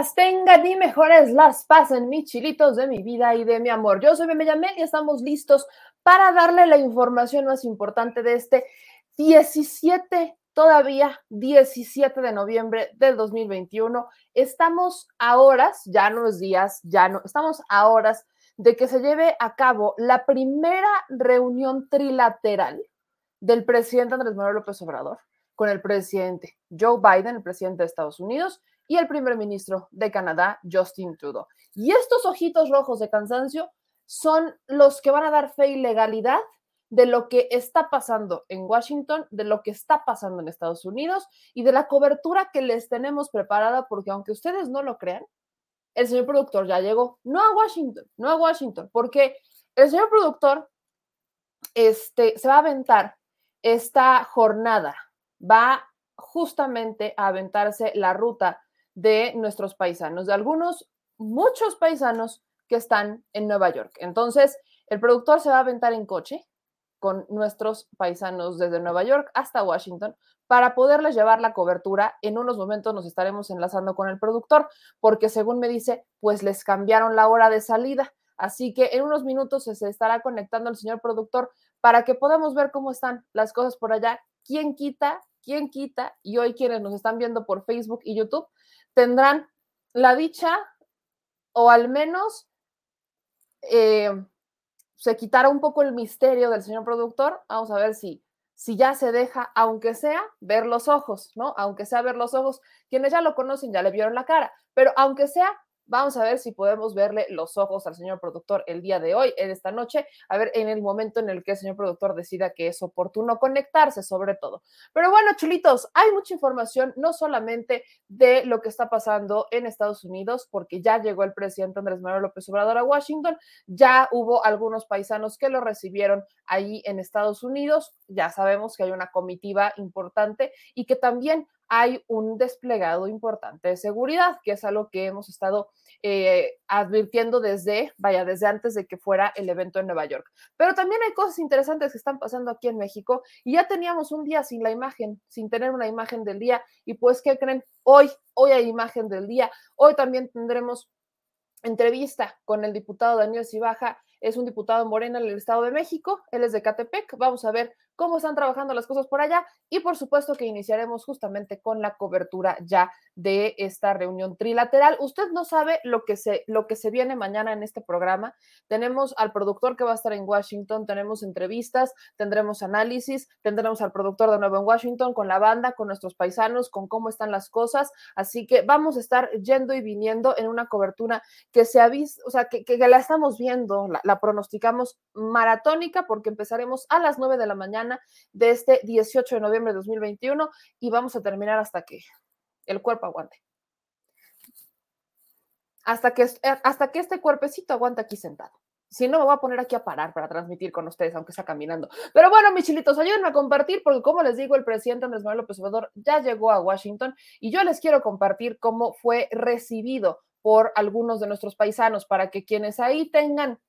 las tengan y mejores las pasen mis chilitos de mi vida y de mi amor. Yo soy Mel y estamos listos para darle la información más importante de este 17, todavía 17 de noviembre del 2021. Estamos a horas, ya no es días, ya no, estamos a horas de que se lleve a cabo la primera reunión trilateral del presidente Andrés Manuel López Obrador con el presidente Joe Biden, el presidente de Estados Unidos, y el primer ministro de Canadá, Justin Trudeau. Y estos ojitos rojos de cansancio son los que van a dar fe y legalidad de lo que está pasando en Washington, de lo que está pasando en Estados Unidos y de la cobertura que les tenemos preparada, porque aunque ustedes no lo crean, el señor productor ya llegó, no a Washington, no a Washington, porque el señor productor este, se va a aventar esta jornada va justamente a aventarse la ruta de nuestros paisanos, de algunos, muchos paisanos que están en Nueva York. Entonces, el productor se va a aventar en coche con nuestros paisanos desde Nueva York hasta Washington para poderles llevar la cobertura. En unos momentos nos estaremos enlazando con el productor porque según me dice, pues les cambiaron la hora de salida. Así que en unos minutos se estará conectando el señor productor para que podamos ver cómo están las cosas por allá. ¿Quién quita ¿quién quita? Y hoy quienes nos están viendo por Facebook y YouTube tendrán la dicha o al menos eh, se quitará un poco el misterio del señor productor. Vamos a ver si, si ya se deja, aunque sea, ver los ojos, ¿no? Aunque sea ver los ojos, quienes ya lo conocen ya le vieron la cara, pero aunque sea Vamos a ver si podemos verle los ojos al señor productor el día de hoy, en esta noche, a ver en el momento en el que el señor productor decida que es oportuno conectarse, sobre todo. Pero bueno, chulitos, hay mucha información, no solamente de lo que está pasando en Estados Unidos, porque ya llegó el presidente Andrés Manuel López Obrador a Washington, ya hubo algunos paisanos que lo recibieron ahí en Estados Unidos, ya sabemos que hay una comitiva importante y que también hay un desplegado importante de seguridad, que es algo que hemos estado eh, advirtiendo desde, vaya, desde antes de que fuera el evento en Nueva York. Pero también hay cosas interesantes que están pasando aquí en México y ya teníamos un día sin la imagen, sin tener una imagen del día y pues, ¿qué creen? Hoy, hoy hay imagen del día, hoy también tendremos entrevista con el diputado Daniel Cibaja, es un diputado en Morena en el Estado de México, él es de Catepec, vamos a ver cómo están trabajando las cosas por allá y por supuesto que iniciaremos justamente con la cobertura ya de esta reunión trilateral. Usted no sabe lo que se lo que se viene mañana en este programa. Tenemos al productor que va a estar en Washington, tenemos entrevistas, tendremos análisis, tendremos al productor de nuevo en Washington con la banda, con nuestros paisanos, con cómo están las cosas, así que vamos a estar yendo y viniendo en una cobertura que se ha o sea, que, la estamos viendo, la, la pronosticamos maratónica porque empezaremos a las 9 de la mañana de este 18 de noviembre de 2021 y vamos a terminar hasta que el cuerpo aguante. Hasta que, hasta que este cuerpecito aguante aquí sentado. Si no, me voy a poner aquí a parar para transmitir con ustedes, aunque está caminando. Pero bueno, mis chilitos, ayúdenme a compartir, porque como les digo, el presidente Andrés Manuel López Obrador ya llegó a Washington y yo les quiero compartir cómo fue recibido por algunos de nuestros paisanos, para que quienes ahí tengan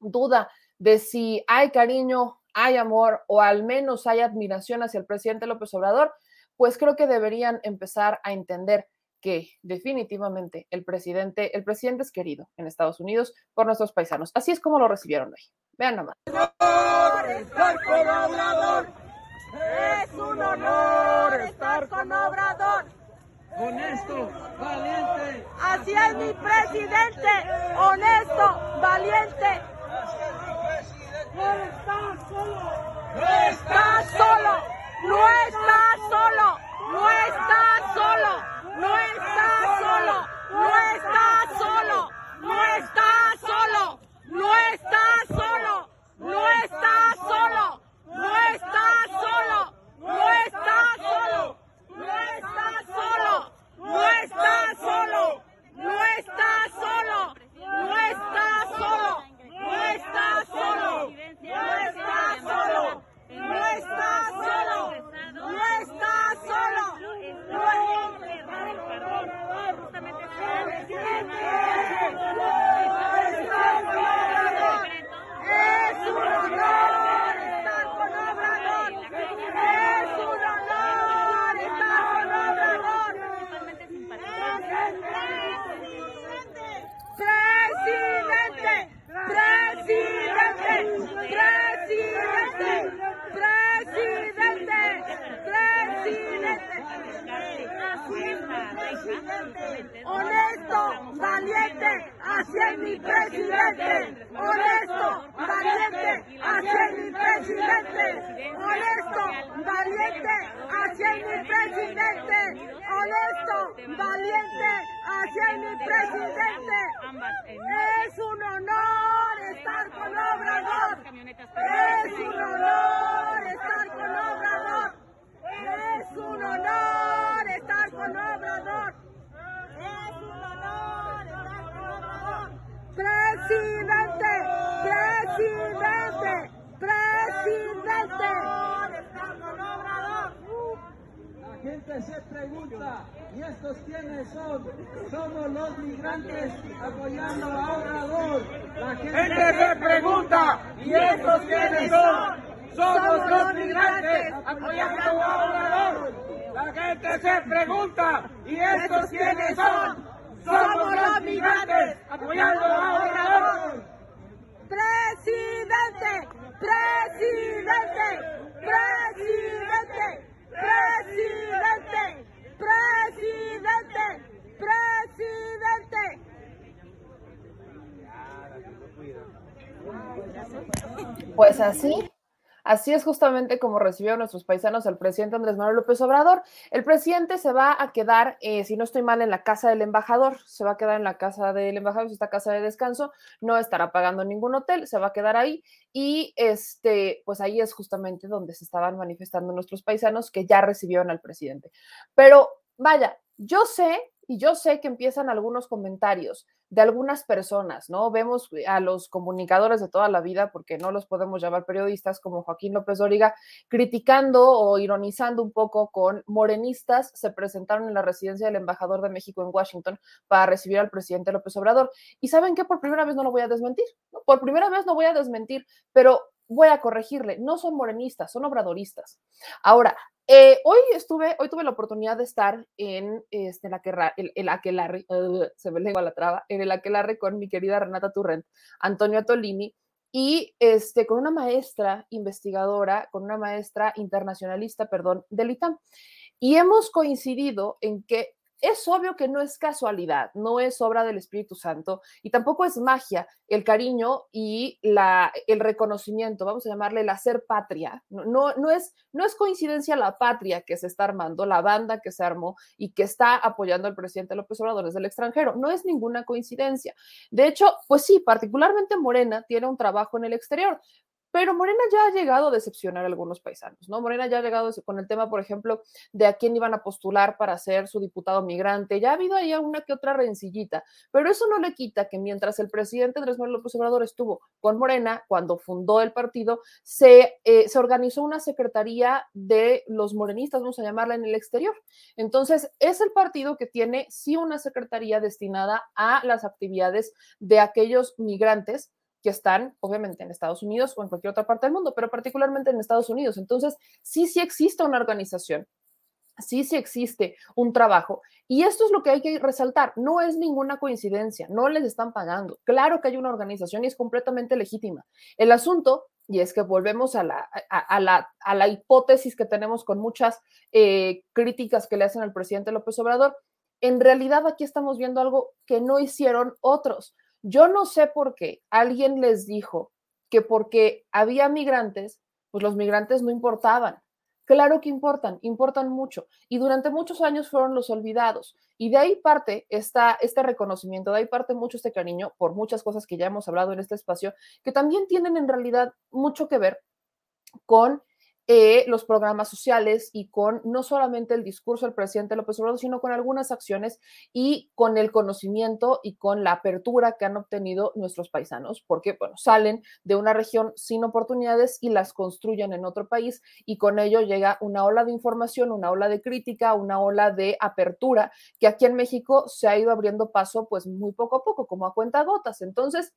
duda de si hay cariño hay amor o al menos hay admiración hacia el presidente López Obrador, pues creo que deberían empezar a entender que definitivamente el presidente, el presidente es querido en Estados Unidos por nuestros paisanos. Así es como lo recibieron hoy. Vean nomás. Estar con Obrador. Es un honor estar con Obrador. Honesto, valiente. Así es mi presidente, honesto, valiente no estás solo. No estás solo. No estás solo. No estás solo. No estás solo. No estás solo. No estás solo. No estás solo. No solo. Honesto, valiente, hacia mi presidente. Honesto, valiente, hacia mi presidente. Honesto, valiente, hacia mi presidente. Honesto, valiente, hacia mi presidente. Es un honor estar con Obrador. Es un honor estar con Obrador. Es un honor estar con Obrador. Es un honor estar con Obrador. Presidente, presidente, presidente. estar con Obrador. La gente se pregunta, ¿y estos quiénes son? Somos los migrantes apoyando a Obrador. La gente se pregunta, ¿y estos quiénes son? Somos los migrantes apoyando a Obrador. La gente se pregunta, ¿y estos quiénes son? Somos los migrantes apoyando a Obrador. Presidente, presidente, presidente, presidente, presidente, presidente. Pues así, así es justamente como recibieron nuestros paisanos al presidente Andrés Manuel López Obrador. El presidente se va a quedar, eh, si no estoy mal, en la casa del embajador, se va a quedar en la casa del embajador, es esta casa de descanso, no estará pagando ningún hotel, se va a quedar ahí y este, pues ahí es justamente donde se estaban manifestando nuestros paisanos que ya recibieron al presidente. Pero vaya, yo sé y yo sé que empiezan algunos comentarios de algunas personas, ¿no? Vemos a los comunicadores de toda la vida, porque no los podemos llamar periodistas, como Joaquín López Dóriga, criticando o ironizando un poco con morenistas, se presentaron en la residencia del embajador de México en Washington para recibir al presidente López Obrador. Y saben que por primera vez no lo voy a desmentir, por primera vez no voy a desmentir, pero voy a corregirle, no son morenistas, son obradoristas. Ahora, eh, hoy estuve, hoy tuve la oportunidad de estar en este, aquelarre, el, el aquelarre, uh, se me lengua la traba, en el aquelarre con mi querida Renata Turrent, Antonio Tolini, y este, con una maestra investigadora, con una maestra internacionalista, perdón, del ITAM. Y hemos coincidido en que es obvio que no es casualidad, no es obra del Espíritu Santo y tampoco es magia el cariño y la, el reconocimiento, vamos a llamarle el hacer patria. No, no, es, no es coincidencia la patria que se está armando, la banda que se armó y que está apoyando al presidente López Obrador desde el extranjero. No es ninguna coincidencia. De hecho, pues sí, particularmente Morena tiene un trabajo en el exterior, pero Morena ya ha llegado a decepcionar a algunos paisanos, ¿no? Morena ya ha llegado con el tema, por ejemplo, de a quién iban a postular para ser su diputado migrante. Ya ha habido ahí una que otra rencillita, pero eso no le quita que mientras el presidente Andrés Manuel López Obrador estuvo con Morena, cuando fundó el partido, se, eh, se organizó una secretaría de los morenistas, vamos a llamarla, en el exterior. Entonces, es el partido que tiene sí una secretaría destinada a las actividades de aquellos migrantes que están obviamente en Estados Unidos o en cualquier otra parte del mundo, pero particularmente en Estados Unidos. Entonces, sí, sí existe una organización, sí, sí existe un trabajo. Y esto es lo que hay que resaltar. No es ninguna coincidencia, no les están pagando. Claro que hay una organización y es completamente legítima. El asunto, y es que volvemos a la, a, la, a la hipótesis que tenemos con muchas eh, críticas que le hacen al presidente López Obrador, en realidad aquí estamos viendo algo que no hicieron otros. Yo no sé por qué alguien les dijo que porque había migrantes, pues los migrantes no importaban. Claro que importan, importan mucho. Y durante muchos años fueron los olvidados. Y de ahí parte esta, este reconocimiento, de ahí parte mucho este cariño por muchas cosas que ya hemos hablado en este espacio, que también tienen en realidad mucho que ver con eh, los programas sociales y con no solamente el discurso del presidente López Obrador, sino con algunas acciones y con el conocimiento y con la apertura que han obtenido nuestros paisanos, porque bueno, salen de una región sin oportunidades y las construyen en otro país y con ello llega una ola de información, una ola de crítica, una ola de apertura que aquí en México se ha ido abriendo paso pues muy poco a poco, como a cuenta gotas. Entonces,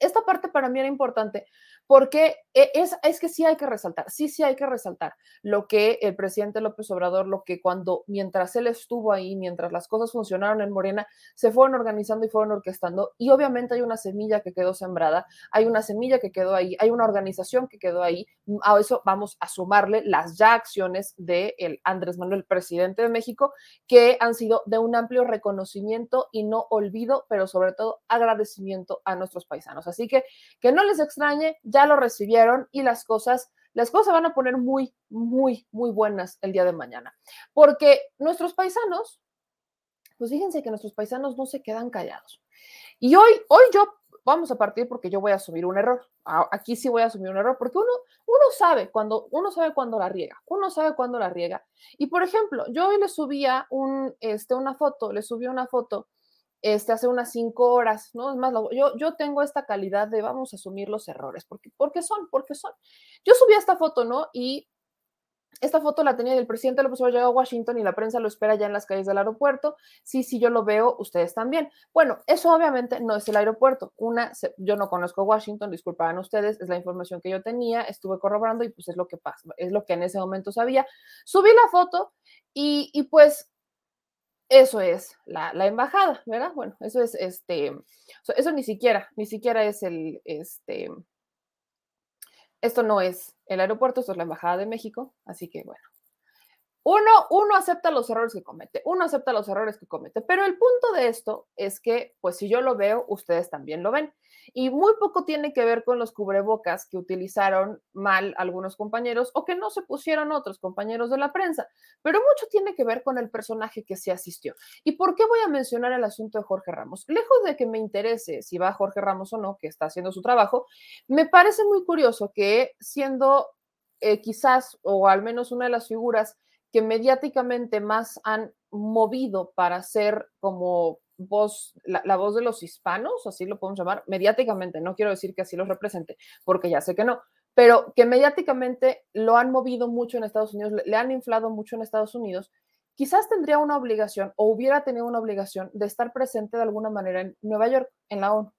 esta parte para mí era importante porque e, es, es que sí hay que resaltar, sí, sí hay que resaltar lo que el presidente López Obrador, lo que cuando, mientras él estuvo ahí, mientras las cosas funcionaron en Morena, se fueron organizando y fueron orquestando. Y obviamente hay una semilla que quedó sembrada, hay una semilla que quedó ahí, hay una organización que quedó ahí. A eso vamos a sumarle las ya acciones de el Andrés Manuel, presidente de México, que han sido de un amplio reconocimiento y no olvido, pero sobre todo agradecimiento a nuestros paisanos. Así que que no les extrañe, ya lo recibieron y las cosas, las cosas van a poner muy, muy, muy buenas el día de mañana. Porque nuestros paisanos, pues fíjense que nuestros paisanos no se quedan callados. Y hoy, hoy yo vamos a partir porque yo voy a asumir un error. Aquí sí voy a asumir un error porque uno, uno sabe cuando, uno sabe cuándo la riega, uno sabe cuándo la riega. Y por ejemplo, yo hoy le subía un, este, una foto, le subí una foto este, hace unas cinco horas, ¿no? Es más, yo, yo tengo esta calidad de vamos a asumir los errores, porque, porque son, porque son. Yo subí esta foto, ¿no? Y esta foto la tenía el presidente López Obrador llegó a Washington y la prensa lo espera ya en las calles del aeropuerto. Sí, sí, yo lo veo, ustedes también. Bueno, eso obviamente no es el aeropuerto. Una, yo no conozco Washington, disculpaban ustedes, es la información que yo tenía, estuve corroborando y pues es lo que pasa, es lo que en ese momento sabía. Subí la foto y, y pues eso es la, embajada, ¿verdad? Bueno, eso es este, eso ni siquiera, ni siquiera es el, este, esto no es el aeropuerto, esto es la embajada de México, así que bueno, uno, uno acepta los errores que comete, uno acepta los errores que comete, pero el punto de esto es que, pues si yo lo veo, ustedes también lo ven. Y muy poco tiene que ver con los cubrebocas que utilizaron mal algunos compañeros o que no se pusieron otros compañeros de la prensa, pero mucho tiene que ver con el personaje que se asistió. ¿Y por qué voy a mencionar el asunto de Jorge Ramos? Lejos de que me interese si va Jorge Ramos o no, que está haciendo su trabajo, me parece muy curioso que siendo eh, quizás, o al menos una de las figuras que mediáticamente más han movido para ser como voz, la, voz de los hispanos, así lo podemos llamar, mediáticamente, no quiero decir que así los represente, porque ya sé que no, pero que mediáticamente lo han movido mucho en Estados Unidos, le han inflado mucho en Estados Unidos, quizás tendría una obligación o hubiera tenido una obligación de estar presente de alguna manera en Nueva York, en la ONU.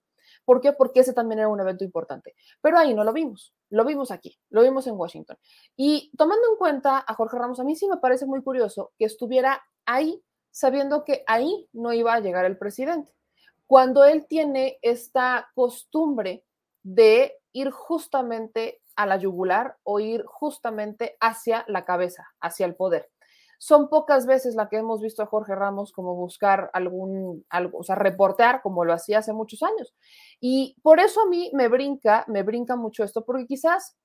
¿Por qué? Porque ese también era un evento importante. Pero ahí no lo vimos, lo vimos aquí, lo vimos en Washington. Y tomando en cuenta a Jorge Ramos, a mí sí me parece muy curioso que estuviera ahí sabiendo que ahí no iba a llegar el presidente. Cuando él tiene esta costumbre de ir justamente a la yugular o ir justamente hacia la cabeza, hacia el poder. Son pocas veces la que hemos visto a Jorge Ramos como buscar algún, algo, o sea, reportear como lo hacía hace muchos años. Y por eso a mí me brinca, me brinca mucho esto, porque quizás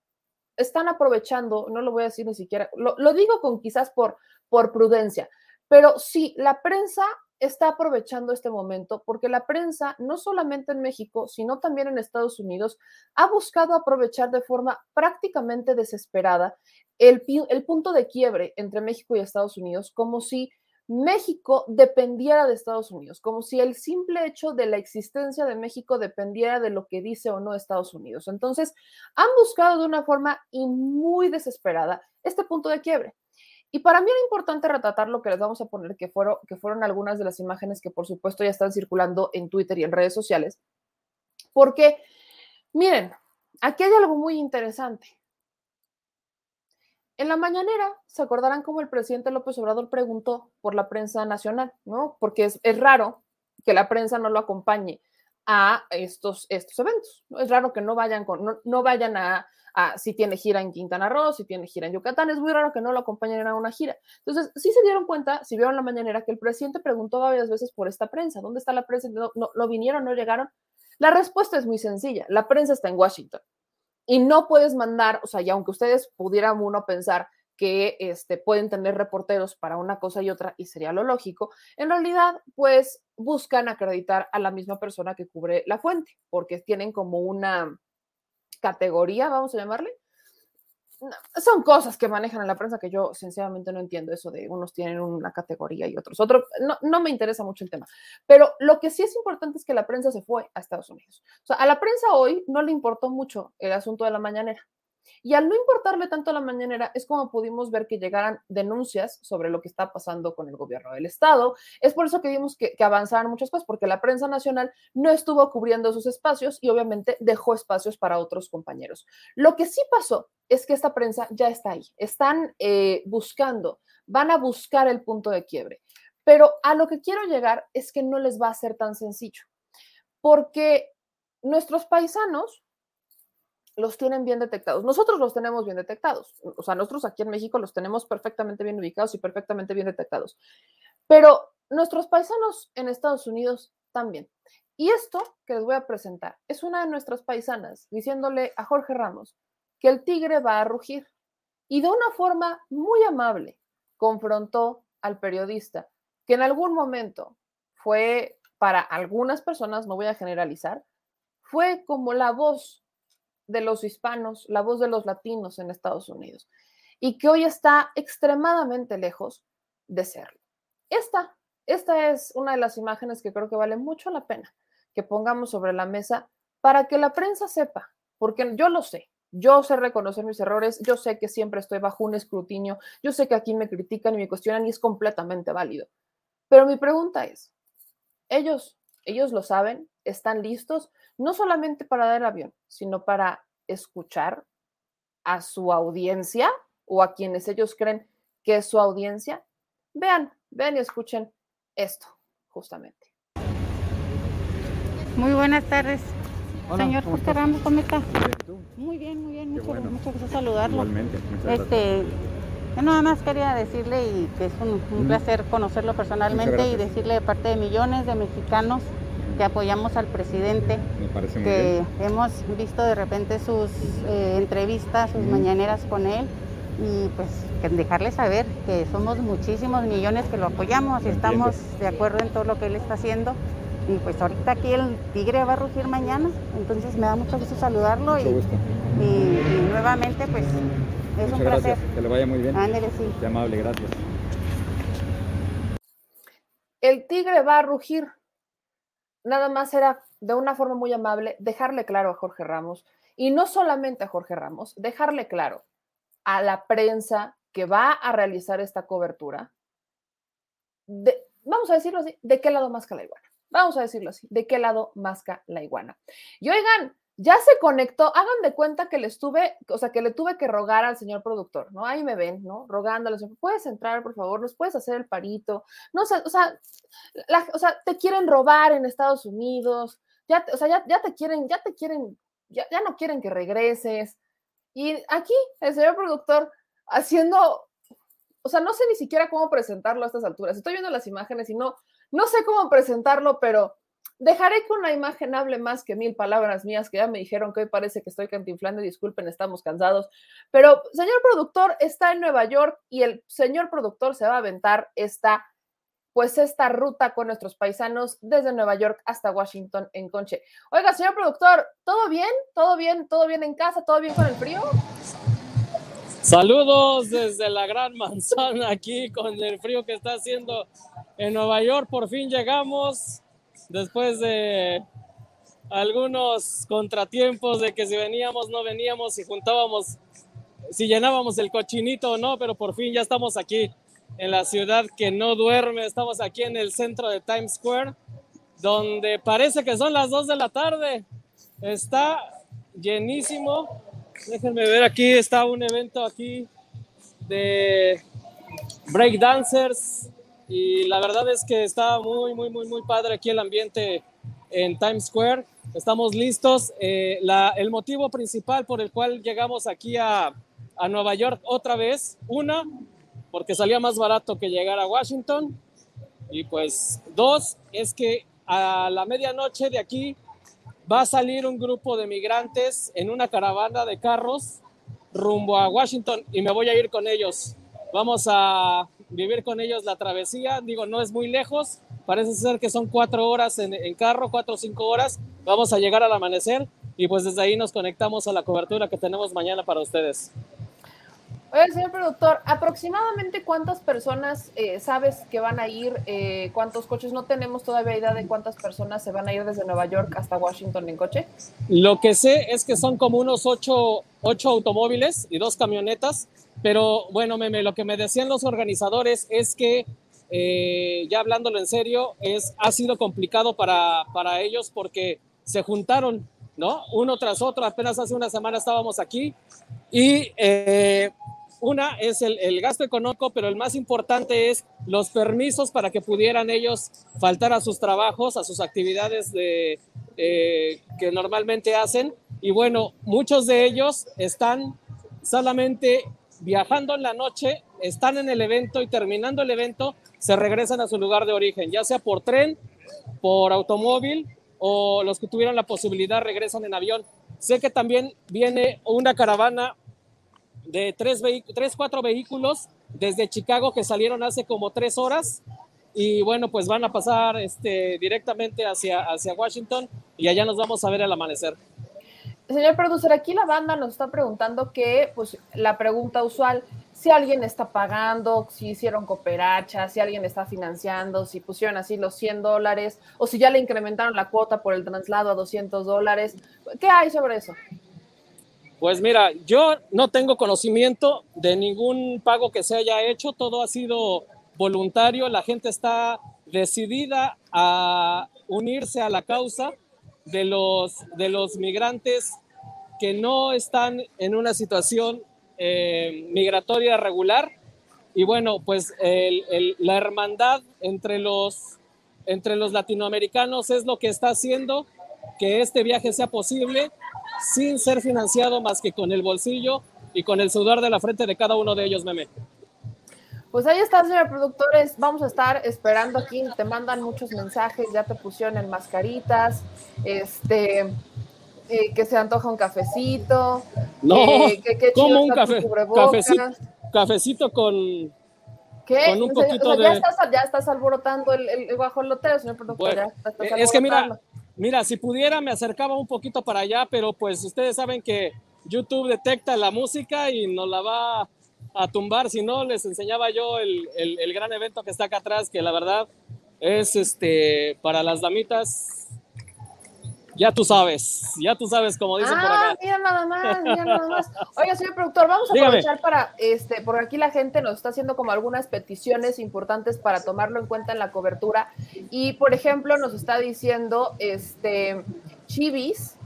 están aprovechando, no lo voy a decir ni siquiera, lo, lo digo con quizás por, por prudencia, pero sí, la prensa está aprovechando este momento porque la prensa, no solamente en México, sino también en Estados Unidos, ha buscado aprovechar de forma prácticamente desesperada el, el punto de quiebre entre México y Estados Unidos, como si México dependiera de Estados Unidos, como si el simple hecho de la existencia de México dependiera de lo que dice o no Estados Unidos. Entonces, han buscado de una forma muy desesperada este punto de quiebre. Y para mí era importante retratar lo que les vamos a poner, que fueron, que fueron algunas de las imágenes que por supuesto ya están circulando en Twitter y en redes sociales, porque, miren, aquí hay algo muy interesante. En la mañanera se acordarán cómo el presidente López Obrador preguntó por la prensa nacional, ¿no? Porque es, raro que la prensa no lo acompañe a estos, eventos. ¿no? Es raro que no vayan, con, no, no vayan a, si tiene gira en Quintana Roo, si tiene gira en Yucatán, es muy raro que no lo acompañen a una gira. Entonces, sí se dieron cuenta, si vieron la mañanera, que el presidente preguntó varias veces por esta prensa, ¿dónde está la prensa? No, no, vinieron, no llegaron. La respuesta es muy sencilla, la prensa está en Washington y no puedes mandar, o sea, y aunque ustedes pudieran uno pensar que este, pueden tener reporteros para una cosa y otra, y sería lo lógico, en realidad, pues buscan acreditar a la misma persona que cubre la fuente, porque tienen como una, categoría, vamos a llamarle. Son cosas que manejan en la prensa que yo sinceramente no entiendo eso de unos tienen una categoría y otros otro. No, no me interesa mucho el tema. Pero lo que sí es importante es que la prensa se fue a Estados Unidos. O sea, a la prensa hoy no le importó mucho el asunto de la mañanera. Y al no importarle tanto a la mañanera, es como pudimos ver que llegaran denuncias sobre lo que está pasando con el gobierno del Estado. Es por eso que vimos que, que avanzaran muchas cosas, porque la prensa nacional no estuvo cubriendo esos espacios y obviamente dejó espacios para otros compañeros. Lo que sí pasó es que esta prensa ya está ahí, están eh, buscando, van a buscar el punto de quiebre. Pero a lo que quiero llegar es que no les va a ser tan sencillo, porque nuestros paisanos los tienen bien detectados. Nosotros los tenemos bien detectados. O sea, nosotros aquí en México los tenemos perfectamente bien ubicados y perfectamente bien detectados. Pero nuestros paisanos en Estados Unidos también. Y esto que les voy a presentar es una de nuestras paisanas diciéndole a Jorge Ramos que el tigre va a rugir. Y de una forma muy amable confrontó al periodista, que en algún momento fue para algunas personas, no voy a generalizar, fue como la voz de los hispanos, la voz de los latinos en Estados Unidos, y que hoy está extremadamente lejos de serlo. Esta, esta es una de las imágenes que creo que vale mucho la pena que pongamos sobre la mesa para que la prensa sepa, porque yo lo sé, yo sé reconocer mis errores, yo sé que siempre estoy bajo un escrutinio, yo sé que aquí me critican y me cuestionan y es completamente válido. Pero mi pregunta es, ellos, ellos lo saben, están listos, no solamente para dar el avión, sino para escuchar a su audiencia o a quienes ellos creen que es su audiencia. Vean, vean y escuchen esto, justamente. Muy buenas tardes. Señor Jorge Ramos, ¿cómo está? Muy bien, muy bien, mucho, bueno. mucho gusto saludarlo. Igualmente, muchas este, yo nada más quería decirle y que es un, un placer conocerlo personalmente y decirle de parte de millones de mexicanos que apoyamos al presidente, Me parece muy que bien. hemos visto de repente sus eh, entrevistas, sus mañaneras con él y pues que dejarle saber que somos muchísimos millones que lo apoyamos y estamos de acuerdo en todo lo que él está haciendo. Y pues ahorita aquí el tigre va a rugir mañana, entonces me da mucho gusto saludarlo y, Mucho gusto. y- y nuevamente pues es Muchas un gracias. placer. Que le vaya muy bien. Ándele, sí. Qué amable, gracias. El tigre va a rugir. Nada más era de una forma muy amable dejarle claro a Jorge Ramos, y no solamente a Jorge Ramos, dejarle claro a la prensa que va a realizar esta cobertura, de- vamos a decirlo así, de qué lado masca la iguana. Vamos a decirlo así, de qué lado masca la iguana. Y oigan, ya se conectó, hagan de cuenta que le estuve, o sea, que le tuve que rogar al señor productor, ¿no? Ahí me ven, ¿no? Rogándole, puedes entrar, por favor, nos puedes hacer el parito, no o sea, la- o sea, te quieren robar en Estados Unidos, ya, o sea, ya, ya te quieren, ya te quieren, ya, ya no quieren que regreses. Y aquí, el señor productor haciendo, o sea, no sé ni siquiera cómo presentarlo a estas alturas. Estoy viendo las imágenes y no, no sé cómo presentarlo, pero dejaré que una imagen hable más que mil palabras mías que ya me dijeron que hoy parece que estoy cantinflando disculpen, estamos cansados. Pero, señor productor, está en Nueva York y el señor productor se va a aventar esta pues esta ruta con nuestros paisanos desde Nueva York hasta Washington en conche. Oiga, señor productor, ¿todo bien? ¿Todo bien? ¿Todo bien en casa? ¿Todo bien con el frío? Saludos desde la Gran Manzana aquí con el frío que está haciendo en Nueva York. Por fin llegamos después de algunos contratiempos de que si veníamos, no veníamos, si juntábamos, si llenábamos el cochinito o no, pero por fin ya estamos aquí en la ciudad que no duerme. Estamos aquí en el centro de Times Square, donde parece que son las 2 de la tarde. Está llenísimo. Déjenme ver aquí, está un evento aquí de breakdancers y la verdad es que está muy, muy, muy, muy padre aquí el ambiente en Times Square. Estamos listos. Eh, la- el motivo principal por el cual llegamos aquí a, a Nueva York otra vez, una, porque salía más barato que llegar a Washington. Y pues dos, es que a la medianoche de aquí va a salir un grupo de migrantes en una caravana de carros rumbo a Washington y me voy a ir con ellos. Vamos a vivir con ellos la travesía. Digo, no es muy lejos. Parece ser que son cuatro horas en, en carro, cuatro o cinco horas. Vamos a llegar al amanecer y pues desde ahí nos conectamos a la cobertura que tenemos mañana para ustedes. Oye, señor productor, aproximadamente cuántas personas eh, sabes que van a ir, eh, cuántos coches, no tenemos todavía idea de cuántas personas se van a ir desde Nueva York hasta Washington en coche. Lo que sé es que son como unos ocho, ocho automóviles y dos camionetas, pero bueno, meme, lo que me decían los organizadores es que, eh, ya hablándolo en serio, es, ha sido complicado para, para ellos porque se juntaron, ¿no? Uno tras otro, apenas hace una semana estábamos aquí y eh, una es el, el, gasto económico, pero el más importante es los permisos para que pudieran ellos faltar a sus trabajos, a sus actividades de, eh, que normalmente hacen. Y bueno, muchos de ellos están solamente viajando en la noche, están en el evento y terminando el evento se regresan a su lugar de origen, ya sea por tren, por automóvil o los que tuvieron la posibilidad regresan en avión. Sé que también viene una caravana de tres, tres, cuatro vehículos desde Chicago que salieron hace como tres horas y bueno, pues van a pasar este, directamente hacia, hacia Washington y allá nos vamos a ver al amanecer. Señor productor, aquí la banda nos está preguntando que, pues, la pregunta usual, si alguien está pagando, si hicieron cooperacha, si alguien está financiando, si pusieron así los 100 dólares, o si ya le incrementaron la cuota por el traslado a 200 dólares. ¿Qué hay sobre eso? Pues mira, yo no tengo conocimiento de ningún pago que se haya hecho, todo ha sido voluntario, la gente está decidida a unirse a la causa de los, de los migrantes que no están en una situación eh, migratoria regular. Y bueno, pues el, la hermandad entre los, entre los latinoamericanos es lo que está haciendo que este viaje sea posible sin ser financiado más que con el bolsillo y con el sudor de la frente de cada uno de ellos, meme. Pues ahí está, señor productores. Vamos a estar esperando aquí. Te mandan muchos mensajes, ya te pusieron en mascaritas, este, eh, que se antoja un cafecito. No, eh, que, que como un café, cafecito, cafecito con, ¿Qué? con un poquito o sea, ya de... Estás, ya estás alborotando el, el, el guajolotero, señor productor. Bueno, ya estás es que mira, Mira, si pudiera me acercaba un poquito para allá, pero pues ustedes saben que YouTube detecta la música y nos la va a tumbar. Si no, les enseñaba yo el, el, el gran evento que está acá atrás, que la verdad es este para las damitas. Ya tú sabes, ya tú sabes, como dicen ah, por acá. Mira nada más, mira nada más. Oiga, señor productor, vamos a Dígame. aprovechar para, este, porque aquí la gente nos está haciendo como algunas peticiones importantes para tomarlo en cuenta en la cobertura. Y, por ejemplo, nos está diciendo, este, Chivis,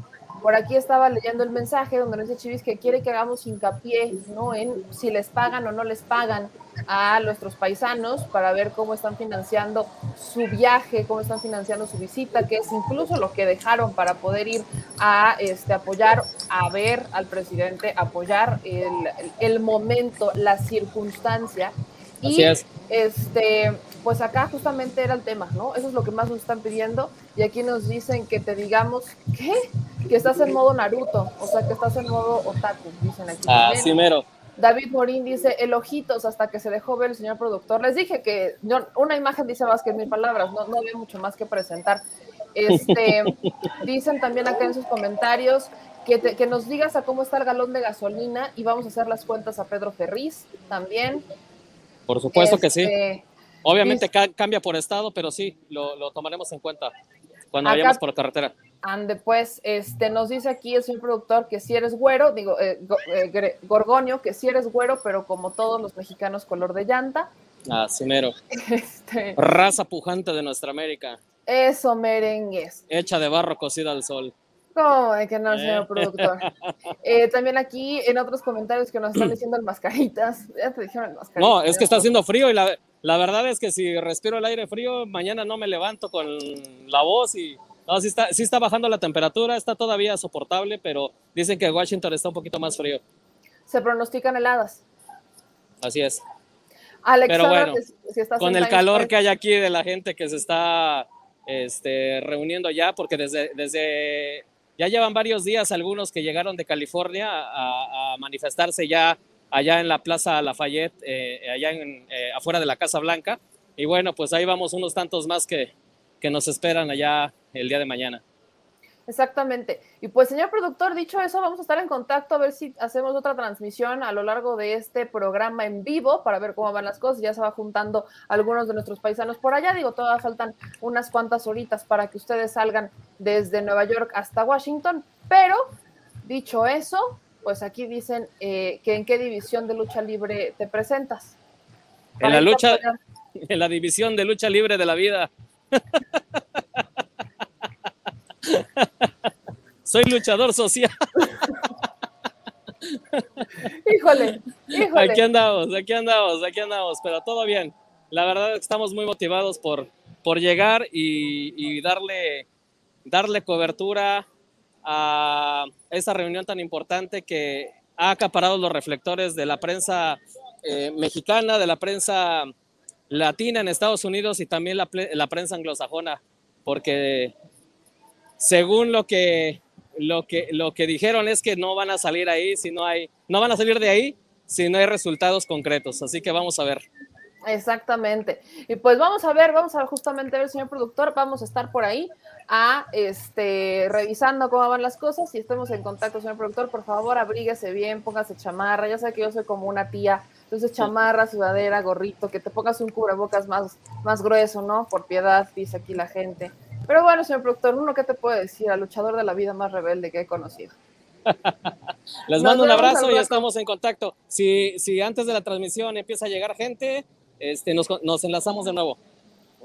por aquí estaba leyendo el mensaje donde nos dice Chivis que quiere que hagamos hincapié, ¿no? En si les pagan o no les pagan a nuestros paisanos para ver cómo están financiando su viaje, cómo están financiando su visita, que es incluso lo que dejaron para poder ir a este, apoyar, a ver al presidente, apoyar el, el momento, la circunstancia. Y Así es. este, pues acá justamente era el tema, ¿no? Eso es lo que más nos están pidiendo. Y aquí nos dicen que te digamos, ¿qué? Que estás en modo Naruto, o sea, que estás en modo otaku, dicen aquí. también. Así mero. David Morín dice, el ojitos hasta que se dejó ver el señor productor. Les dije que yo, una imagen dice más que mil palabras, no, no había mucho más que presentar. Este, dicen también acá en sus comentarios que, te, que, nos digas a cómo está el galón de gasolina y vamos a hacer las cuentas a Pedro Ferriz también. Por supuesto este, que sí. Obviamente ca cambia por estado, pero sí, lo, lo tomaremos en cuenta cuando Acá- vayamos por carretera. Ande, pues, este, nos dice aquí el señor productor que si eres güero, digo, eh, go- eh, Gorgonio, que si eres güero, pero como todos los mexicanos, color de llanta. Así mero. Este, Raza pujante de nuestra América, eso, merengues. hecha de barro cocida al sol. ¿Cómo de que no, señor Eh. productor? Eh, también aquí en otros comentarios que nos están diciendo el mascaritas, ya te dijeron el mascaritas. No, es que está haciendo frío y la, la verdad es que si respiro el aire frío, mañana no me levanto con la voz y... No, sí está, sí está bajando la temperatura, está todavía soportable, pero dicen que Washington está un poquito más frío. Se pronostican heladas. Así es. Alexandra, Pero bueno, si- estás Con el calor que hay aquí de la gente que se está este, reuniendo ya, porque desde, desde ya llevan varios días algunos que llegaron de California a, a manifestarse ya allá en la Plaza Lafayette, eh, allá en, eh, afuera de la Casa Blanca. Y bueno, pues ahí vamos unos tantos más que, que nos esperan allá el día de mañana. Exactamente. Y pues, señor productor, dicho eso, vamos a estar en contacto a ver si hacemos otra transmisión a lo largo de este programa en vivo para ver cómo van las cosas. Ya se va juntando algunos de nuestros paisanos por allá. Digo, todavía faltan unas cuantas horitas para que ustedes salgan desde Nueva York hasta Washington. Pero, dicho eso, pues aquí dicen eh, que en qué división de lucha libre te presentas. En la lucha, en la división de lucha libre de la vida. Soy luchador social. híjole, híjole. Aquí andamos, aquí andamos, aquí andamos, pero todo bien. La verdad estamos muy motivados por, por llegar y, y darle, darle cobertura a esta reunión tan importante que ha acaparado los reflectores de la prensa eh, mexicana, de la prensa latina en Estados Unidos y también la, la, prensa anglosajona, porque según lo que, lo, que, lo que dijeron es que no van a salir ahí si no hay, no van a salir de ahí si no hay resultados concretos. Así que vamos a ver. Exactamente. Y pues vamos a ver, vamos a justamente ver, señor productor, vamos a estar por ahí a este revisando cómo van las cosas y estemos en contacto, señor productor, por favor, abríguese bien, póngase chamarra, ya sé que yo soy como una tía, entonces chamarra, sudadera, gorrito, que te pongas un cubrebocas más, más grueso, ¿no? Por piedad, dice aquí la gente. Pero bueno, señor productor, uno, ¿qué te puedo decir? Al luchador de la vida más rebelde que he conocido. Les mando un abrazo y estamos en contacto. Si, si antes de la transmisión empieza a llegar gente, este, nos, nos enlazamos de nuevo.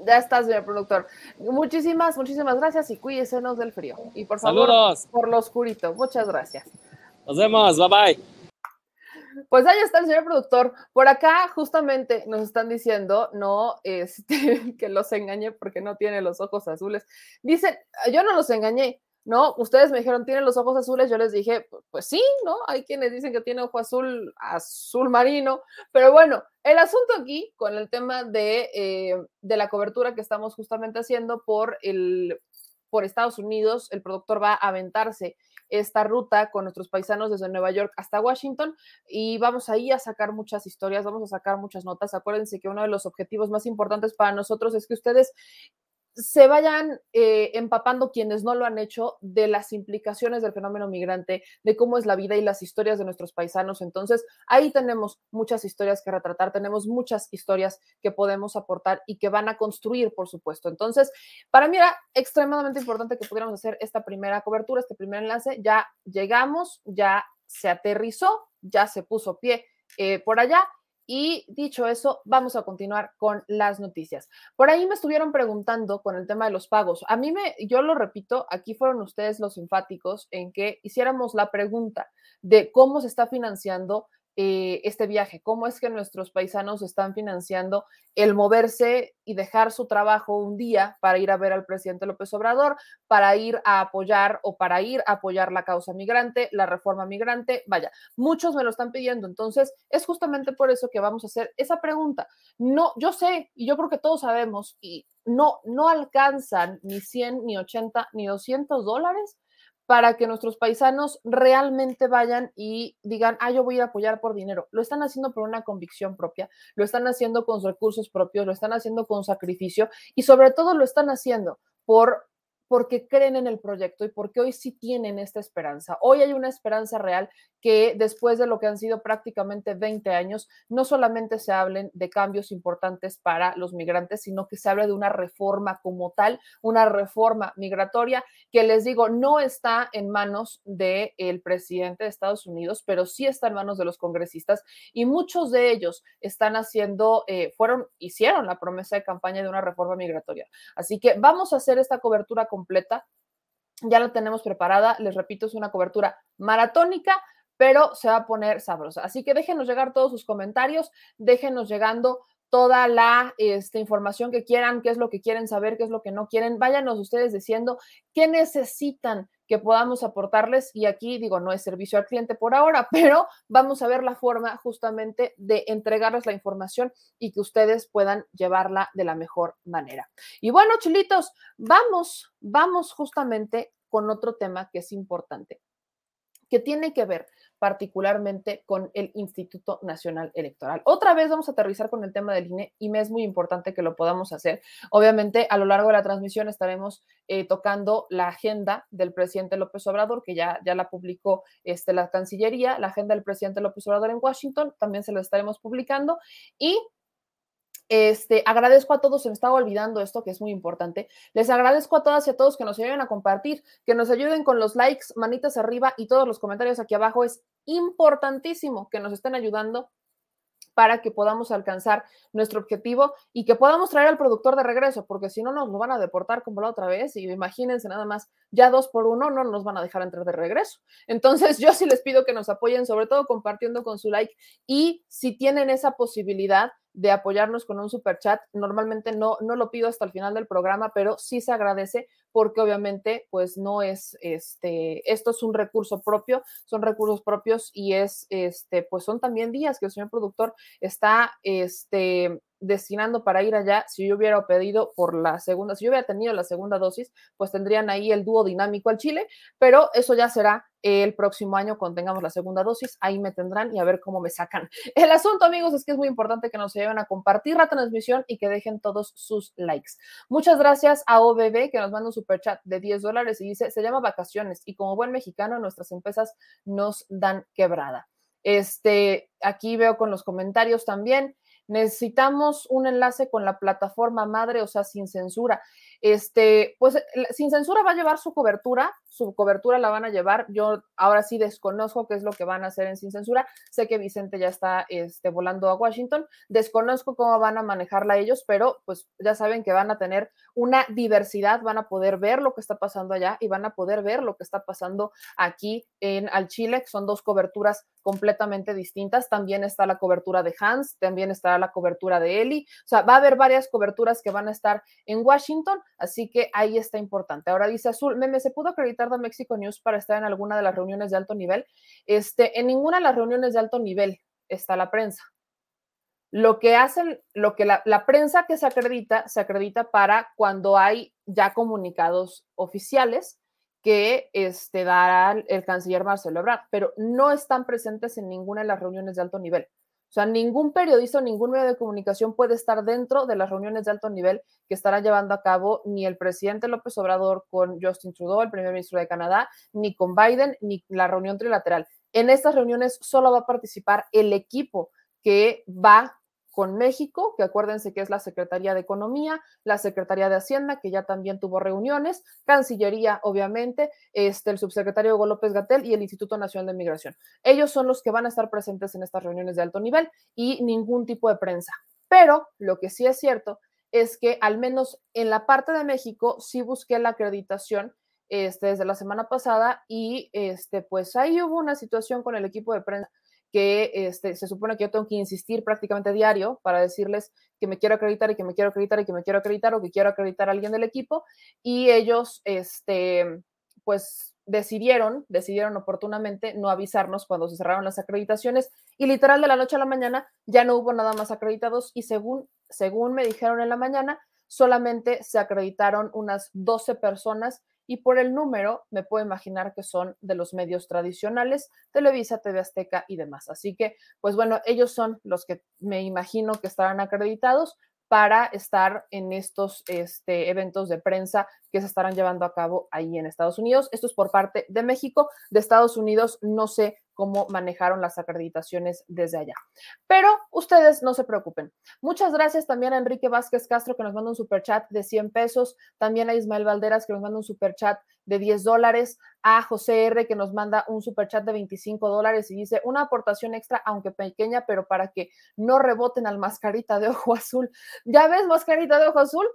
Ya estás, señor productor. Muchísimas, muchísimas gracias y cuídesenos del frío. Y por favor, Saludos. por lo oscurito. Muchas gracias. Nos vemos, bye bye. Pues ahí está el señor productor. Por acá justamente nos están diciendo, no, este, que los engañé porque no tiene los ojos azules. Dicen, yo no los engañé, ¿no? Ustedes me dijeron, ¿tienen los ojos azules? Yo les dije, pues sí, ¿no? Hay quienes dicen que tiene ojo azul, azul marino, pero bueno, el asunto aquí con el tema de, eh, de la cobertura que estamos justamente haciendo por, el, por Estados Unidos, el productor va a aventarse esta ruta con nuestros paisanos desde Nueva York hasta Washington y vamos ahí a sacar muchas historias, vamos a sacar muchas notas. Acuérdense que uno de los objetivos más importantes para nosotros es que ustedes se vayan eh, empapando quienes no lo han hecho de las implicaciones del fenómeno migrante, de cómo es la vida y las historias de nuestros paisanos. Entonces, ahí tenemos muchas historias que retratar, tenemos muchas historias que podemos aportar y que van a construir, por supuesto. Entonces, para mí era extremadamente importante que pudiéramos hacer esta primera cobertura, este primer enlace. Ya llegamos, ya se aterrizó, ya se puso pie eh, por allá y dicho eso, vamos a continuar con las noticias. Por ahí me estuvieron preguntando con el tema de los pagos. A mí me, yo lo repito, aquí fueron ustedes los enfáticos en que hiciéramos la pregunta de cómo se está financiando eh, este viaje, cómo es que nuestros paisanos están financiando el moverse y dejar su trabajo un día para ir a ver al presidente López Obrador, para ir a apoyar o para ir a apoyar la causa migrante, la reforma migrante. Vaya, muchos me lo están pidiendo. Entonces, es justamente por eso que vamos a hacer esa pregunta. No, yo sé y yo creo que todos sabemos y no, no alcanzan ni 100, ni 80, ni 200 dólares para que nuestros paisanos realmente vayan y digan, ah, yo voy a apoyar por dinero. Lo están haciendo por una convicción propia, lo están haciendo con recursos propios, lo están haciendo con sacrificio y sobre todo lo están haciendo por porque creen en el proyecto y porque hoy sí tienen esta esperanza. Hoy hay una esperanza real que después de lo que han sido prácticamente 20 años, no solamente se hablen de cambios importantes para los migrantes, sino que se hable de una reforma como tal, una reforma migratoria que les digo, no está en manos del el presidente de Estados Unidos, pero sí está en manos de los congresistas y muchos de ellos están haciendo, eh, fueron, hicieron la promesa de campaña de una reforma migratoria. Así que vamos a hacer esta cobertura completa. Ya la tenemos preparada. Les repito, es una cobertura maratónica, pero se va a poner sabrosa. Así que déjenos llegar todos sus comentarios, déjenos llegando toda la este, información que quieran, qué es lo que quieren saber, qué es lo que no quieren. Váyanos ustedes diciendo qué necesitan que podamos aportarles. Y aquí digo, no es servicio al cliente por ahora, pero vamos a ver la forma justamente de entregarles la información y que ustedes puedan llevarla de la mejor manera. Y bueno, chilitos, vamos, vamos justamente con otro tema que es importante, que tiene que ver particularmente con el Instituto Nacional Electoral. Otra vez vamos a aterrizar con el tema del INE y me es muy importante que lo podamos hacer. Obviamente, a lo largo de la transmisión estaremos eh, tocando la agenda del presidente López Obrador, que ya, ya la publicó este, la Cancillería, la agenda del presidente López Obrador en Washington, también se lo estaremos publicando. Y Este, agradezco a todos, se me estaba olvidando esto que es muy importante. Les agradezco a todas y a todos que nos ayuden a compartir, que nos ayuden con los likes, manitas arriba y todos los comentarios aquí abajo. Es importantísimo que nos estén ayudando para que podamos alcanzar nuestro objetivo y que podamos traer al productor de regreso, porque si no nos lo van a deportar como la otra vez y imagínense nada más, ya dos por uno no nos van a dejar entrar de regreso. Entonces yo sí les pido que nos apoyen, sobre todo compartiendo con su like y si tienen esa posibilidad, de apoyarnos con un super chat. Normalmente no, no lo pido hasta el final del programa, pero sí se agradece porque obviamente pues no es este, esto es un recurso propio, son recursos propios y es este, pues son también días que el señor productor está este destinando para ir allá, si yo hubiera pedido por la segunda, si yo hubiera tenido la segunda dosis, pues tendrían ahí el dúo dinámico al Chile, pero eso ya será el próximo año cuando tengamos la segunda dosis, ahí me tendrán y a ver cómo me sacan. El asunto, amigos, es que es muy importante que nos lleven a compartir la transmisión y que dejen todos sus likes. Muchas gracias a OBB que nos manda un super chat de 10 dólares y dice, se llama vacaciones y como buen mexicano nuestras empresas nos dan quebrada. Este, aquí veo con los comentarios también necesitamos un enlace con la plataforma madre, o sea, sin censura. Este, pues sin censura va a llevar su cobertura, su cobertura la van a llevar. Yo ahora sí desconozco qué es lo que van a hacer en sin censura. Sé que Vicente ya está este, volando a Washington. Desconozco cómo van a manejarla ellos, pero pues ya saben que van a tener una diversidad, van a poder ver lo que está pasando allá y van a poder ver lo que está pasando aquí en al Chile, que son dos coberturas completamente distintas. También está la cobertura de Hans, también está la cobertura de Eli. O sea, va a haber varias coberturas que van a estar en Washington, así que ahí está importante. Ahora dice Azul, meme, ¿se pudo acreditar de Mexico News para estar en alguna de las reuniones de alto nivel? Este, en ninguna de las reuniones de alto nivel está la prensa. Lo que hacen, lo que la, la prensa que se acredita, se acredita para cuando hay ya comunicados oficiales que este, dará el canciller Marcelo Ebrard, pero no están presentes en ninguna de las reuniones de alto nivel. O sea, ningún periodista o ningún medio de comunicación puede estar dentro de las reuniones de alto nivel que estará llevando a cabo ni el presidente López Obrador con Justin Trudeau, el primer ministro de Canadá, ni con Biden, ni la reunión trilateral. En estas reuniones solo va a participar el equipo que va con México, que acuérdense que es la Secretaría de Economía, la Secretaría de Hacienda, que ya también tuvo reuniones, Cancillería, obviamente, este, el subsecretario Hugo López Gatel y el Instituto Nacional de Migración. Ellos son los que van a estar presentes en estas reuniones de alto nivel y ningún tipo de prensa. Pero lo que sí es cierto es que al menos en la parte de México sí busqué la acreditación este, desde la semana pasada y este, pues ahí hubo una situación con el equipo de prensa que este, se supone que yo tengo que insistir prácticamente diario para decirles que me quiero acreditar y que me quiero acreditar y que me quiero acreditar o que quiero acreditar a alguien del equipo y ellos, este, pues decidieron, decidieron oportunamente no avisarnos cuando se cerraron las acreditaciones y literal de la noche a la mañana ya no hubo nada más acreditados y según, según me dijeron en la mañana, solamente se acreditaron unas 12 personas y por el número me puedo imaginar que son de los medios tradicionales, Televisa, TV Azteca y demás. Así que, pues bueno, ellos son los que me imagino que estarán acreditados para estar en estos este, eventos de prensa que se estarán llevando a cabo ahí en Estados Unidos. Esto es por parte de México. De Estados Unidos no sé cómo manejaron las acreditaciones desde allá. Pero ustedes no se preocupen. Muchas gracias también a Enrique Vázquez Castro que nos manda un super chat de 100 pesos, también a Ismael Valderas que nos manda un super chat de 10 dólares, a José R que nos manda un super chat de 25 dólares y dice una aportación extra, aunque pequeña, pero para que no reboten al mascarita de ojo azul. ¿Ya ves mascarita de ojo azul?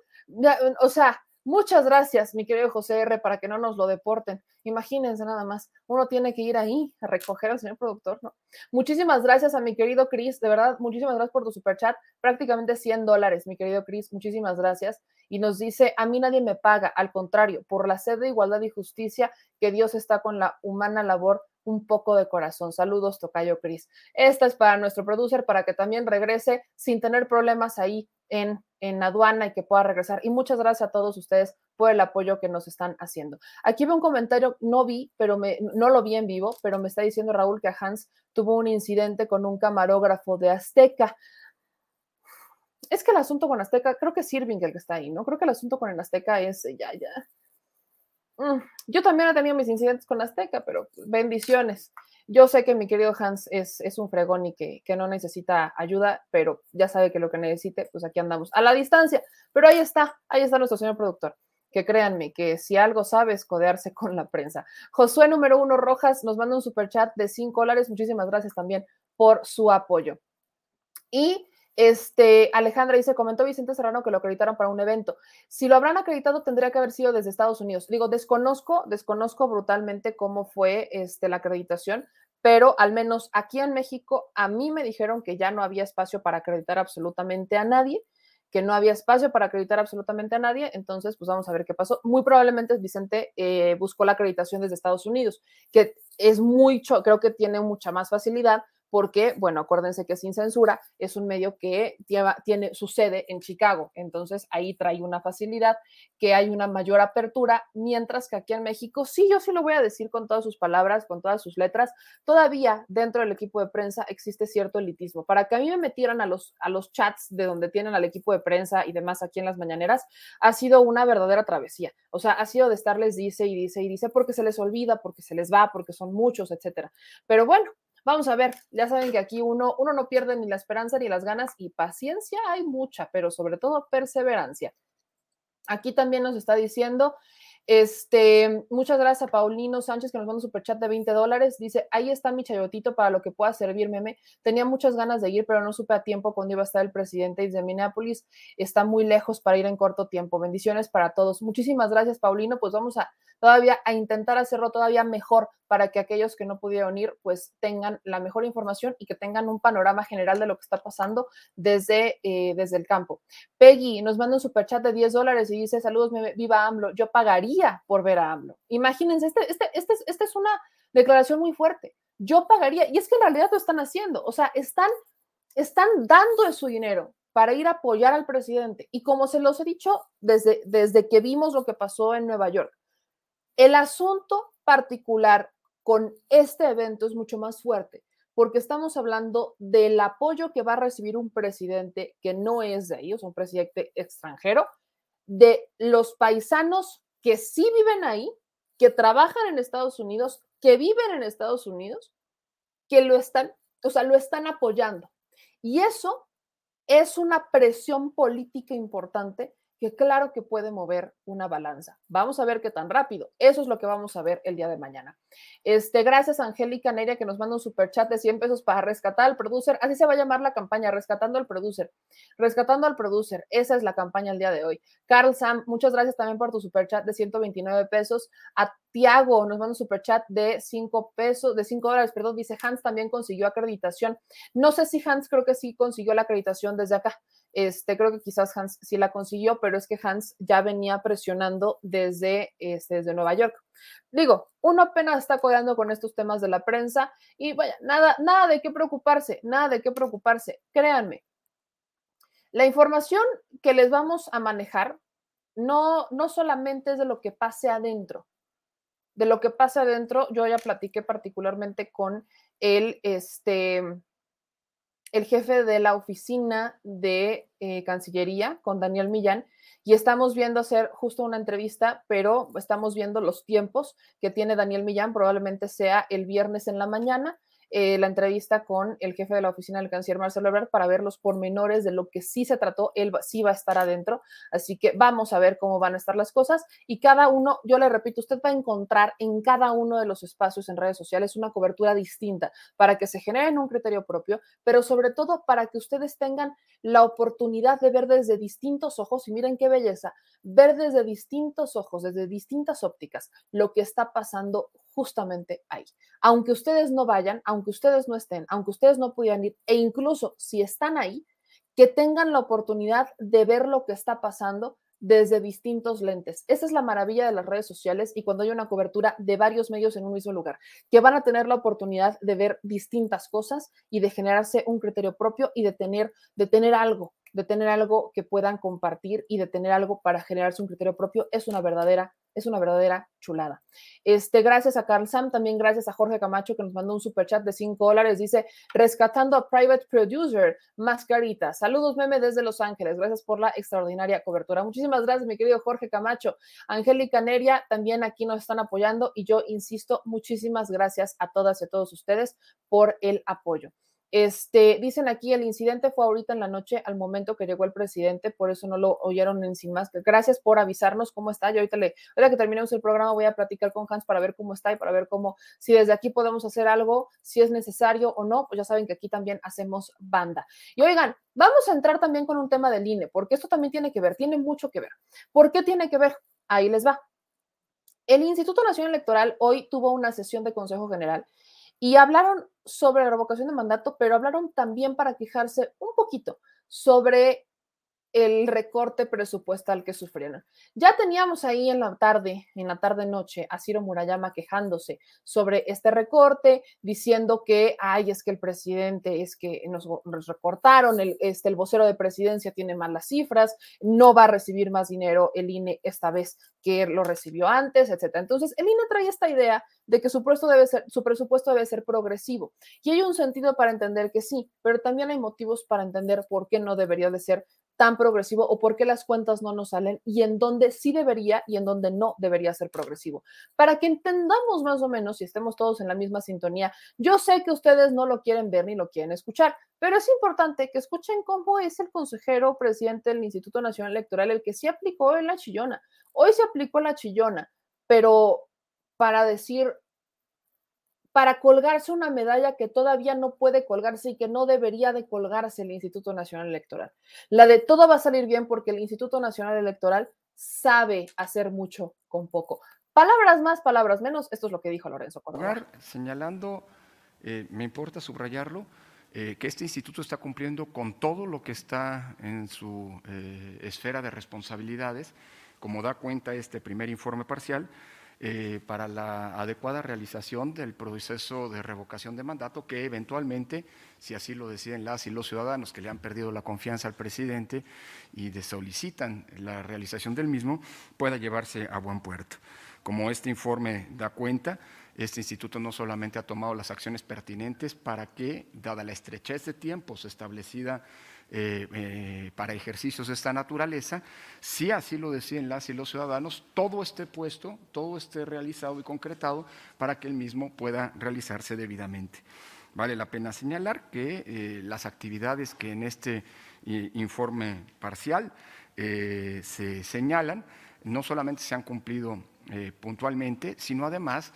o sea, Muchas gracias, mi querido José R, para que no nos lo deporten. Imagínense nada más, uno tiene que ir ahí a recoger al señor productor, ¿no? Muchísimas gracias a mi querido Chris, de verdad, muchísimas gracias por tu super chat, prácticamente 100 dólares, mi querido Chris, muchísimas gracias. Y nos dice, a mí nadie me paga, al contrario, por la sed de igualdad y justicia, que Dios está con la humana labor un poco de corazón. Saludos, Tocayo Cris. Esta es para nuestro producer, para que también regrese sin tener problemas ahí en, en aduana y que pueda regresar. Y muchas gracias a todos ustedes por el apoyo que nos están haciendo. Aquí veo un comentario, no vi, pero no lo vi en vivo, pero me está diciendo Raúl que Hans tuvo un incidente con un camarógrafo de Azteca. Es que el asunto con Azteca, creo que es Irving el que está ahí, ¿no? Creo que el asunto con el Azteca es ya, ya. Mm, yo también he tenido mis incidentes con Azteca, pero bendiciones. Yo sé que mi querido Hans es, es un fregón y que, que, no necesita ayuda, pero ya sabe que lo que necesite, pues aquí andamos a la distancia. Pero ahí está, ahí está nuestro señor productor. Que créanme que si algo sabe es codearse con la prensa. Josué número uno Rojas nos manda un super chat de 5 dólares. Muchísimas gracias también por su apoyo. Y este, Alejandra dice, comentó Vicente Serrano que lo acreditaron para un evento. Si lo habrán acreditado, tendría que haber sido desde Estados Unidos. Digo, desconozco, desconozco brutalmente cómo fue este, la acreditación, pero al menos aquí en México, a mí me dijeron que ya no había espacio para acreditar absolutamente a nadie, que no había espacio para acreditar absolutamente a nadie. Entonces, pues vamos a ver qué pasó. Muy probablemente Vicente eh, buscó la acreditación desde Estados Unidos, que es mucho, creo que tiene mucha más facilidad porque, bueno, acuérdense que Sin Censura es un medio que lleva, tiene su sede en Chicago, entonces ahí trae una facilidad, que hay una mayor apertura, mientras que aquí en México, sí, yo sí lo voy a decir con todas sus palabras, con todas sus letras, todavía dentro del equipo de prensa existe cierto elitismo. Para que a mí me metieran a los, a los chats de donde tienen al equipo de prensa y demás aquí en las mañaneras, ha sido una verdadera travesía. O sea, ha sido de estarles dice y dice y dice porque se les olvida, porque se les va, porque son muchos, etcétera. Pero bueno, Vamos a ver, ya saben que aquí uno, uno no pierde ni la esperanza ni las ganas y paciencia hay mucha, pero sobre todo perseverancia. Aquí también nos está diciendo este, muchas gracias a Paulino Sánchez que nos manda un superchat de 20 dólares. Dice, ahí está mi chayotito para lo que pueda servir, meme. Tenía muchas ganas de ir, pero no supe a tiempo cuando iba a estar el presidente de Minneapolis. Está muy lejos para ir en corto tiempo. Bendiciones para todos. Muchísimas gracias, Paulino. Pues vamos a todavía a intentar hacerlo todavía mejor para que aquellos que no pudieron ir, pues tengan la mejor información y que tengan un panorama general de lo que está pasando desde, eh, desde el campo. Peggy nos manda un superchat de 10 dólares y dice, saludos, viva AMLO. Yo pagaría por ver a AMLO. Imagínense, esta este, este, este es una declaración muy fuerte. Yo pagaría, y es que en realidad lo están haciendo, o sea, están, están dando de su dinero para ir a apoyar al presidente. Y como se los he dicho desde, desde que vimos lo que pasó en Nueva York, el asunto particular con este evento es mucho más fuerte, porque estamos hablando del apoyo que va a recibir un presidente que no es de ellos, un presidente extranjero, de los paisanos que sí viven ahí, que trabajan en Estados Unidos, que viven en Estados Unidos, que lo están, o sea, lo están apoyando. Y eso es una presión política importante que claro que puede mover una balanza. Vamos a ver qué tan rápido. Eso es lo que vamos a ver el día de mañana. Este, gracias Angélica Neria que nos manda un super chat de 100 pesos para rescatar al producer. Así se va a llamar la campaña, rescatando al producer. Rescatando al producer. Esa es la campaña el día de hoy. Carl Sam, muchas gracias también por tu super chat de 129 pesos. A Tiago nos manda un super chat de 5 pesos, de 5 dólares, perdón. Dice Hans también consiguió acreditación. No sé si Hans creo que sí consiguió la acreditación desde acá. Este, creo que quizás Hans sí la consiguió, pero es que Hans ya venía presionando desde, este, desde Nueva York. Digo, uno apenas está codeando con estos temas de la prensa y vaya, nada, nada de qué preocuparse, nada de qué preocuparse. Créanme, la información que les vamos a manejar no, no solamente es de lo que pase adentro. De lo que pase adentro, yo ya platiqué particularmente con el, este, el jefe de la oficina de eh, Cancillería, con Daniel Millán, y estamos viendo hacer justo una entrevista, pero estamos viendo los tiempos que tiene Daniel Millán, probablemente sea el viernes en la mañana eh, la entrevista con el jefe de la oficina del canciller Marcelo Ebrard para ver los pormenores de lo que sí se trató. Él sí va a estar adentro, así que vamos a ver cómo van a estar las cosas. Y cada uno, yo le repito, usted va a encontrar en cada uno de los espacios en redes sociales una cobertura distinta para que se generen un criterio propio, pero sobre todo para que ustedes tengan la oportunidad de ver desde distintos ojos, y miren qué belleza, ver desde distintos ojos, desde distintas ópticas, lo que está pasando justamente ahí. Aunque ustedes no vayan, aunque ustedes no estén, aunque ustedes no pudieran ir, e incluso si están ahí, que tengan la oportunidad de ver lo que está pasando desde distintos lentes. Esa es la maravilla de las redes sociales y cuando hay una cobertura de varios medios en un mismo lugar, que van a tener la oportunidad de ver distintas cosas y de generarse un criterio propio y de tener, de tener algo, de tener algo que puedan compartir y de tener algo para generarse un criterio propio, es una verdadera es una verdadera chulada. Este, gracias a Carl Sam, también gracias a Jorge Camacho que nos mandó un super chat de 5 dólares. Dice, rescatando a Private Producer, Mascarita. Saludos, meme desde Los Ángeles. Gracias por la extraordinaria cobertura. Muchísimas gracias, mi querido Jorge Camacho. Angélica Neria también aquí nos están apoyando y yo insisto, muchísimas gracias a todas y a todos ustedes por el apoyo. Este, dicen aquí, el incidente fue ahorita en la noche al momento que llegó el presidente, por eso no lo oyeron en sin más. Gracias por avisarnos cómo está. Yo ahorita le, ahora que terminemos el programa voy a platicar con Hans para ver cómo está y para ver cómo, si desde aquí podemos hacer algo, si es necesario o no, pues ya saben que aquí también hacemos banda. Y oigan, vamos a entrar también con un tema del INE, porque esto también tiene que ver, tiene mucho que ver. ¿Por qué tiene que ver? Ahí les va. El Instituto Nacional Electoral hoy tuvo una sesión de Consejo General y hablaron sobre la revocación de mandato, pero hablaron también para quejarse un poquito sobre el recorte presupuestal que sufrieron. Ya teníamos ahí en la tarde, en la tarde noche, a Ciro Murayama quejándose sobre este recorte, diciendo que, ay, es que el presidente, es que nos, recortaron, el, este, el vocero de presidencia tiene malas cifras, no va a recibir más dinero el INE esta vez que lo recibió antes, etcétera. Entonces, el INE trae esta idea de que su presupuesto, debe ser, su presupuesto debe ser progresivo. Y hay un sentido para entender que sí, pero también hay motivos para entender por qué no debería de ser tan progresivo o por qué las cuentas no nos salen y en dónde sí debería y en dónde no debería ser progresivo. Para que entendamos más o menos y estemos todos en la misma sintonía, yo sé que ustedes no lo quieren ver ni lo quieren escuchar, pero es importante que escuchen cómo es el consejero presidente del Instituto Nacional Electoral el que sí aplicó en la chillona. Hoy se aplicó la chillona, pero para decir, para colgarse una medalla que todavía no puede colgarse y que no debería de colgarse el Instituto Nacional Electoral. La de todo va a salir bien porque el Instituto Nacional Electoral sabe hacer mucho con poco. Palabras más, palabras menos, esto es lo que dijo Lorenzo Córdoba. Señalando, eh, me importa subrayarlo, eh, que este instituto está cumpliendo con todo lo que está en su eh, esfera de responsabilidades, como da cuenta este primer informe parcial, eh, para la adecuada realización del proceso de revocación de mandato que eventualmente, si así lo deciden las y los ciudadanos que le han perdido la confianza al presidente y solicitan la realización del mismo, pueda llevarse a buen puerto. Como este informe da cuenta, este instituto no solamente ha tomado las acciones pertinentes para que, dada la estrechez de tiempos establecida eh, eh, para ejercicios de esta naturaleza, si así lo deciden las y los ciudadanos, todo esté puesto, todo esté realizado y concretado para que el mismo pueda realizarse debidamente. Vale la pena señalar que eh, las actividades que en este informe parcial se señalan no solamente se han cumplido puntualmente, sino además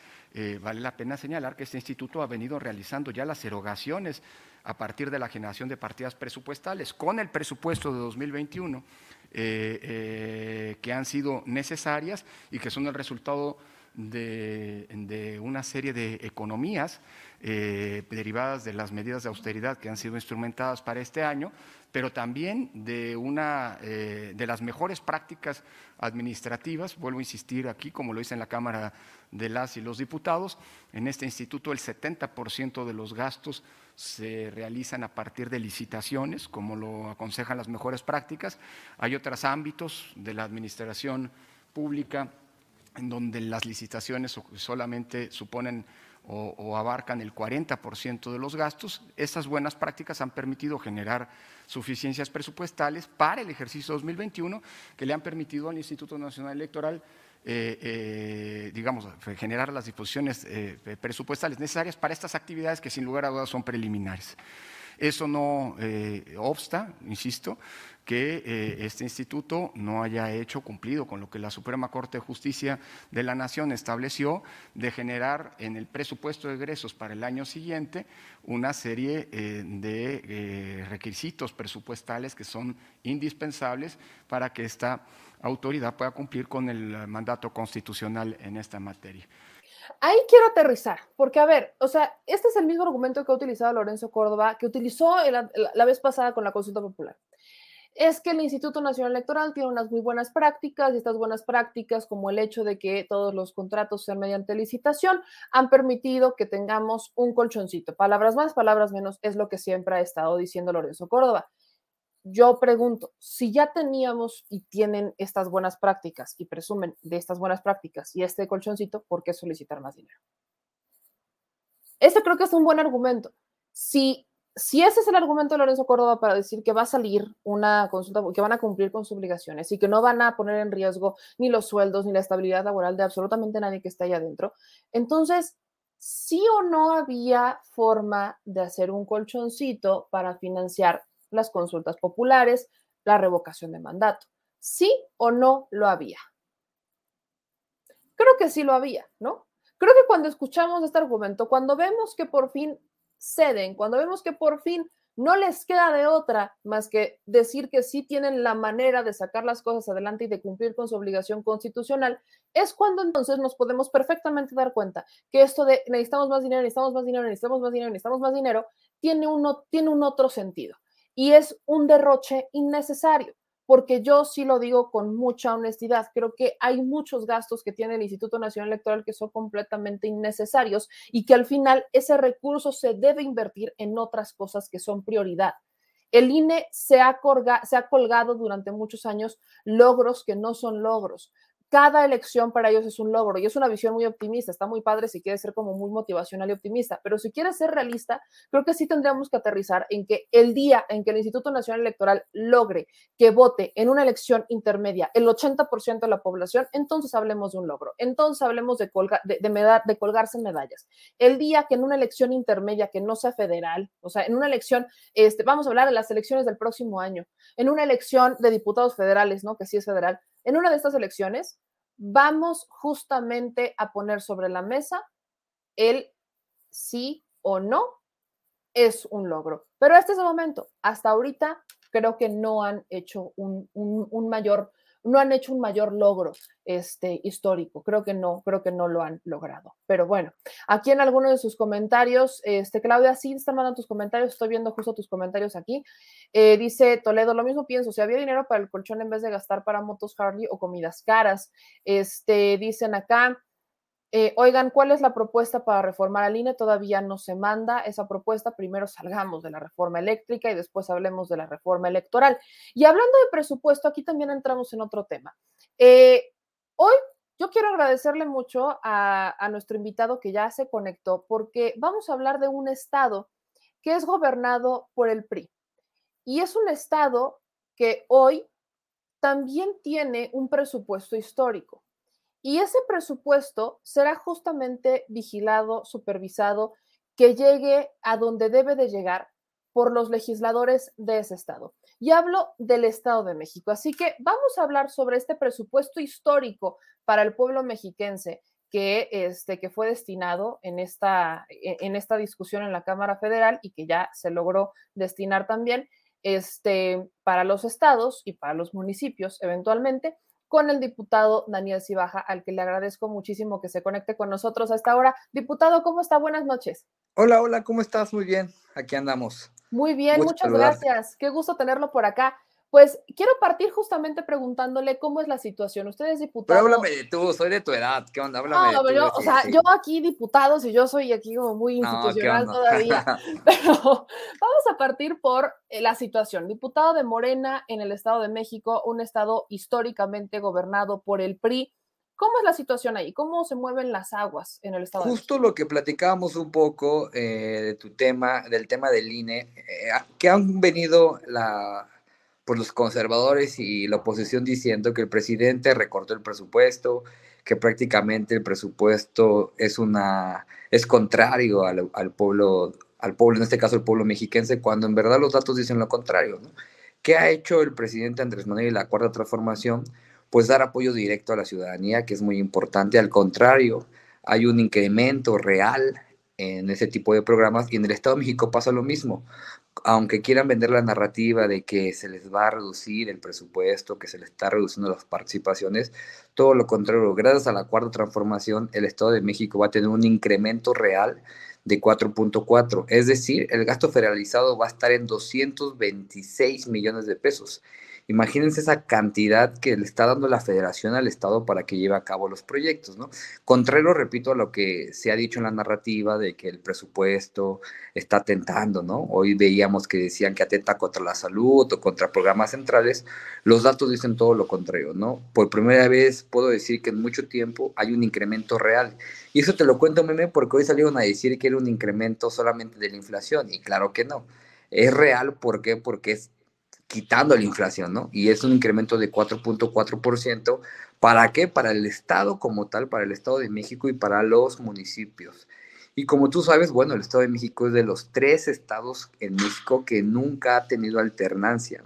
vale la pena señalar que este instituto ha venido realizando ya las erogaciones a partir de la generación de partidas presupuestales. Con el presupuesto de 2021 eh, eh, que han sido necesarias y que son el resultado de, una serie de economías eh, derivadas de las medidas de austeridad que han sido instrumentadas para este año, pero también de, una, de las mejores prácticas administrativas. Vuelvo a insistir aquí, como lo hice en la Cámara de las y los Diputados, en este instituto el 70% de los gastos se realizan a partir de licitaciones, como lo aconsejan las mejores prácticas. Hay otros ámbitos de la administración pública en donde las licitaciones solamente suponen o, abarcan el 40% de los gastos. Estas buenas prácticas han permitido generar suficiencias presupuestales para el ejercicio 2021 que le han permitido al Instituto Nacional Electoral eh, eh, digamos, generar las disposiciones eh, presupuestales necesarias para estas actividades que sin lugar a dudas son preliminares. Eso no obsta, insisto, que este instituto no haya hecho cumplido con lo que la Suprema Corte de Justicia de la Nación estableció de generar en el presupuesto de egresos para el año siguiente una serie de requisitos presupuestales que son indispensables para que esta autoridad pueda cumplir con el mandato constitucional en esta materia. Ahí quiero aterrizar, porque a ver, o sea, este es el mismo argumento que ha utilizado Lorenzo Córdoba, que utilizó la, vez pasada con la consulta popular. Es que el Instituto Nacional Electoral tiene unas muy buenas prácticas y estas buenas prácticas, como el hecho de que todos los contratos sean mediante licitación, han permitido que tengamos un colchoncito. Palabras más, palabras menos, es lo que siempre ha estado diciendo Lorenzo Córdoba. yo pregunto, si ya teníamos y tienen estas buenas prácticas y presumen de estas buenas prácticas y este colchoncito, ¿por qué solicitar más dinero? Este creo que es un buen argumento. Si, si ese es el argumento de Lorenzo Córdoba para decir que va a salir una consulta, que van a cumplir con sus obligaciones y que no van a poner en riesgo ni los sueldos ni la estabilidad laboral de absolutamente nadie que esté ahí adentro, entonces, ¿sí o no había forma de hacer un colchoncito para financiar las consultas populares, la revocación de mandato? ¿Sí o no lo había? Creo que sí lo había, ¿no? Creo que cuando escuchamos este argumento, cuando vemos que por fin ceden, cuando vemos que por fin no les queda de otra más que decir que sí tienen la manera de sacar las cosas adelante y de cumplir con su obligación constitucional, es cuando entonces nos podemos perfectamente dar cuenta que esto de necesitamos más dinero, necesitamos más dinero, necesitamos más dinero, necesitamos más dinero, tiene, uno, tiene un otro sentido y es un derroche innecesario porque yo sí lo digo con mucha honestidad. Creo que hay muchos gastos que tiene el Instituto Nacional Electoral que son completamente innecesarios y que al final ese recurso se debe invertir en otras cosas que son prioridad. El INE se ha, se ha colgado durante muchos años logros que no son logros cada elección para ellos es un logro y es una visión muy optimista. Está muy padre si quieres ser como muy motivacional y optimista, pero si quieres ser realista, creo que sí tendríamos que aterrizar en que el día en que el Instituto Nacional Electoral logre que vote en una elección intermedia el 80% de la población, entonces hablemos de un logro. Entonces hablemos de, de, de colgarse medallas. El día que en una elección intermedia que no sea federal, o sea, en una elección, este, vamos a hablar de las elecciones del próximo año, en una elección de diputados federales, ¿no? Que sí es federal, en una de estas elecciones vamos justamente a poner sobre la mesa el sí o no es un logro. Pero este es el momento. Hasta ahorita creo que no han hecho un, un mayor no han hecho un mayor logro este, histórico. Creo que no, creo que no lo han logrado. Pero bueno, aquí en alguno de sus comentarios, este, Claudia, sí están mandando tus comentarios, estoy viendo justo tus comentarios aquí. Eh, dice Toledo, lo mismo pienso, si había dinero para el colchón en vez de gastar para motos Harley o comidas caras. Este, dicen acá, eh, oigan, ¿cuál es la propuesta para reformar al INE? Todavía no se manda esa propuesta. Primero salgamos de la reforma eléctrica y después hablemos de la reforma electoral. Y hablando de presupuesto, aquí también entramos en otro tema. Eh, hoy yo quiero agradecerle mucho a, a nuestro invitado que ya se conectó porque vamos a hablar de un estado que es gobernado por el PRI. Y es un estado que hoy también tiene un presupuesto histórico. Y ese presupuesto será justamente vigilado, supervisado, que llegue a donde debe de llegar por los legisladores de ese estado. Y hablo del Estado de México. Así que vamos a hablar sobre este presupuesto histórico para el pueblo mexiquense que, este, que fue destinado en esta, e, en esta discusión en la Cámara Federal y que ya se logró destinar también este, para los estados y para los municipios eventualmente con el diputado Daniel Cibaja, al que le agradezco muchísimo que se conecte con nosotros a esta hora. Diputado, ¿cómo está? Buenas noches. Hola, hola, ¿cómo estás? Muy bien, aquí andamos. Muy bien, muchas gracias. Qué gusto tenerlo por acá. Pues quiero partir justamente preguntándole cómo es la situación. Usted es diputado. Pero háblame de tú, soy de tu edad. ¿Qué onda? Háblame no, de yo, o sea, yo aquí diputado, si yo soy aquí como muy institucional todavía. Pero vamos a partir por eh, la situación. Diputado de Morena en el Estado de México, un estado históricamente gobernado por el PRI. ¿Cómo es la situación ahí? ¿Cómo se mueven las aguas en el Estado? Justo lo que platicábamos un poco eh, de tu tema, del tema del INE, eh, que han venido la, por los conservadores y la oposición diciendo que el presidente recortó el presupuesto, que prácticamente el presupuesto es una es contrario al, al, pueblo al pueblo en este caso el pueblo mexiquense cuando en verdad los datos dicen lo contrario ¿no? ¿qué ha hecho el presidente Andrés Manuel y la cuarta transformación? pues dar apoyo directo a la ciudadanía que es muy importante al contrario hay un incremento real en ese tipo de programas y en el Estado de México pasa lo mismo aunque quieran vender la narrativa de que se les va a reducir el presupuesto, que se les está reduciendo las participaciones, todo lo contrario, gracias a la cuarta transformación, el Estado de México va a tener un incremento real de 4.4. Es decir, el gasto federalizado va a estar en 226 millones de pesos. Imagínense esa cantidad que le está dando la federación al Estado para que lleve a cabo los proyectos, ¿no? Contrario, repito, a lo que se ha dicho en la narrativa de que el presupuesto está atentando, ¿no? Hoy veíamos que decían que atenta contra la salud o contra programas centrales. Los datos dicen todo lo contrario, ¿no? Por primera vez puedo decir que en mucho tiempo hay un incremento real. Y eso te lo cuento, meme, porque hoy salieron a decir que era un incremento solamente de la inflación. Y claro que no. Es real, ¿por qué? Porque es quitando la inflación, ¿no? Y es un incremento de 4.4%. ¿Para qué? Para el Estado como tal, para el Estado de México y para los municipios. Y como tú sabes, bueno, el Estado de México es de los tres estados en México que nunca ha tenido alternancia.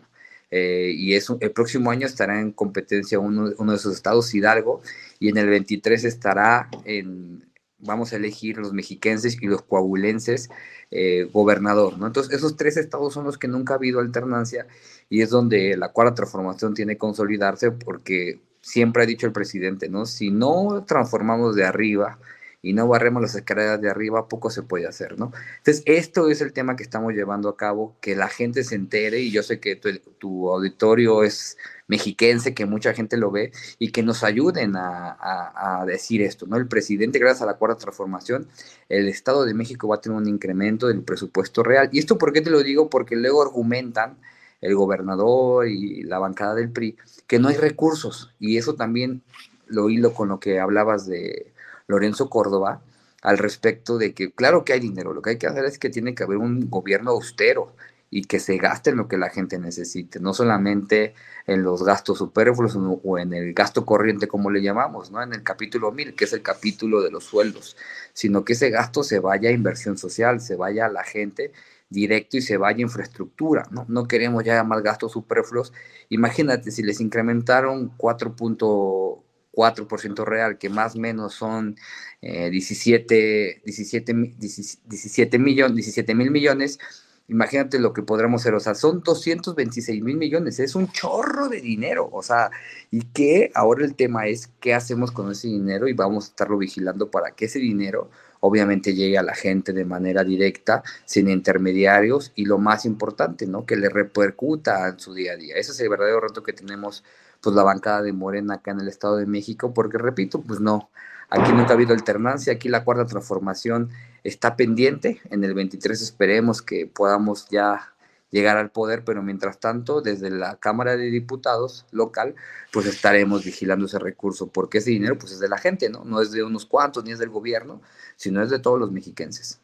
Eh, y es, el próximo año estará en competencia uno, uno de esos estados, Hidalgo, y en el 23 estará en, vamos a elegir los mexiquenses y los coahuilenses eh, gobernador, ¿no? Entonces, esos tres estados son los que nunca ha habido alternancia y es donde la cuarta transformación tiene que consolidarse porque siempre ha dicho el presidente, ¿no? Si no transformamos de arriba y no barremos las escaleras de arriba, poco se puede hacer, ¿no? Entonces, esto es el tema que estamos llevando a cabo, que la gente se entere y yo sé que tu, tu auditorio es mexiquense, que mucha gente lo ve y que nos ayuden a, decir esto, ¿no? El presidente, gracias a la cuarta transformación, el Estado de México va a tener un incremento del presupuesto real. ¿Y esto por qué te lo digo? Porque luego argumentan el gobernador y la bancada del PRI que no hay recursos y eso también lo hilo con lo que hablabas de Lorenzo Córdoba al respecto de que claro que hay dinero, lo que hay que hacer es que tiene que haber un gobierno austero y que se gaste en lo que la gente necesite, no solamente en los gastos superfluos o en el gasto corriente, como le llamamos, ¿no? En el capítulo 1000, que es el capítulo de los sueldos, sino que ese gasto se vaya a inversión social, se vaya a la gente directo y se vaya a infraestructura, ¿no? No queremos ya más gastos superfluos. Imagínate si les incrementaron 4.4% real, que más o menos son 17, 17, 17, millones, 17 mil millones, imagínate lo que podremos hacer, o sea, son 226 mil millones, es un chorro de dinero, o sea, y que ahora el tema es qué hacemos con ese dinero y vamos a estarlo vigilando para que ese dinero obviamente llegue a la gente de manera directa, sin intermediarios y lo más importante, ¿no? Que le repercuta en su día a día. Ese es el verdadero reto que tenemos, pues la bancada de Morena acá en el Estado de México, porque repito, pues no, aquí nunca ha habido alternancia, aquí la cuarta transformación está pendiente, en el 23 esperemos que podamos ya llegar al poder, pero mientras tanto, desde la Cámara de Diputados local, pues estaremos vigilando ese recurso, porque ese dinero pues es de la gente, ¿no? No es de unos cuantos, ni es del gobierno, sino es de todos los mexiquenses.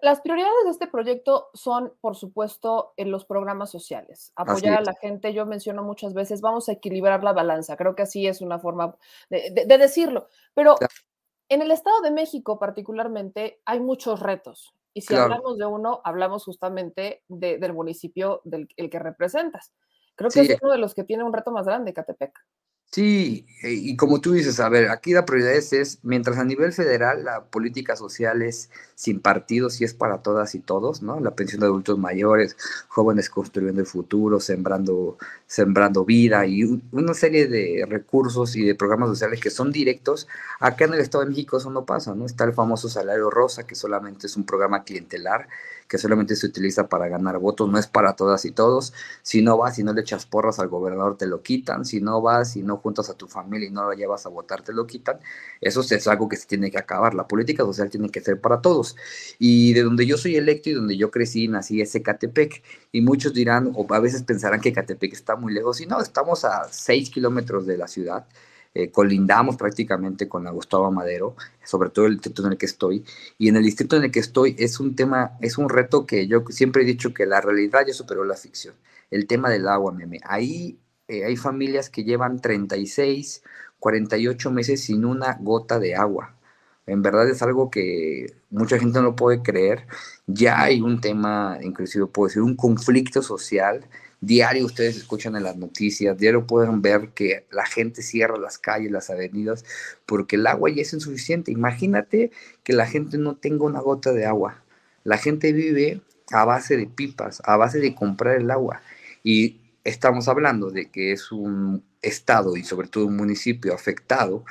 Las prioridades de este proyecto son, por supuesto, en los programas sociales. Apoyar a la gente, yo menciono muchas veces, vamos a equilibrar la balanza. Creo que así es una forma de, decirlo. Pero en el Estado de México particularmente hay muchos retos. Y si hablamos de uno, hablamos justamente del municipio del el que representas. Creo que es uno de los que tiene un reto más grande, Catepec. Sí, eh, y como tú dices, a ver, aquí la prioridad es, mientras a nivel federal la política social es sin partidos y es para todas y todos, ¿no? La pensión de adultos mayores, jóvenes construyendo el futuro, sembrando, sembrando vida y una serie de recursos y de programas sociales que son directos. Acá en el Estado de México eso no pasa, ¿no? Está el famoso salario rosa, que solamente es un programa clientelar que solamente se utiliza para ganar votos, no es para todas y todos. Si no vas, si no le echas porras al gobernador, te lo quitan. Si no vas, si no juntas a tu familia y no lo llevas a votar, te lo quitan. Eso es algo que se tiene que acabar. La política social tiene que ser para todos. Y de donde yo soy electo y donde yo crecí, nací, es Ecatepec. Y muchos dirán, o a veces pensarán que Ecatepec está muy lejos. Y no, estamos a 6 kilómetros de la ciudad. Eh, colindamos prácticamente con la Gustavo Madero, sobre todo el distrito en el que estoy, y en el distrito en el que estoy es un tema, es un reto que yo siempre he dicho que la realidad ya superó la ficción, el tema del agua, meme. Ahí eh, hay familias que llevan 36, 48 meses sin una gota de agua. En verdad es algo que mucha gente no puede creer. Ya hay un tema, inclusive puedo decir, un conflicto social Diario ustedes escuchan en las noticias, diario pueden ver que la gente cierra las calles, las avenidas, porque el agua ya es insuficiente. Imagínate que la gente no tenga una gota de agua. La gente vive a base de pipas, a base de comprar el agua. Y estamos hablando de que es un estado y sobre todo un municipio afectado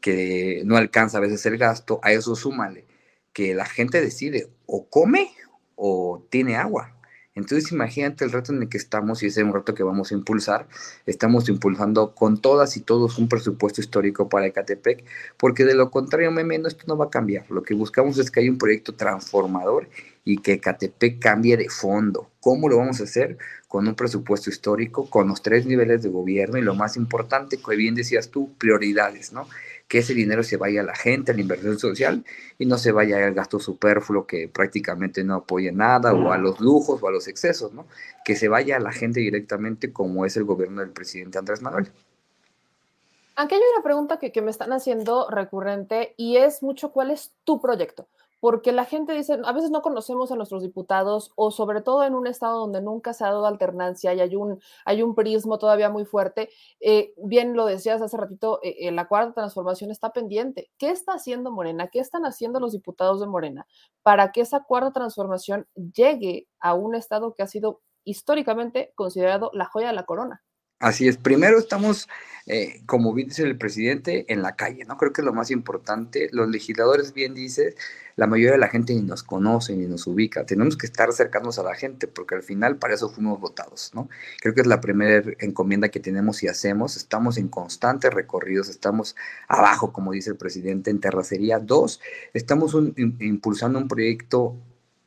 que no alcanza a veces el gasto, a eso súmale que la gente decide o come o tiene agua. Entonces imagínate el reto en el que estamos y ese es un reto que vamos a impulsar. Estamos impulsando con todas y todos un presupuesto histórico para Ecatepec, porque de lo contrario, meme, no, esto no va a cambiar. Lo que buscamos es que haya un proyecto transformador y que Ecatepec cambie de fondo. ¿Cómo lo vamos a hacer? Con un presupuesto histórico, con los tres niveles de gobierno y lo más importante, que bien decías tú, prioridades, ¿no? Que ese dinero se vaya a la gente, a la inversión social y no se vaya al gasto superfluo que prácticamente no apoye nada o a los lujos o a los excesos, ¿no? Que se vaya a la gente directamente como es el gobierno del presidente Andrés Manuel. Aquí hay una pregunta que, que me están haciendo recurrente y es mucho cuál es tu proyecto porque la gente dice, a veces no conocemos a nuestros diputados o sobre todo en un estado donde nunca se ha dado alternancia y hay un, hay un todavía muy fuerte. Eh, bien lo decías hace ratito, eh, eh, la cuarta transformación está pendiente. ¿Qué está haciendo Morena? ¿Qué están haciendo los diputados de Morena para que esa cuarta transformación llegue a un estado que ha sido históricamente considerado la joya de la corona? Así es, primero estamos, eh, como bien dice el presidente, en la calle, ¿no? Creo que es lo más importante. Los legisladores, bien dice, la mayoría de la gente ni nos conoce ni nos ubica. Tenemos que estar cercanos a la gente porque al final para eso fuimos votados, ¿no? Creo que es la primera encomienda que tenemos y hacemos. Estamos en constantes recorridos, estamos abajo, como dice el presidente, en terracería. Dos, estamos impulsando un proyecto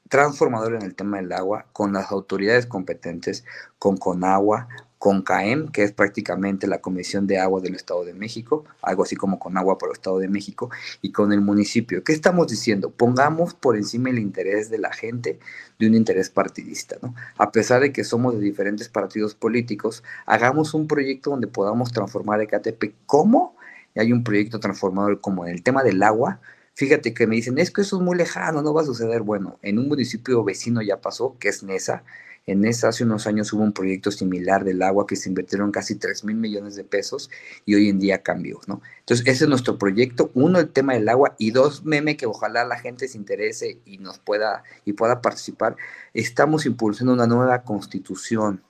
transformador en el tema del agua con las autoridades competentes, con Conagua, con CAEM, que es prácticamente la Comisión de Agua del Estado de México, algo así como con Agua para el Estado de México, y con el municipio. ¿Qué estamos diciendo? Pongamos por encima el interés de la gente de un interés partidista, ¿no? A pesar de que somos de diferentes partidos políticos, hagamos un proyecto donde podamos transformar Ecatepec. ¿Cómo? Y hay un proyecto transformador como en el tema del agua, Fíjate que me dicen, es que eso es muy lejano, no va a suceder. Bueno, en un municipio vecino ya pasó, que es Nesa, en esa hace unos años hubo un proyecto similar del agua que se invirtieron casi 3 mil millones de pesos y hoy en día cambió, ¿no? Entonces, ese es nuestro proyecto. Uno, el tema del agua y dos, meme, que ojalá la gente se interese y nos pueda, y pueda participar. Estamos impulsando una nueva constitución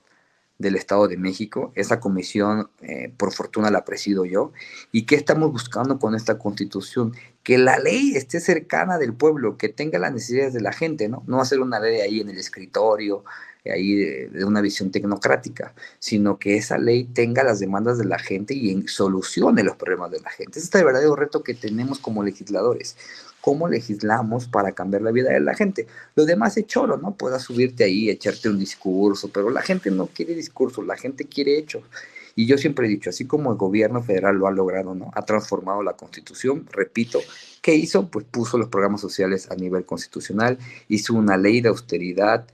del Estado de México. Esa comisión, eh, por fortuna, la presido yo. ¿Y qué estamos buscando con esta constitución? Que la ley esté cercana del pueblo, que tenga las necesidades de la gente, ¿no? No hacer una ley ahí en el escritorio, ahí de, una visión tecnocrática, sino que esa ley tenga las demandas de la gente y solucione los problemas de la gente. Ese es el verdadero reto que tenemos como legisladores. ¿Cómo legislamos para cambiar la vida de la gente? Lo demás es choro, ¿no? Puedas subirte ahí, echarte un discurso, pero la gente no quiere discurso, la gente quiere hechos. Y yo siempre he dicho, así como el gobierno federal lo ha logrado, ¿no? Ha transformado la constitución, repito, ¿qué hizo? Pues puso los programas sociales a nivel constitucional, hizo una ley de austeridad,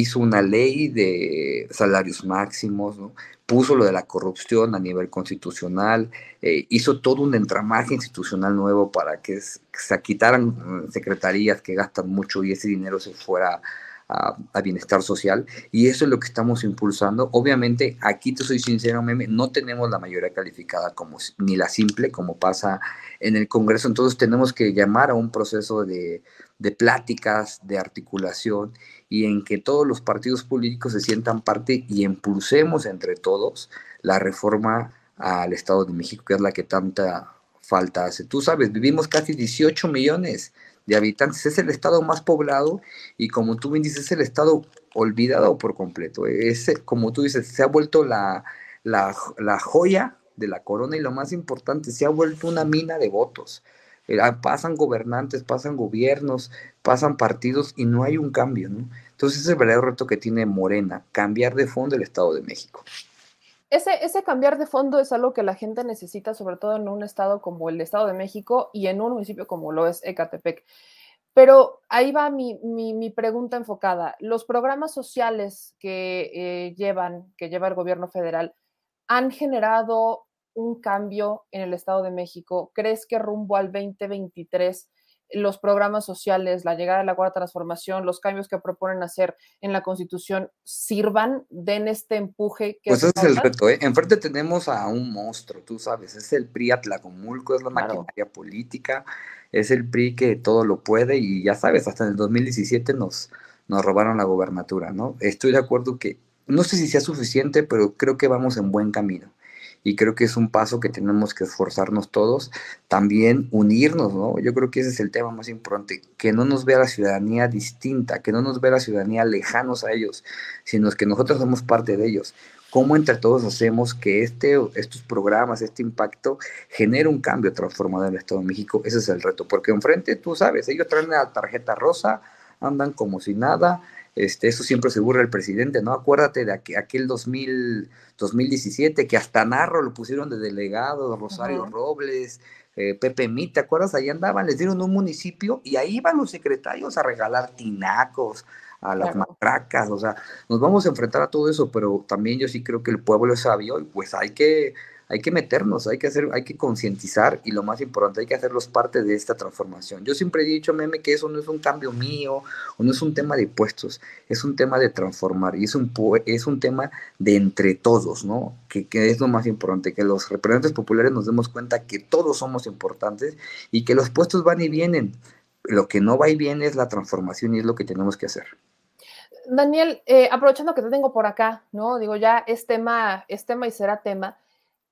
hizo una ley de salarios máximos, ¿no? puso lo de la corrupción a nivel constitucional, eh, hizo todo un entramaje institucional nuevo para que se quitaran mm, secretarías que gastan mucho y ese dinero se fuera a, bienestar social y eso es lo que estamos impulsando. Obviamente, aquí te soy sincero, meme, no tenemos la mayoría calificada como ni la simple como pasa en el Congreso, entonces tenemos que llamar a un proceso de, de pláticas, de articulación y en que todos los partidos políticos se sientan parte y impulsemos entre todos la reforma al Estado de México, que es la que tanta falta hace. Tú sabes, vivimos casi 18 millones de habitantes, es el estado más poblado y como tú bien dices, es el estado olvidado por completo. Es, como tú dices, se ha vuelto la, la, la joya de la corona y lo más importante, se ha vuelto una mina de votos. Eh, ah, pasan gobernantes, pasan gobiernos, pasan partidos y no hay un cambio, ¿no? Entonces ese es el verdadero reto que tiene Morena, cambiar de fondo el Estado de México. Ese, ese cambiar de fondo es algo que la gente necesita, sobre todo en un estado como el Estado de México y en un municipio como lo es Ecatepec. Pero ahí va mi, mi, pregunta enfocada. Los programas sociales que eh, llevan, que lleva el gobierno federal, han generado un cambio en el Estado de México? ¿Crees que rumbo al 2023 los programas sociales, la llegada de la cuarta transformación, los cambios que proponen hacer en la Constitución sirvan, den este empuje que... Pues ese es el reto, ¿eh? Enfrente tenemos a un monstruo, tú sabes, es el PRI Atlacomulco, es la maquinaria política, es el PRI que todo lo puede y ya sabes, hasta en el 2017 nos, nos robaron la gobernatura, ¿no? Estoy de acuerdo que, no sé si sea suficiente, pero creo que vamos en buen camino y creo que es un paso que tenemos que esforzarnos todos, también unirnos, ¿no? Yo creo que ese es el tema más importante, que no nos vea la ciudadanía distinta, que no nos vea la ciudadanía lejanos a ellos, sino que nosotros somos parte de ellos. ¿Cómo entre todos hacemos que este, estos programas, este impacto, genere un cambio transformador en el Estado de México? Ese es el reto, porque enfrente, tú sabes, ellos traen la tarjeta rosa, andan como si nada, este, eso siempre se burla el presidente, ¿no? Acuérdate de aquel 2000, 2017 que hasta Narro lo pusieron de delegado, Rosario Robles, eh, Pepe Mit, ¿te acuerdas? Ahí andaban, les dieron un municipio y ahí iban los secretarios a regalar tinacos, a las matracas, o sea, nos vamos a enfrentar a todo eso, pero también yo sí creo que el pueblo es sabio y pues hay que hay que meternos, hay que hacer, hay que concientizar y lo más importante, hay que hacerlos parte de esta transformación. Yo siempre he dicho, meme, que eso no es un cambio mío o no es un tema de puestos, es un tema de transformar y es un, es un tema de entre todos, ¿no? Que, que es lo más importante, que los representantes populares nos demos cuenta que todos somos importantes y que los puestos van y vienen. Lo que no va y viene es la transformación y es lo que tenemos que hacer. Daniel, eh, aprovechando que te tengo por acá, ¿no? Digo, ya es tema, es tema y será tema.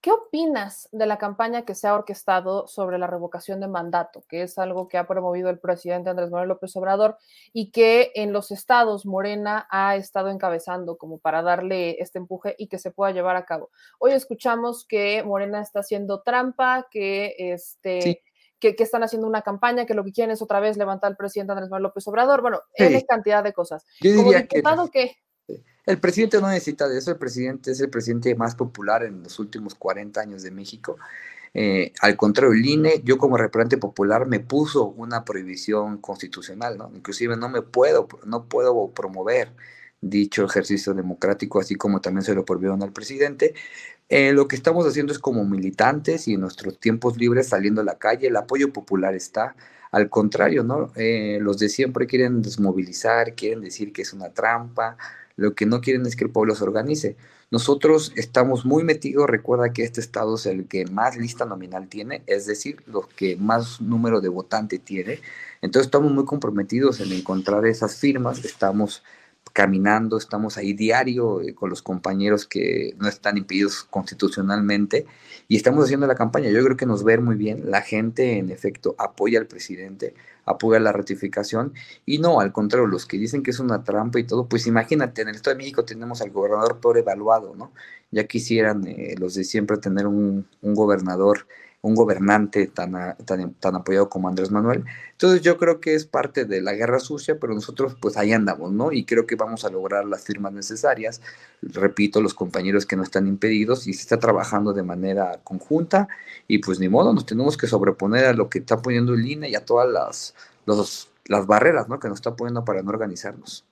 ¿Qué opinas de la campaña que se ha orquestado sobre la revocación de mandato, que es algo que ha promovido el presidente Andrés Manuel López Obrador y que en los estados Morena ha estado encabezando como para darle este empuje y que se pueda llevar a cabo? Hoy escuchamos que Morena está haciendo trampa, que este... Que, están haciendo una campaña, que lo que quieren es otra vez levantar al presidente Andrés Manuel López Obrador. Bueno, sí. cantidad de cosas. Yo Como diputado, que, el presidente no necesita de eso, el presidente es el presidente más popular en los últimos 40 años de México. Eh, al contrario, el INE, yo como representante popular me puso una prohibición constitucional, ¿no? Inclusive no me puedo, no puedo promover dicho ejercicio democrático, así como también se lo prohibieron al presidente. Eh, lo que estamos haciendo es como militantes y en nuestros tiempos libres saliendo a la calle, el apoyo popular está. Al contrario, ¿no? Eh, los de siempre quieren desmovilizar, quieren decir que es una trampa, lo que no quieren es que el pueblo se organice. Nosotros estamos muy metidos, recuerda que este estado es el que más lista nominal tiene, es decir, los que más número de votantes tiene. Entonces estamos muy comprometidos en encontrar esas firmas, estamos caminando, estamos ahí diario eh, con los compañeros que no están impedidos constitucionalmente y estamos haciendo la campaña. Yo creo que nos ver muy bien. La gente, en efecto, apoya al presidente, apoya la ratificación y no, al contrario, los que dicen que es una trampa y todo, pues imagínate, en el Estado de México tenemos al gobernador peor evaluado, ¿no? Ya quisieran eh, los de siempre tener un, un gobernador un gobernante tan, tan, tan, apoyado como Andrés Manuel. Entonces yo creo que es parte de la guerra sucia, pero nosotros pues ahí andamos, ¿no? Y creo que vamos a lograr las firmas necesarias. Repito, los compañeros que no están impedidos y se está trabajando de manera conjunta y pues ni modo, nos tenemos que sobreponer a lo que está poniendo el INE y a todas las, las barreras, ¿no? Que nos está poniendo para no organizarnos.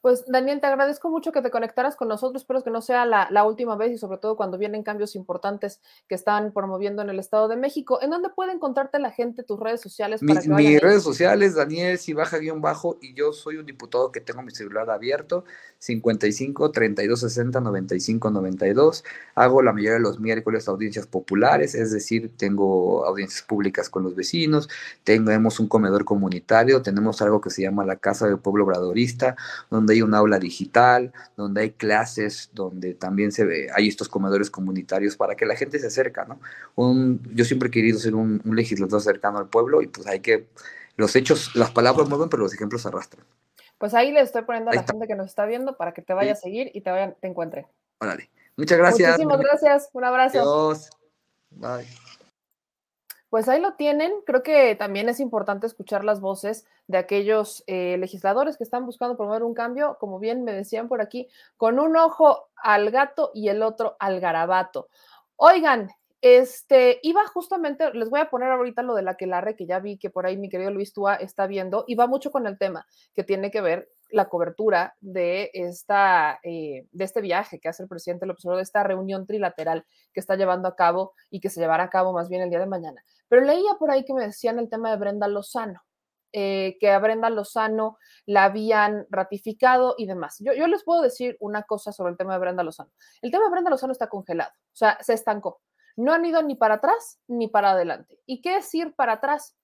Pues Daniel, te agradezco mucho que te conectaras con nosotros. Espero que no sea la, última vez y sobre todo cuando vienen cambios importantes que están promoviendo en el Estado de México. ¿En dónde puede encontrarte la gente tus redes sociales? Para mis redes sociales, Daniel, si baja guion bajo y yo soy un diputado que tengo mi celular abierto, 55 32 60 95 92. Hago la mayoría de los miércoles audiencias populares, es decir, tengo audiencias públicas con los vecinos, tenemos un comedor comunitario, tenemos algo que se llama la Casa del Pueblo Obradorista, donde hay un aula digital, donde hay clases, donde también se ve, hay estos comedores comunitarios para que la gente se acerca, ¿no? Un, yo siempre he querido ser un, legislador cercano al pueblo y pues hay que, los hechos, las palabras mueven, pero los ejemplos arrastran. Pues ahí le estoy poniendo a la gente que nos está viendo para que te vaya a seguir y te, vaya, te encuentre. Órale. Muchas gracias. Muchísimas gracias. Un abrazo. Adiós. Bye. Pues ahí lo tienen. Creo que también es importante escuchar las voces de aquellos eh, legisladores que están buscando promover un cambio, como bien me decían por aquí, con un ojo al gato y el otro al garabato. Oigan, este, iba justamente, les voy a poner ahorita lo de la quelarre que ya vi que por ahí mi querido Luis Túa está viendo, y va mucho con el tema que tiene que ver la cobertura de, esta, eh, de este viaje que hace el presidente López de esta reunión trilateral que está llevando a cabo y que se llevará a cabo más bien el día de mañana. Pero leía por ahí que me decían el tema de Brenda Lozano. Eh, que a Brenda Lozano la habían ratificado y demás. Yo, yo, les puedo decir una cosa sobre el tema de Brenda Lozano. El tema de Brenda Lozano está congelado, o sea, se estancó. No han ido ni para atrás ni para adelante. ¿Y qué decir para atrás?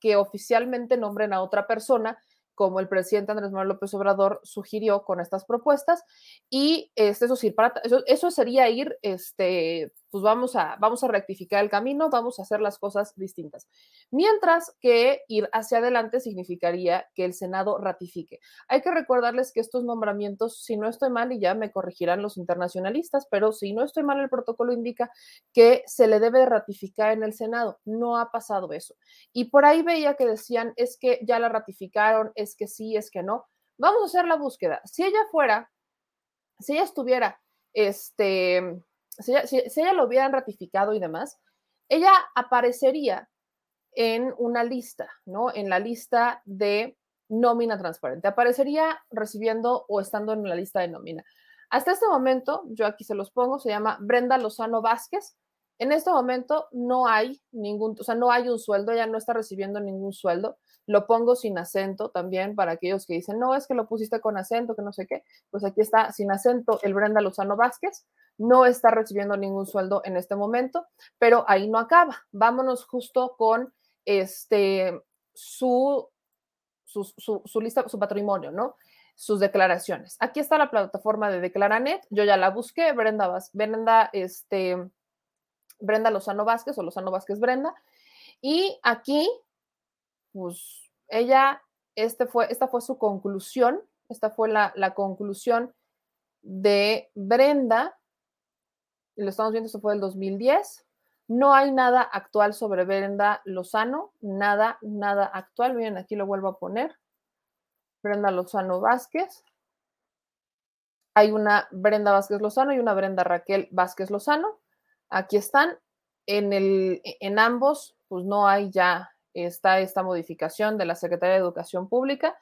Que oficialmente nombren a otra persona como el presidente Andrés Manuel López Obrador sugirió con estas propuestas. Y este, eso, sí, para, eso, sería ir este, pues vamos a, vamos a rectificar el camino, vamos a hacer las cosas distintas. Mientras que ir hacia adelante significaría que el Senado ratifique. Hay que recordarles que estos nombramientos, si no estoy mal, y ya me corregirán los internacionalistas, pero si no estoy mal, el protocolo indica que se le debe ratificar en el Senado. No ha pasado eso. Y por ahí veía que decían, es que ya la ratificaron, es que sí, es que no. Vamos a hacer la búsqueda. Si ella fuera, si ella estuviera, este si ella, lo hubieran ratificado y demás, ella aparecería en una lista, ¿no? En la lista de nómina transparente. Aparecería recibiendo o estando en la lista de nómina. Hasta este momento, yo aquí se los pongo, se llama Brenda Lozano Vázquez. En este momento no hay ningún, o sea, no hay un sueldo, ella no está recibiendo ningún sueldo. Lo pongo sin acento también para aquellos que dicen, no, es que lo pusiste con acento, que no sé qué. Pues aquí está sin acento el Brenda Lozano Vázquez no está recibiendo ningún sueldo en este momento, pero ahí no acaba. Vámonos justo con este, su, su, lista, su patrimonio, ¿no? Sus declaraciones. Aquí está la plataforma de Declaranet, yo ya la busqué, Brenda, Brenda, este, Brenda Lozano Vázquez o Lozano Vázquez Brenda, y aquí, pues ella, este fue, esta fue su conclusión, esta fue la, la conclusión de Brenda lo estamos viendo, esto fue el 2010. No hay nada actual sobre Brenda Lozano, nada, nada actual. Miren, aquí lo vuelvo a poner. Brenda Lozano Vázquez. Hay una Brenda Vázquez Lozano y una Brenda Raquel Vázquez Lozano. Aquí están. En, el, en ambos, pues no hay ya está esta modificación de la Secretaría de Educación Pública,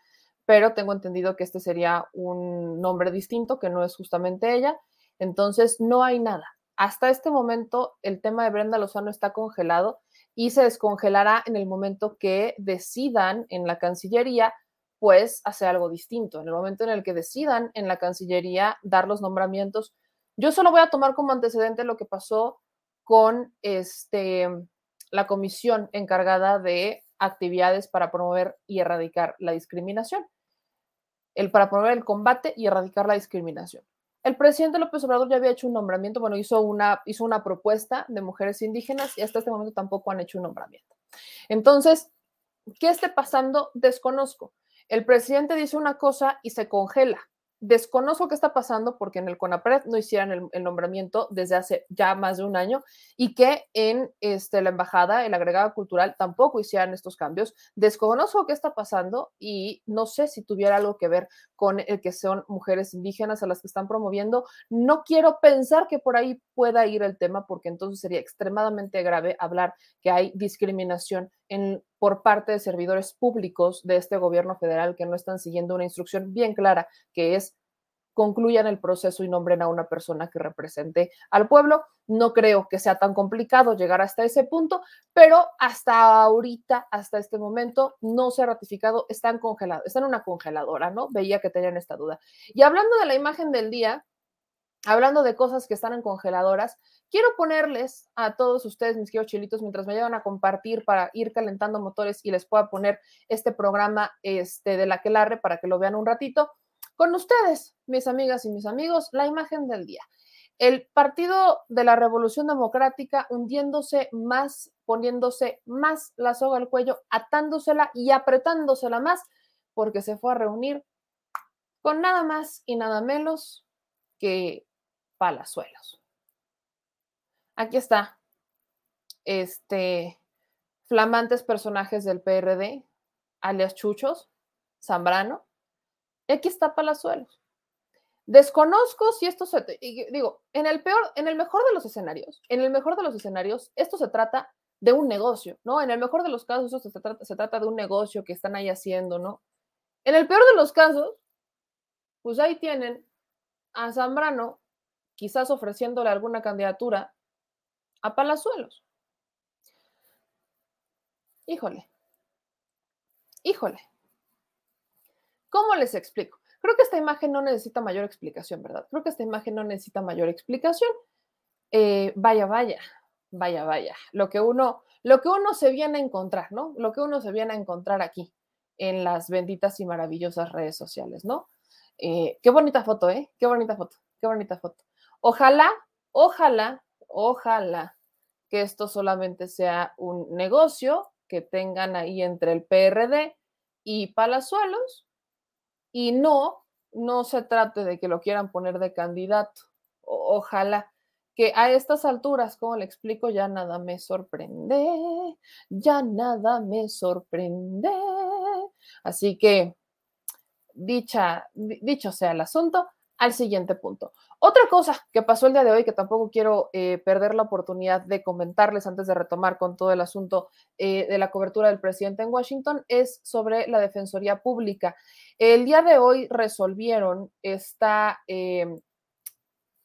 pero tengo entendido que este sería un nombre distinto, que no es justamente ella. Entonces, no hay nada hasta este momento el tema de Brenda Lozano está congelado y se descongelará en el momento que decidan en la Cancillería, pues, hacer algo distinto. En el momento en el que decidan en la Cancillería dar los nombramientos. Yo solo voy a tomar como antecedente lo que pasó con este, la comisión encargada de actividades para promover y erradicar la discriminación. El para promover el combate y erradicar la discriminación. El presidente López Obrador ya había hecho un nombramiento, bueno, hizo una, hizo una propuesta de mujeres indígenas y hasta este momento tampoco han hecho un nombramiento. Entonces, ¿qué esté pasando? Desconozco. El presidente dice una cosa y se congela. Desconozco qué está pasando porque en el CONAPRED no hicieran el, nombramiento desde hace ya más de un año y que en este, la embajada, el agregado cultural, tampoco hicieran estos cambios. Desconozco qué está pasando y no sé si tuviera algo que ver con el que son mujeres indígenas a las que están promoviendo. No quiero pensar que por ahí pueda ir el tema porque entonces sería extremadamente grave hablar que hay discriminación en, por parte de servidores públicos de este gobierno federal que no están siguiendo una instrucción bien clara, que es concluyan el proceso y nombren a una persona que represente al pueblo. No creo que sea tan complicado llegar hasta ese punto, pero hasta ahorita, hasta este momento, no se ha ratificado, están congelados, están en una congeladora, ¿no? Veía que tenían esta duda. Y hablando de la imagen del día, hablando de cosas que están en congeladoras, quiero ponerles a todos ustedes, mis queridos chilitos, mientras me llevan a compartir para ir calentando motores y les pueda poner este programa este, de la Quelarre para que lo vean un ratito, con ustedes, mis amigas y mis amigos, la imagen del día. El Partido de la Revolución Democrática hundiéndose más, poniéndose más la soga al cuello, atándosela y apretándosela más, porque se fue a reunir con nada más y nada menos que Palazuelos. Aquí está. Este, flamantes personajes del PRD, alias Chuchos, Zambrano. Y aquí está Palazuelos. Desconozco si esto se, digo, en el peor, en el mejor de los escenarios, en el mejor de los escenarios, esto se trata de un negocio, ¿no? En el mejor de los casos, esto se trata, se trata de un negocio que están ahí haciendo, ¿no? En el peor de los casos, pues ahí tienen a Zambrano quizás ofreciéndole alguna candidatura a Palazuelos. Híjole, híjole. ¿Cómo les explico? Creo que esta imagen no necesita mayor explicación, ¿verdad? Creo que esta imagen no necesita mayor explicación. Eh, vaya, vaya, vaya, vaya. Lo que uno, lo que uno se viene a encontrar, ¿no? Lo que uno se viene a encontrar aquí en las benditas y maravillosas redes sociales, ¿no? Eh, qué bonita foto, ¿eh? Qué bonita foto, qué bonita foto. Ojalá, ojalá ojalá que esto solamente sea un negocio que tengan ahí entre el PRD y Palazuelos y no, no se trate de que lo quieran poner de candidato. ojalá que a estas alturas, como le explico, ya nada me sorprende, ya nada me sorprende. Así que, dicha, dicho sea el asunto, al siguiente punto. Otra cosa que pasó el día de hoy, que tampoco quiero eh, perder la oportunidad de comentarles antes de retomar con todo el asunto eh, de la cobertura del presidente en Washington, es sobre la Defensoría Pública. El día de hoy resolvieron esta, eh,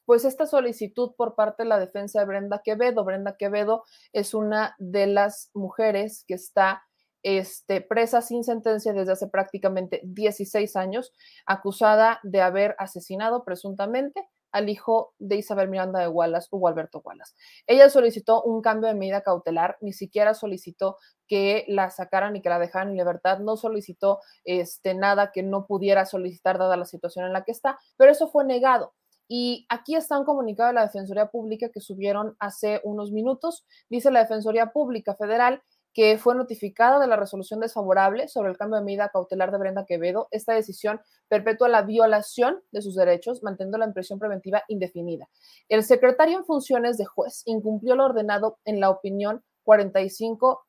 pues esta solicitud por parte de la defensa de Brenda Quevedo. Brenda Quevedo es una de las mujeres que está este, presa sin sentencia desde hace prácticamente 16 años, acusada de haber asesinado presuntamente al hijo de Isabel Miranda de Wallace, Hugo Alberto Wallace. Ella solicitó un cambio de medida cautelar, ni siquiera solicitó que la sacaran y que la dejaran en libertad, no solicitó este, nada que no pudiera solicitar dada la situación en la que está, pero eso fue negado. Y aquí está un comunicado de la Defensoría Pública que subieron hace unos minutos. Dice la Defensoría Pública Federal que fue notificada de la resolución desfavorable sobre el cambio de medida cautelar de Brenda Quevedo. Esta decisión perpetúa la violación de sus derechos, manteniendo la prisión preventiva indefinida. El secretario en funciones de juez incumplió lo ordenado en la opinión 45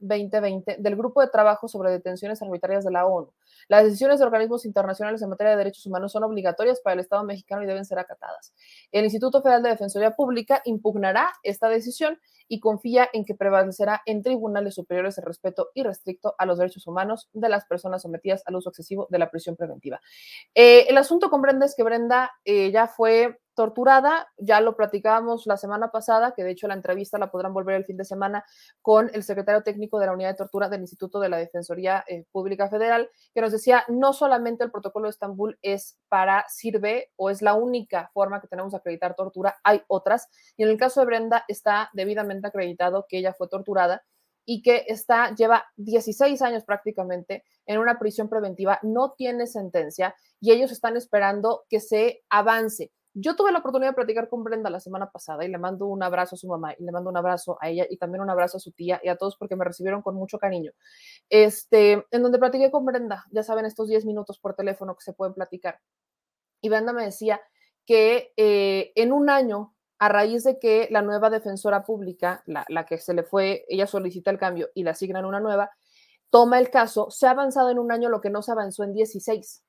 2020 del Grupo de Trabajo sobre Detenciones Arbitrarias de la ONU. Las decisiones de organismos internacionales en materia de derechos humanos son obligatorias para el Estado mexicano y deben ser acatadas. El Instituto Federal de Defensoría Pública impugnará esta decisión y confía en que prevalecerá en tribunales superiores el respeto irrestricto a los derechos humanos de las personas sometidas al uso excesivo de la prisión preventiva. Eh, el asunto con Brenda es que Brenda eh, ya fue torturada, ya lo platicábamos la semana pasada, que de hecho la entrevista la podrán volver el fin de semana con el secretario técnico de la unidad de tortura del Instituto de la Defensoría eh, Pública Federal, que nos decía, no solamente el protocolo de Estambul es para, sirve o es la única forma que tenemos de acreditar tortura, hay otras, y en el caso de Brenda está debidamente acreditado que ella fue torturada y que está, lleva 16 años prácticamente en una prisión preventiva, no tiene sentencia y ellos están esperando que se avance. Yo tuve la oportunidad de platicar con Brenda la semana pasada y le mando un abrazo a su mamá y le mando un abrazo a ella y también un abrazo a su tía y a todos porque me recibieron con mucho cariño. Este, en donde platiqué con Brenda, ya saben, estos 10 minutos por teléfono que se pueden platicar. Y Brenda me decía que eh, en un año, a raíz de que la nueva defensora pública, la, la que se le fue, ella solicita el cambio y la asignan una nueva, toma el caso, se ha avanzado en un año lo que no se avanzó en 16.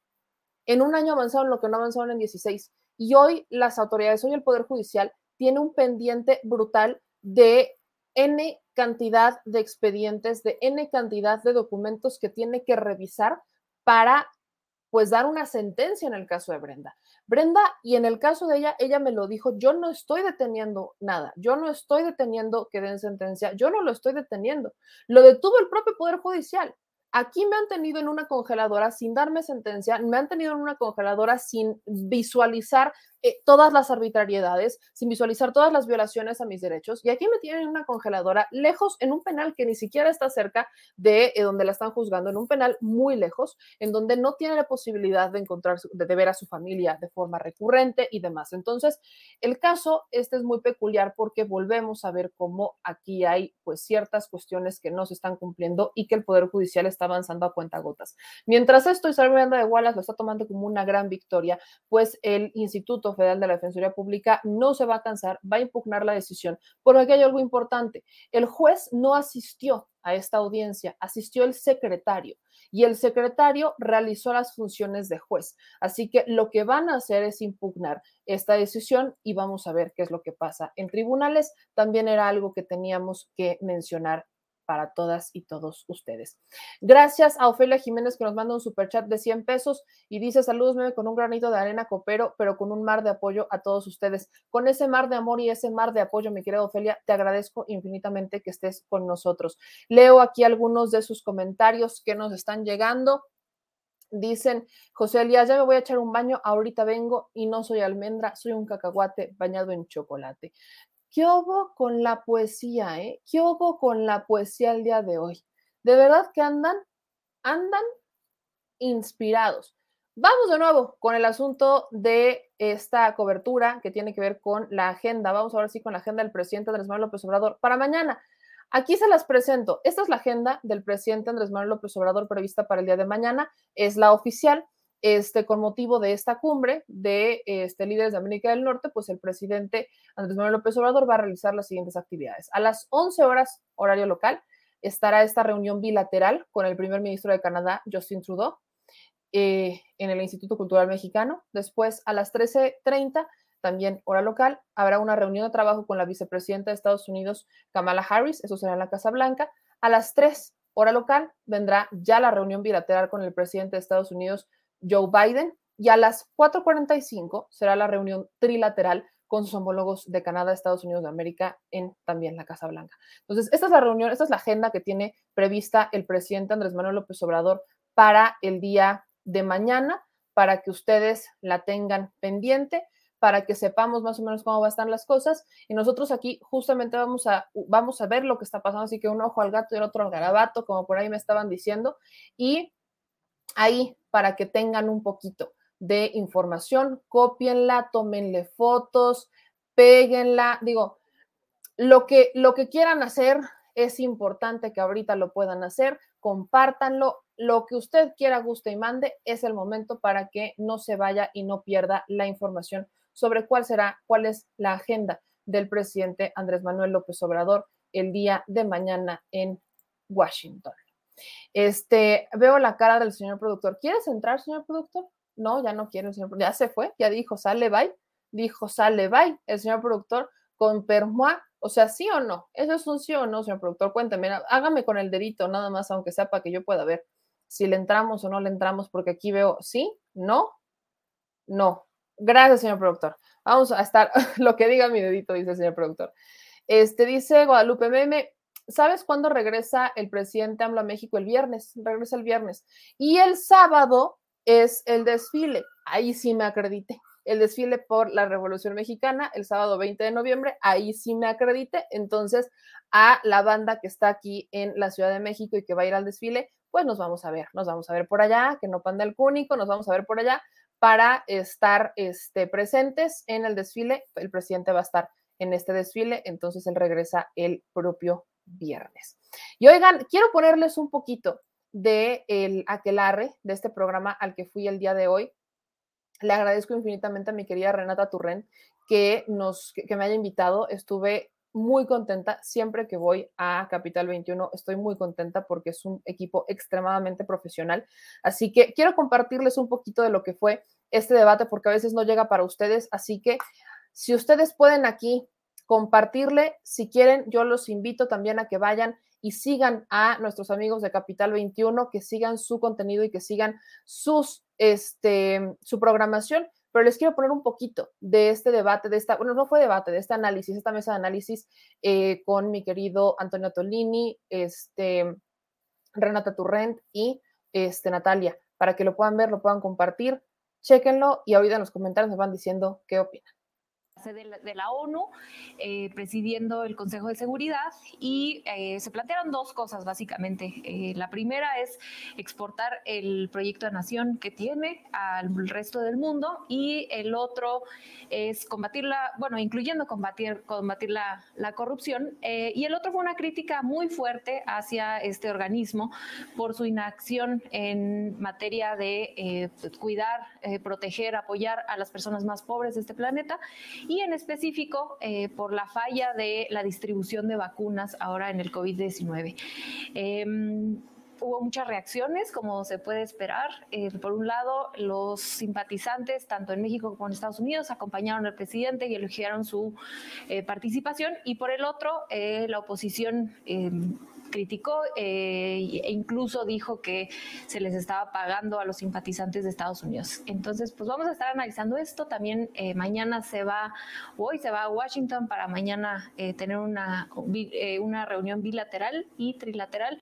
En un año avanzaron lo que no avanzaron en 16 y hoy las autoridades, hoy el Poder Judicial tiene un pendiente brutal de N cantidad de expedientes, de N cantidad de documentos que tiene que revisar para pues dar una sentencia en el caso de Brenda. Brenda, y en el caso de ella, ella me lo dijo, yo no estoy deteniendo nada, yo no estoy deteniendo que den sentencia, yo no lo estoy deteniendo. Lo detuvo el propio Poder Judicial. Aquí me han tenido en una congeladora sin darme sentencia, me han tenido en una congeladora sin visualizar eh, todas las arbitrariedades, sin visualizar todas las violaciones a mis derechos. Y aquí me tienen en una congeladora, lejos, en un penal que ni siquiera está cerca de eh, donde la están juzgando, en un penal muy lejos, en donde no tiene la posibilidad de encontrar, de, ver a su familia de forma recurrente y demás. Entonces, el caso este es muy peculiar porque volvemos a ver cómo aquí hay pues ciertas cuestiones que no se están cumpliendo y que el Poder Judicial está avanzando a cuenta gotas. Mientras esto, Isabel Miranda de Wallace lo está tomando como una gran victoria, pues el Instituto Federal de la Defensoría Pública no se va a cansar, va a impugnar la decisión, porque hay algo importante. El juez no asistió a esta audiencia, asistió el secretario y el secretario realizó las funciones de juez. Así que lo que van a hacer es impugnar esta decisión y vamos a ver qué es lo que pasa en tribunales. También era algo que teníamos que mencionar para todas y todos ustedes. Gracias a Ofelia Jiménez que nos manda un superchat de 100 pesos y dice saludos meme con un granito de arena copero, pero con un mar de apoyo a todos ustedes. Con ese mar de amor y ese mar de apoyo, mi querida Ofelia, te agradezco infinitamente que estés con nosotros. Leo aquí algunos de sus comentarios que nos están llegando. Dicen, José Elías, ya me voy a echar un baño, ahorita vengo y no soy almendra, soy un cacahuate bañado en chocolate. ¿Qué hubo con la poesía, eh? ¿Qué hubo con la poesía el día de hoy? De verdad que andan, andan inspirados. Vamos de nuevo con el asunto de esta cobertura que tiene que ver con la agenda. Vamos ahora sí con la agenda del presidente Andrés Manuel López Obrador para mañana. Aquí se las presento. Esta es la agenda del presidente Andrés Manuel López Obrador prevista para el día de mañana. Es la oficial. Este, con motivo de esta cumbre de este, líderes de América del Norte, pues el presidente Andrés Manuel López Obrador va a realizar las siguientes actividades. A las 11 horas, horario local, estará esta reunión bilateral con el primer ministro de Canadá, Justin Trudeau, eh, en el Instituto Cultural Mexicano. Después, a las 13.30, también hora local, habrá una reunión de trabajo con la vicepresidenta de Estados Unidos, Kamala Harris, eso será en la Casa Blanca. A las 3, hora local, vendrá ya la reunión bilateral con el presidente de Estados Unidos, Joe Biden, y a las 4.45 será la reunión trilateral con sus homólogos de Canadá, Estados Unidos de América, en también la Casa Blanca. Entonces, esta es la reunión, esta es la agenda que tiene prevista el presidente Andrés Manuel López Obrador para el día de mañana para que ustedes la tengan pendiente, para que sepamos más o menos cómo van a estar las cosas. Y nosotros aquí justamente vamos a, vamos a ver lo que está pasando, así que un ojo al gato y el otro al garabato, como por ahí me estaban diciendo. Y ahí, para que tengan un poquito de información, copienla, tómenle fotos, péguenla. Digo, lo que, lo que quieran hacer es importante que ahorita lo puedan hacer, compártanlo, lo que usted quiera, guste y mande, es el momento para que no se vaya y no pierda la información sobre cuál será, cuál es la agenda del presidente Andrés Manuel López Obrador el día de mañana en Washington. Este, veo la cara del señor productor. ¿Quieres entrar, señor productor? No, ya no quiere, señor Ya se fue, ya dijo, sale, bye. Dijo, sale, bye. El señor productor con permoa, o sea, sí o no. Eso es un sí o no, señor productor. Cuéntame, hágame con el dedito nada más, aunque sea para que yo pueda ver si le entramos o no le entramos, porque aquí veo sí, no, no. Gracias, señor productor. Vamos a estar, lo que diga mi dedito, dice el señor productor. Este dice Guadalupe Meme, ¿sabes cuándo regresa el presidente AMLO a México? El viernes, regresa el viernes. Y el sábado es el desfile. Ahí sí me acredité. El desfile por la Revolución Mexicana, el sábado 20 de noviembre, ahí sí me acredité. Entonces, a la banda que está aquí en la Ciudad de México y que va a ir al desfile, pues nos vamos a ver, nos vamos a ver por allá, que no panda el cúnico, nos vamos a ver por allá para estar este, presentes en el desfile. El presidente va a estar en este desfile, entonces él regresa el propio viernes. Y oigan, quiero ponerles un poquito de el aquelarre de este programa al que fui el día de hoy. Le agradezco infinitamente a mi querida Renata Turren que, nos, que me haya invitado. Estuve muy contenta. Siempre que voy a Capital 21 estoy muy contenta porque es un equipo extremadamente profesional. Así que quiero compartirles un poquito de lo que fue este debate porque a veces no llega para ustedes. Así que si ustedes pueden aquí compartirle, si quieren, yo los invito también a que vayan y sigan a nuestros amigos de Capital 21, que sigan su contenido y que sigan este, su programación. Pero les quiero poner un poquito de este debate, de esta, bueno, no fue debate, de este análisis, esta mesa de análisis eh, con mi querido Antonio Tolini, este, Renata Turrent y este, Natalia, para que lo puedan ver, lo puedan compartir, chéquenlo y ahorita en los comentarios me van diciendo qué opinan de la, ONU, eh, presidiendo el Consejo de Seguridad, y eh, se plantearon dos cosas básicamente. Eh, la primera es exportar el proyecto de nación que tiene al resto del mundo, y el otro es combatirla, bueno, incluyendo combatir, combatir la, la corrupción, y el otro fue una crítica muy fuerte hacia este organismo por su inacción en materia de cuidar, proteger, apoyar a las personas más pobres de este planeta y en específico eh, por la falla de la distribución de vacunas ahora en el COVID-19. Em, hubo muchas reacciones, como se puede esperar. Eh, por un lado, los simpatizantes, tanto en México como en Estados Unidos, acompañaron al presidente y elogiaron su eh, participación. Y por el otro, la oposición em, criticó eh, e incluso dijo que se les estaba pagando a los simpatizantes de Estados Unidos. Entonces, pues vamos a estar analizando esto. También eh, mañana se va, hoy se va a Washington para mañana eh, tener una, una reunión bilateral y trilateral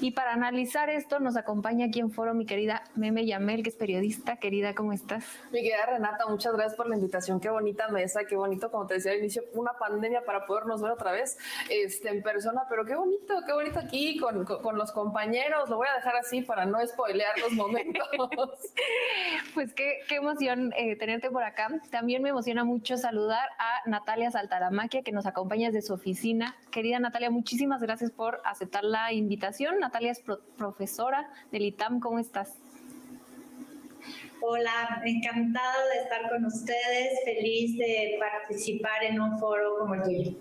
Y para analizar esto nos acompaña aquí en foro mi querida Meme Yamel, que es periodista. Querida, ¿cómo estás? Mi querida Renata, muchas gracias por la invitación. Qué bonita mesa, qué bonito, como te decía al inicio, una pandemia para podernos ver otra vez este, en persona, pero qué bonito, qué bonito aquí con, con, con los compañeros. Lo voy a dejar así para no spoilear los momentos. pues qué, qué emoción eh, tenerte por acá. También me emociona mucho saludar a Natalia Saltaramaquia, que nos acompaña desde su oficina. Querida Natalia, muchísimas gracias por aceptar la invitación. Natalia es pro profesora del ITAM. ¿Cómo estás? Hola, encantada de estar con ustedes, feliz de participar en un foro como el tuyo.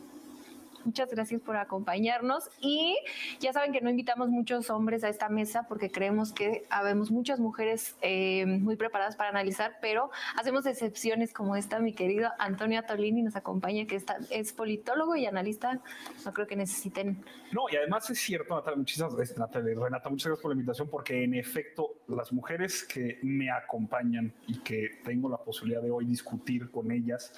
Muchas gracias por acompañarnos y ya saben que no invitamos muchos hombres a esta mesa porque creemos que habemos muchas mujeres eh, muy preparadas para analizar, pero hacemos excepciones como esta. Mi querido Antonio Atolini nos acompaña, que está, es politólogo y analista. No creo que necesiten. No, y además es cierto, Natalia, muchísimas gracias, Natalia, Renata, muchas gracias por la invitación porque en efecto las mujeres que me acompañan y que tengo la posibilidad de hoy discutir con ellas,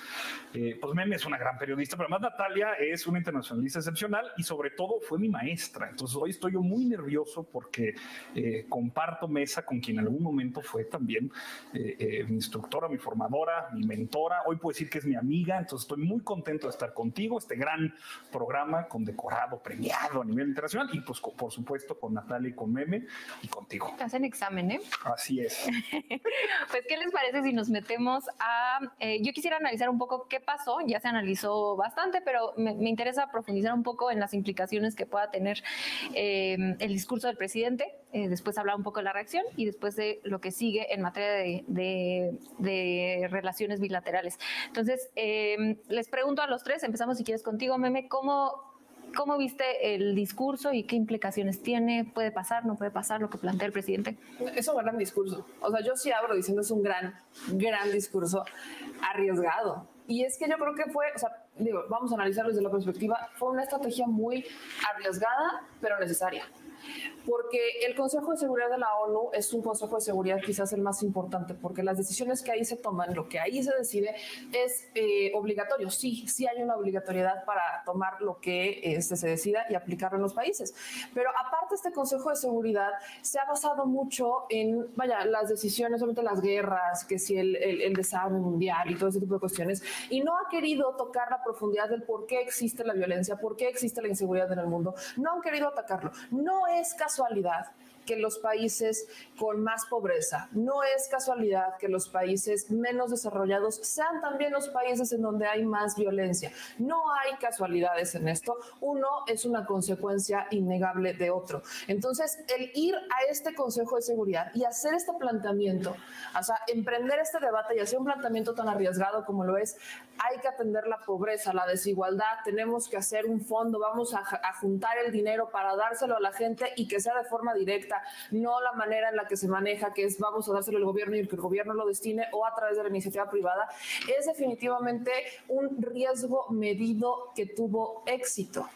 eh, pues Meme es una gran periodista, pero además Natalia es una internacionalista excepcional y sobre todo fue mi maestra. Entonces hoy estoy yo muy nervioso porque eh, comparto mesa con quien en algún momento fue también eh, mi instructora, mi formadora, mi mentora. Hoy puedo decir que es mi amiga, entonces estoy muy contento de estar contigo, este gran programa condecorado, premiado a nivel internacional y pues por supuesto con Natalia y con Meme y contigo. Hacen examen, ¿eh? Así es. pues, ¿qué les parece si nos metemos a... Eh, yo quisiera analizar un poco qué pasó, ya se analizó bastante, pero me, me interesa profundizar un poco en las implicaciones que pueda tener eh, el discurso del presidente, eh, después hablar un poco de la reacción y después de lo que sigue en materia de, de, de relaciones bilaterales. Entonces, les pregunto a los tres, empezamos si quieres contigo, Meme, ¿cómo, ¿Cómo viste el discurso y qué implicaciones tiene? ¿Puede pasar, no puede pasar lo que plantea el presidente? Es un gran discurso. O sea, yo sí abro diciendo es un gran, gran discurso arriesgado. Y es que yo creo que fue, o sea, digo, vamos a analizarlo desde la perspectiva, fue una estrategia muy arriesgada, pero necesaria. Porque el Consejo de Seguridad de la ONU es un Consejo de Seguridad quizás el más importante, porque las decisiones que ahí se toman, lo que ahí se decide, es eh, obligatorio. Sí, sí hay una obligatoriedad para tomar lo que este, se decida y aplicarlo en los países. Pero aparte, este Consejo de Seguridad se ha basado mucho en, vaya, las decisiones, obviamente las guerras, que si el, el, el desarme mundial y todo ese tipo de cuestiones, y no ha querido tocar la profundidad del por qué existe la violencia, por qué existe la inseguridad en el mundo. No han querido atacarlo. No es casualidad que los países con más pobreza, no es casualidad que los países menos desarrollados sean también los países en donde hay más violencia. No hay casualidades en esto. Uno es una consecuencia innegable de otro. Entonces, el ir a este Consejo de Seguridad y hacer este planteamiento, o sea, emprender este debate y hacer un planteamiento tan arriesgado como lo es, hay que atender la pobreza, la desigualdad, tenemos que hacer un fondo, vamos a, juntar el dinero para dárselo a la gente y que sea de forma directa no la manera en la que se maneja, que es vamos a dárselo al gobierno y que el gobierno lo destine o a través de la iniciativa privada, es definitivamente un riesgo medido que tuvo éxito.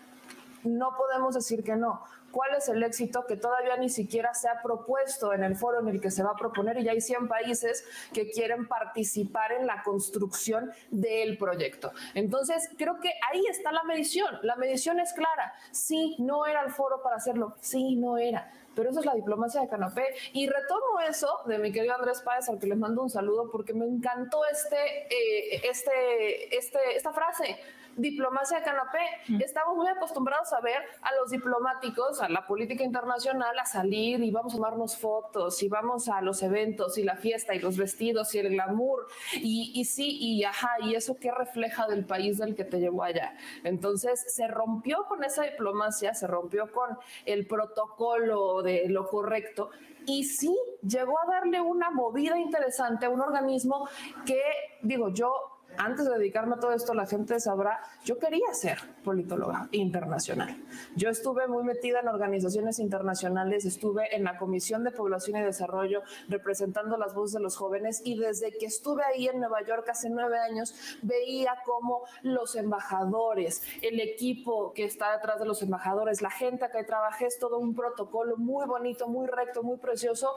No podemos decir que no. ¿Cuál es el éxito que todavía ni siquiera se ha propuesto en el foro en el que se va a proponer? Y ya hay 100 países que quieren participar en la construcción del proyecto. Entonces, creo que ahí está la medición. La medición es clara. Sí, no era el foro para hacerlo. Sí, no era pero eso es la diplomacia de canapé. Y retomo eso de mi querido Andrés Páez, al que les mando un saludo, porque me encantó este, eh, este, este, esta frase, diplomacia de canapé. Mm. Estamos muy acostumbrados a ver a los diplomáticos, a la política internacional, a salir y vamos a tomarnos fotos y vamos a los eventos y la fiesta y los vestidos y el glamour. Y, y sí, y ajá, y eso qué refleja del país del que te llevó allá. Entonces se rompió con esa diplomacia, se rompió con el protocolo de lo correcto y sí llegó a darle una movida interesante a un organismo que, digo, yo antes de dedicarme a todo esto, la gente sabrá, yo quería ser politóloga internacional. Yo estuve muy metida en organizaciones internacionales, estuve en la Comisión de Población y Desarrollo representando las voces de los jóvenes y desde que estuve ahí en Nueva York hace nueve años, veía cómo los embajadores, el equipo que está detrás de los embajadores, la gente que trabajé, es todo un protocolo muy bonito, muy recto, muy precioso,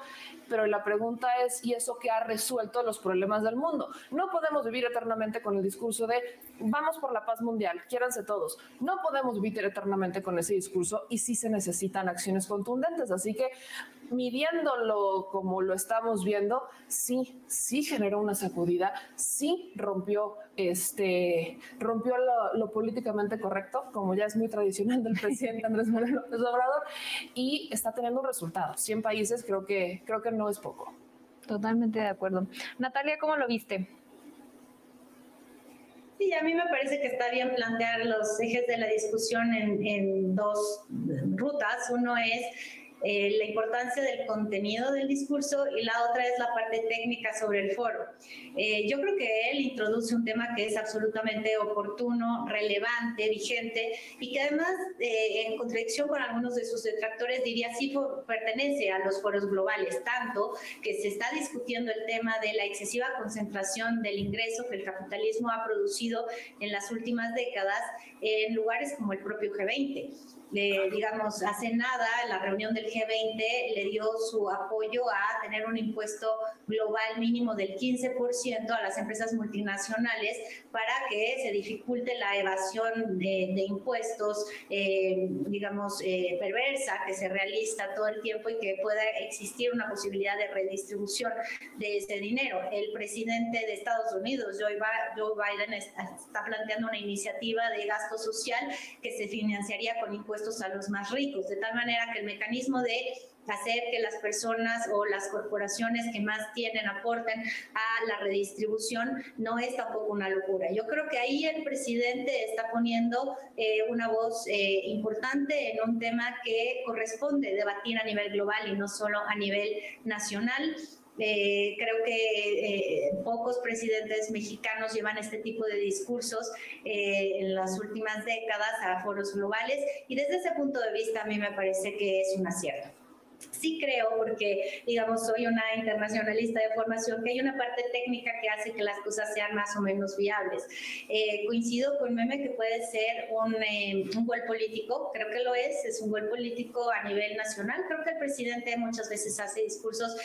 pero la pregunta es, ¿y eso qué ha resuelto los problemas del mundo? No podemos vivir eternamente eternamente con el discurso de vamos por la paz mundial, quiéranse todos. No podemos vivir eternamente con ese discurso y sí se necesitan acciones contundentes. Así que midiéndolo como lo estamos viendo, sí, sí generó una sacudida, sí rompió este rompió lo, lo políticamente correcto, como ya es muy tradicional del presidente Andrés Manuel López Obrador, y está teniendo un resultado. 100 países creo que creo que no es poco. Totalmente de acuerdo. Natalia, ¿cómo lo viste? Sí, a mí me parece que está bien plantear los ejes de la discusión en, en dos rutas. Uno es eh, la importancia del contenido del discurso y la otra es la parte técnica sobre el foro. Eh, yo creo que él introduce un tema que es absolutamente oportuno, relevante, vigente y que además, eh, en contradicción con algunos de sus detractores, diría sí pertenece a los foros globales, tanto que se está discutiendo el tema de la excesiva concentración del ingreso que el capitalismo ha producido en las últimas décadas en lugares como el propio G20 digamos, hace nada, la reunión del G20 le dio su apoyo a tener un impuesto global mínimo del 15% a las empresas multinacionales para que se dificulte la evasión de, impuestos, eh, digamos, eh, perversa que se realiza todo el tiempo y que pueda existir una posibilidad de redistribución de ese dinero. El presidente de Estados Unidos, Joe Biden, está planteando una iniciativa de gasto social que se financiaría con impuestos a los más ricos, de tal manera que el mecanismo de hacer que las personas o las corporaciones que más tienen aporten a la redistribución no es tampoco una locura. Yo creo que ahí el presidente está poniendo eh, una voz eh, importante en un tema que corresponde debatir a nivel global y no solo a nivel nacional. Eh, creo que eh, pocos presidentes mexicanos llevan este tipo de discursos eh, en las últimas décadas a foros globales y desde ese punto de vista a mí me parece que es un acierto. Sí creo, porque digamos soy una internacionalista de formación, que hay una parte técnica que hace que las cosas sean más o menos viables. coincido con Meme que puede ser un, un gol político, creo que lo es, es un gol político a nivel nacional. Creo que el presidente muchas veces hace discursos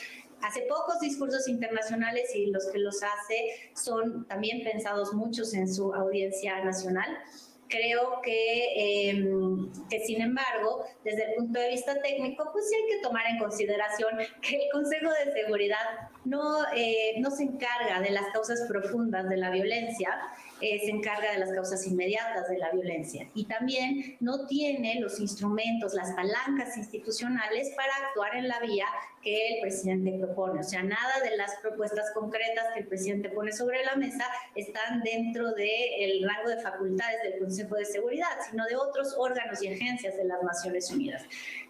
hace pocos discursos internacionales y los que los hace son también pensados muchos en su audiencia nacional. Creo que, em, que, sin embargo, desde el punto de vista técnico, pues sí hay que tomar en consideración que el Consejo de Seguridad no, eh, no se encarga de las causas profundas de la violencia, eh, se encarga de las causas inmediatas de la violencia y también no tiene los instrumentos, las palancas institucionales para actuar en la vía que el presidente propone. O sea, nada de las propuestas concretas que el presidente pone sobre la mesa están dentro del rango de facultades del Consejo de Seguridad, sino de otros órganos y agencias de las Naciones Unidas.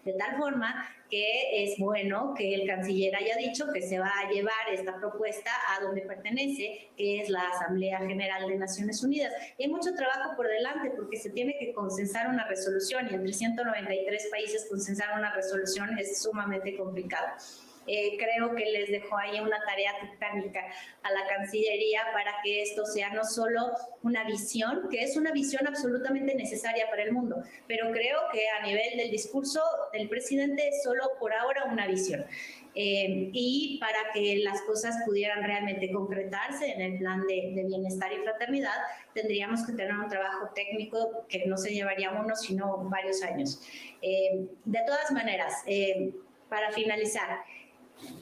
De tal forma que es bueno que el canciller haya dicho que se va a llevar esta propuesta a donde pertenece, que es la Asamblea General de Naciones Unidas. Y hay mucho trabajo por delante porque se tiene que consensar una resolución y entre 193 países consensar una resolución es sumamente complicado. Eh, creo que les dejó ahí una tarea titánica a la Cancillería para que esto sea no solo una visión, que es una visión absolutamente necesaria para el mundo, pero creo que a nivel del discurso del presidente es solo por ahora una visión. Eh, y para que las cosas pudieran realmente concretarse en el plan de, bienestar y fraternidad, tendríamos que tener un trabajo técnico que no se llevaría uno, sino varios años. Eh, de todas maneras, para finalizar,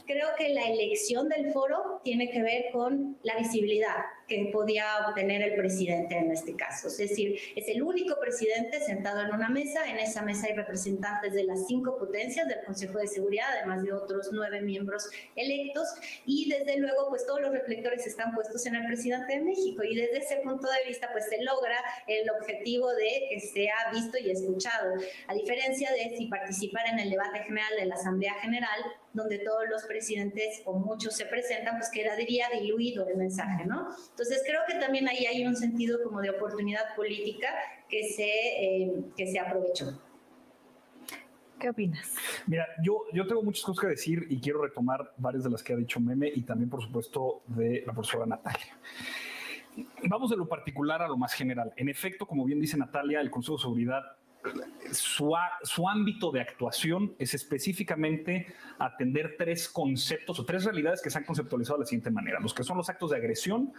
Creo que la elección del foro tiene que ver con la visibilidad que podía obtener el presidente en este caso. Es decir, es el único presidente sentado en una mesa. En esa mesa hay representantes de las cinco potencias del Consejo de Seguridad, además de otros nueve miembros electos. Y desde luego, pues todos los reflectores están puestos en el presidente de México. Y desde ese punto de vista, pues se logra el objetivo de que sea visto y escuchado. A diferencia de si participar en el debate general de la Asamblea General, donde todos los presidentes o muchos se presentan, pues quedaría diluido el mensaje, ¿no? Entonces creo que también ahí hay un sentido como de oportunidad política que se, eh, que se aprovechó. ¿Qué opinas? Mira, yo, yo tengo muchas cosas que decir y quiero retomar varias de las que ha dicho Meme y también, por supuesto, de la profesora Natalia. Vamos de lo particular a lo más general. En efecto, como bien dice Natalia, el Consejo de Seguridad su, su, ámbito de actuación es específicamente atender tres conceptos o tres realidades que se han conceptualizado de la siguiente manera, los que son los actos de agresión,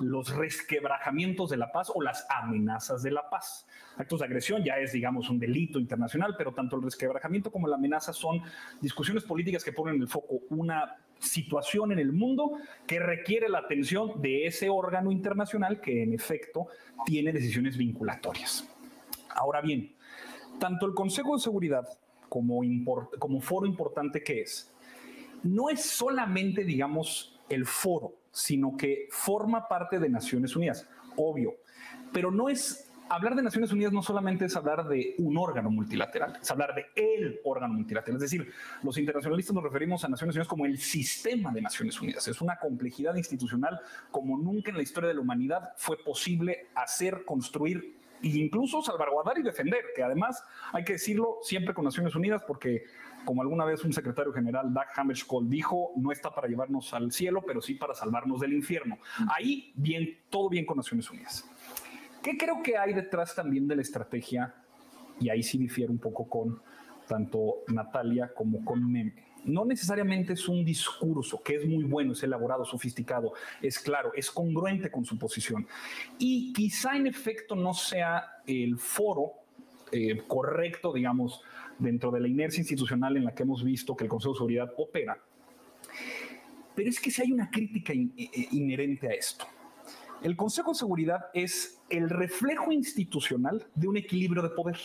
los resquebrajamientos de la paz o las amenazas de la paz. Actos de agresión ya es, digamos, un delito internacional, pero tanto el resquebrajamiento como la amenaza son discusiones políticas que ponen en el foco una situación en el mundo que requiere la atención de ese órgano internacional que en efecto tiene decisiones vinculatorias. Ahora bien, tanto el Consejo de Seguridad como, foro importante que es, no es solamente, digamos, el foro, sino que forma parte de Naciones Unidas, obvio, pero no es hablar de Naciones Unidas no solamente es hablar de un órgano multilateral, es hablar de el órgano multilateral. Es decir, los internacionalistas nos referimos a Naciones Unidas como el sistema de Naciones Unidas. Es una complejidad institucional como nunca en la historia de la humanidad fue posible hacer, construir e incluso salvaguardar y defender, que además hay que decirlo siempre con Naciones Unidas porque como alguna vez un secretario general, Doug Hammarskjöld, dijo, no está para llevarnos al cielo, pero sí para salvarnos del infierno. Ahí, bien, todo bien con Naciones Unidas. ¿Qué creo que hay detrás también de la estrategia? Y ahí sí difiere un poco con tanto Natalia como con Meme. No necesariamente es un discurso que es muy bueno, es elaborado, sofisticado, es claro, es congruente con su posición. Y quizá en efecto no sea el foro eh, correcto, digamos, dentro de la inercia institucional en la que hemos visto que el Consejo de Seguridad opera. Pero es que si hay una crítica inherente a esto. El Consejo de Seguridad es el reflejo institucional de un equilibrio de poder.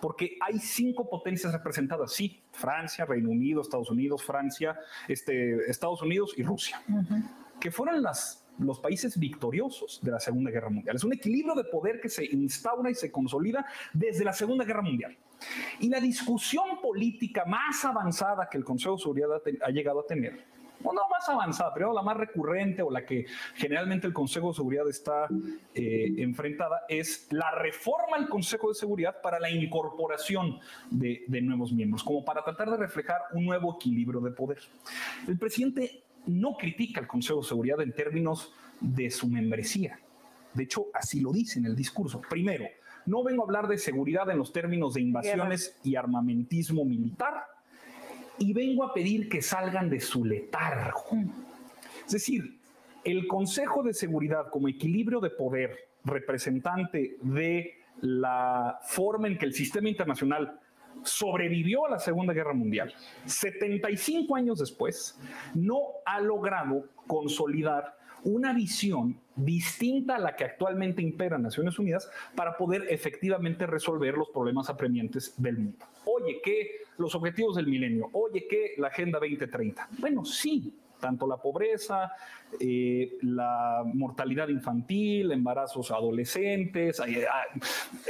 Porque hay cinco potencias representadas, sí, Francia, Reino Unido, Estados Unidos, Francia, este, Estados Unidos y Rusia, que fueron las, los países victoriosos de la Segunda Guerra Mundial. Es un equilibrio de poder que se instaura y se consolida desde la Segunda Guerra Mundial. Y la discusión política más avanzada que el Consejo de Seguridad ha llegado a tener o no más avanzada, pero la más recurrente o la que generalmente el Consejo de Seguridad está eh, enfrentada, es la reforma al Consejo de Seguridad para la incorporación de, de nuevos miembros, como para tratar de reflejar un nuevo equilibrio de poder. El presidente no critica al Consejo de Seguridad en términos de su membresía. De hecho, así lo dice en el discurso. Primero, no vengo a hablar de seguridad en los términos de invasiones y armamentismo militar, y vengo a pedir que salgan de su letargo. Es decir, el Consejo de Seguridad como equilibrio de poder representante de la forma en que el sistema internacional sobrevivió a la Segunda Guerra Mundial, 75 años después, no ha logrado consolidar una visión distinta a la que actualmente impera Naciones Unidas para poder efectivamente resolver los problemas apremiantes del mundo. Oye, que los objetivos del milenio, oye, que la Agenda 2030. Bueno, sí, tanto la pobreza, eh, la mortalidad infantil, embarazos adolescentes,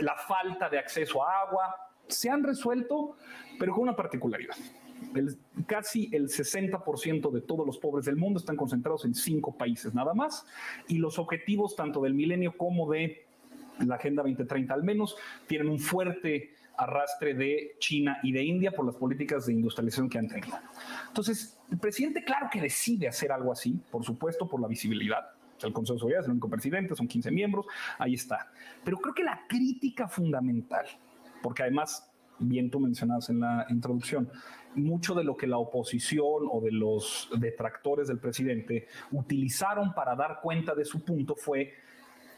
la falta de acceso a agua, se han resuelto, pero con una particularidad casi el 60% de todos los pobres del mundo están concentrados en cinco países nada más y los objetivos tanto del milenio como de la Agenda 2030 al menos tienen un fuerte arrastre de China y de India por las políticas de industrialización que han tenido. Entonces, el presidente claro que decide hacer algo así, por supuesto por la visibilidad, el Consejo de Seguridad es el único presidente, son 15 miembros, ahí está. Pero creo que la crítica fundamental, porque además, bien tú mencionabas en la introducción, mucho de lo que la oposición o de los detractores del presidente utilizaron para dar cuenta de su punto fue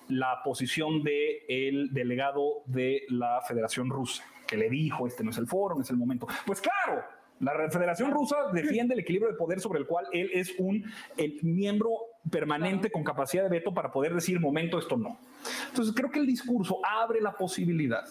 la posición del delegado de la Federación Rusa, que le dijo, este no es el foro, no es el momento. Pues claro, la Federación Rusa defiende el equilibrio de poder sobre el cual él es un miembro permanente con capacidad de veto para poder decir, momento, esto no. Entonces creo que el discurso abre la posibilidad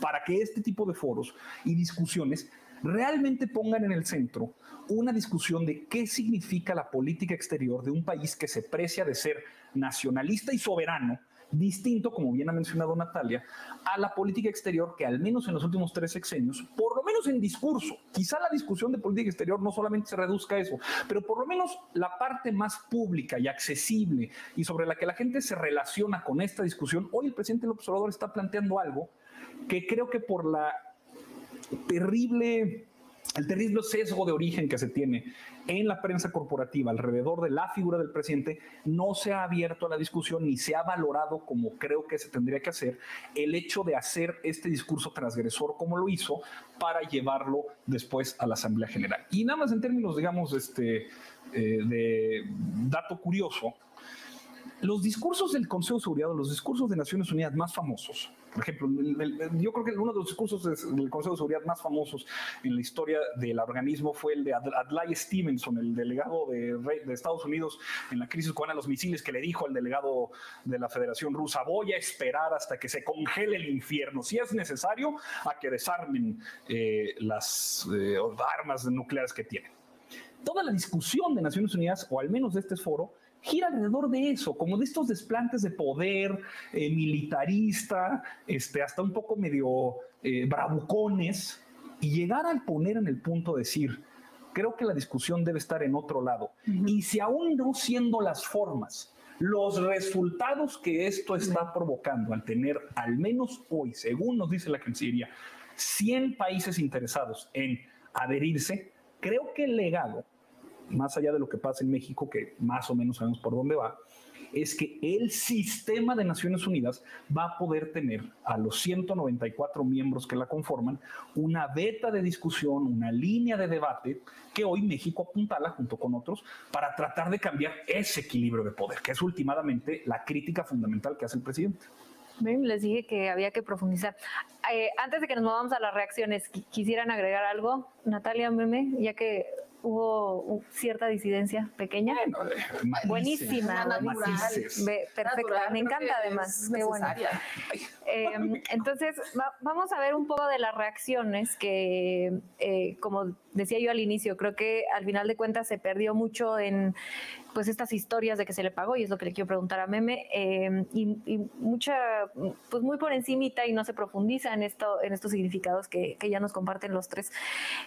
para que este tipo de foros y discusiones realmente pongan en el centro una discusión de qué significa la política exterior de un país que se precia de ser nacionalista y soberano, distinto, como bien ha mencionado Natalia, a la política exterior que al menos en los últimos tres sexenios, por lo menos en discurso, quizá la discusión de política exterior no solamente se reduzca a eso, pero por lo menos la parte más pública y accesible y sobre la que la gente se relaciona con esta discusión, hoy el presidente López Obrador está planteando algo que creo que por la terrible el terrible sesgo de origen que se tiene en la prensa corporativa alrededor de la figura del presidente no se ha abierto a la discusión ni se ha valorado como creo que se tendría que hacer el hecho de hacer este discurso transgresor como lo hizo para llevarlo después a la Asamblea General. Y nada más en términos, digamos, este, eh, de dato curioso, los discursos del Consejo de Seguridad, los discursos de Naciones Unidas más famosos, por ejemplo, yo creo que uno de los discursos del Consejo de Seguridad más famosos en la historia del organismo fue el de Adlai Stevenson, el delegado de, Estados Unidos en la crisis cubana de los misiles, que le dijo al delegado de la Federación Rusa, voy a esperar hasta que se congele el infierno, si es necesario, a que desarmen eh, las eh, armas nucleares que tienen. Toda la discusión de Naciones Unidas, o al menos de este foro, gira alrededor de eso, como de estos desplantes de poder eh, militarista, este, hasta un poco medio eh, bravucones, y llegar al poner en el punto de decir, creo que la discusión debe estar en otro lado. Y si aún no siendo las formas, los resultados que esto está provocando al tener al menos hoy, según nos dice la Cancillería, 100 países interesados en adherirse, creo que el legado más allá de lo que pasa en México, que más o menos sabemos por dónde va, es que el sistema de Naciones Unidas va a poder tener a los 194 miembros que la conforman una beta de discusión, una línea de debate que hoy México apuntala junto con otros para tratar de cambiar ese equilibrio de poder, que es últimamente la crítica fundamental que hace el presidente. Les dije que había que profundizar. Eh, antes de que nos movamos a las reacciones, ¿quisieran agregar algo, Natalia Meme? Ya que hubo cierta disidencia pequeña. Eh, Buenísima, perfecta, me encanta además. Qué bueno. Em, entonces, vamos a ver un poco de las reacciones que, eh, como decía yo al inicio, creo que al final de cuentas se perdió mucho en pues estas historias de que se le pagó y es lo que le quiero preguntar a Meme em, y, mucha pues muy por encimita y no se profundiza en esto en estos significados que, ya nos comparten los tres.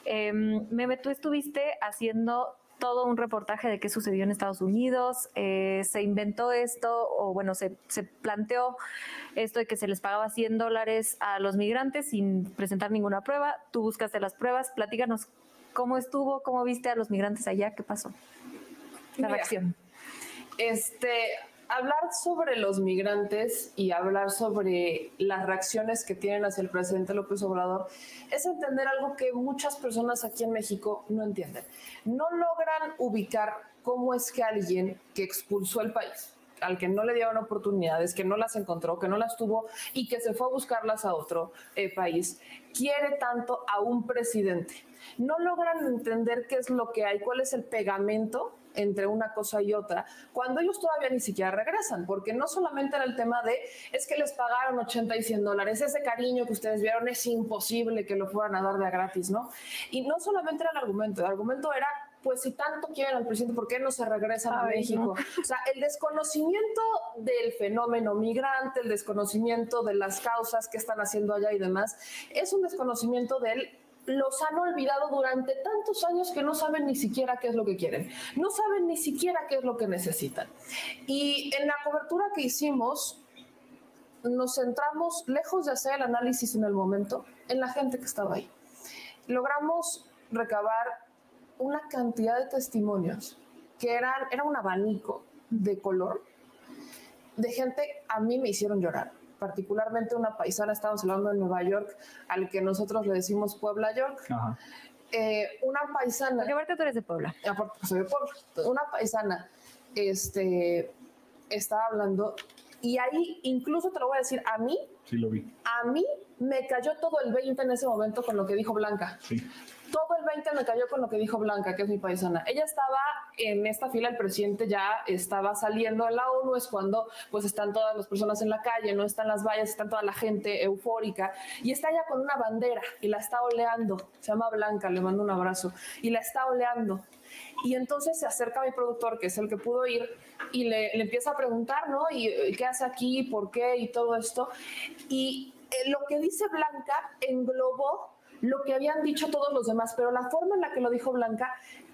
Em, Meme tú estuviste haciendo todo un reportaje de qué sucedió en Estados Unidos, eh, se inventó esto, o bueno, se, se, planteó esto de que se les pagaba 100 dólares a los migrantes sin presentar ninguna prueba, tú buscaste las pruebas, platícanos cómo estuvo, cómo viste a los migrantes allá, qué pasó, la reacción. Este, hablar sobre los migrantes y hablar sobre las reacciones que tienen hacia el presidente López Obrador es entender algo que muchas personas aquí en México no entienden. No logran ubicar cómo es que alguien que expulsó el país, al que no le dieron oportunidades, que no las encontró, que no las tuvo y que se fue a buscarlas a otro eh, país, quiere tanto a un presidente. No logran entender qué es lo que hay, cuál es el pegamento entre una cosa y otra, cuando ellos todavía ni siquiera regresan, porque no solamente era el tema de, es que les pagaron 80 y 100 dólares, ese cariño que ustedes vieron es imposible que lo fueran a dar de gratis, ¿no? Y no solamente era el argumento, el argumento era, pues si tanto quieren al presidente, ¿por qué no se regresan a México? O sea, el desconocimiento del fenómeno migrante, el desconocimiento de las causas que están haciendo allá y demás, es un desconocimiento del los han olvidado durante tantos años que no saben ni siquiera qué es lo que quieren, no saben ni siquiera qué es lo que necesitan. Y en la cobertura que hicimos, nos centramos, lejos de hacer el análisis en el momento, en la gente que estaba ahí. Logramos recabar una cantidad de testimonios que eran, era un abanico de color de gente, a mí me hicieron llorar particularmente una paisana, estamos hablando de Nueva York, al que nosotros le decimos Puebla York. Eh, una paisana. Porque tú eres de Puebla. Ah, soy de Puebla. Una paisana este, estaba hablando y ahí incluso te lo voy a decir, a mí. Sí, lo vi. A mí me cayó todo el 20 en ese momento con lo que dijo Blanca. Sí todo el 20 me cayó con lo que dijo Blanca, que es mi paisana. Ella estaba en esta fila, el presidente ya estaba saliendo de la ONU, es cuando pues están todas las personas en la calle, no están las vallas, están toda la gente eufórica, y está ella con una bandera y la está oleando, se llama Blanca, le mando un abrazo, y la está oleando. Y entonces se acerca mi productor, que es el que pudo ir, y le, le empieza a preguntar, ¿no? ¿Y qué hace aquí? ¿Por qué? Y todo esto. Y eh, lo que dice Blanca englobó lo que habían dicho todos los demás, pero la forma en la que lo dijo Blanca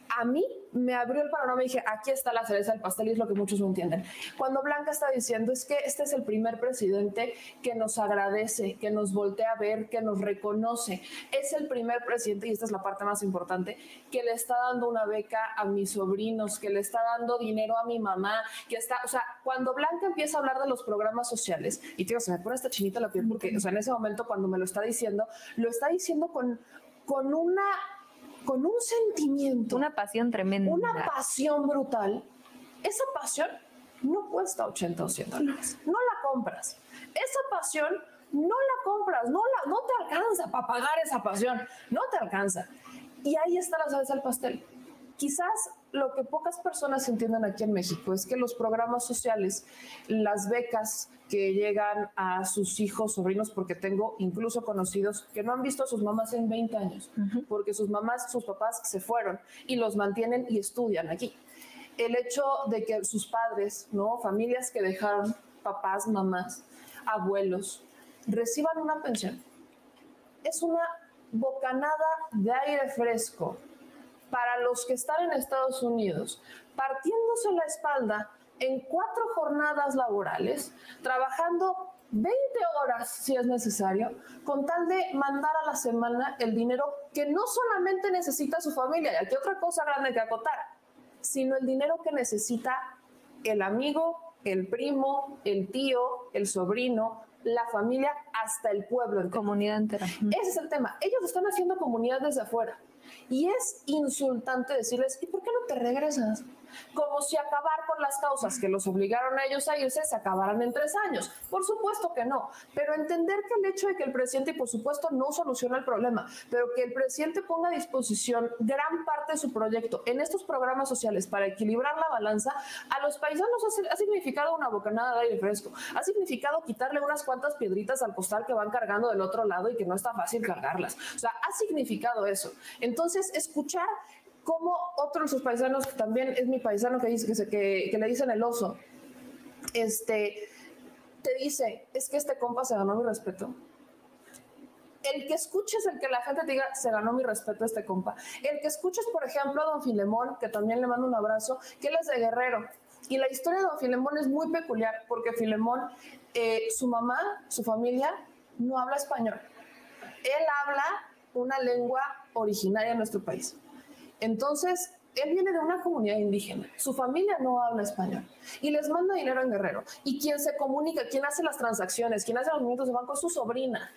a mí me abrió el panorama y dije, aquí está la cereza del pastel y es lo que muchos no entienden. Cuando Blanca está diciendo es que este es el primer presidente que nos agradece, que nos voltea a ver, que nos reconoce. Es el primer presidente, y esta es la parte más importante, que le está dando una beca a mis sobrinos, que le está dando dinero a mi mamá, que está, o sea, cuando Blanca empieza a hablar de los programas sociales, y tío, se me pone esta chinita la piel porque, o sea, en ese momento cuando me lo está diciendo, lo está diciendo con, con una con un sentimiento. Una pasión tremenda. Una pasión brutal. Esa pasión no cuesta 80 o 100 dólares. No la compras. Esa pasión no la compras. No, la, no te alcanza para pagar esa pasión. No te alcanza. Y ahí está la salsa al pastel. Quizás lo que pocas personas entienden aquí en México es que los programas sociales, las becas que llegan a sus hijos, sobrinos, porque tengo incluso conocidos que no han visto a sus mamás en 20 años, porque sus mamás, sus papás se fueron y los mantienen y estudian aquí. El hecho de que sus padres, ¿no? familias que dejaron papás, mamás, abuelos, reciban una pensión, es una bocanada de aire fresco para los que están en Estados Unidos, partiéndose la espalda en cuatro jornadas laborales, trabajando 20 horas si es necesario, con tal de mandar a la semana el dinero que no solamente necesita su familia, y aquí otra cosa grande que acotar, sino el dinero que necesita el amigo, el primo, el tío, el sobrino, la familia, hasta el pueblo. En comunidad entera. Ese es el tema. Ellos están haciendo comunidad desde afuera. Y es insultante decirles, ¿y por qué no te regresas? Como si acabar con las causas que los obligaron a ellos a irse se acabaran en tres años. Por supuesto que no, pero entender que el hecho de que el presidente, y por supuesto, no soluciona el problema, pero que el presidente ponga a disposición gran parte de su proyecto en estos programas sociales para equilibrar la balanza, a los paisanos ha, significado una bocanada de aire fresco, ha significado quitarle unas cuantas piedritas al costal que van cargando del otro lado y que no está fácil cargarlas. O sea, ha significado eso. Entonces, escuchar como otro de sus paisanos, que también es mi paisano que, dice, que, que, le dicen el oso, este, te dice, es que este compa se ganó mi respeto. El que escuches, el que la gente te diga, se ganó mi respeto este compa. El que escuches, por ejemplo, a don Filemón, que también le mando un abrazo, que él es de Guerrero. Y la historia de don Filemón es muy peculiar, porque Filemón, eh, su mamá, su familia, no habla español. Él habla una lengua originaria de nuestro país. Entonces, él viene de una comunidad indígena, su familia no habla español y les manda dinero en Guerrero. Y quien se comunica, quien hace las transacciones, quien hace los movimientos de banco es su sobrina.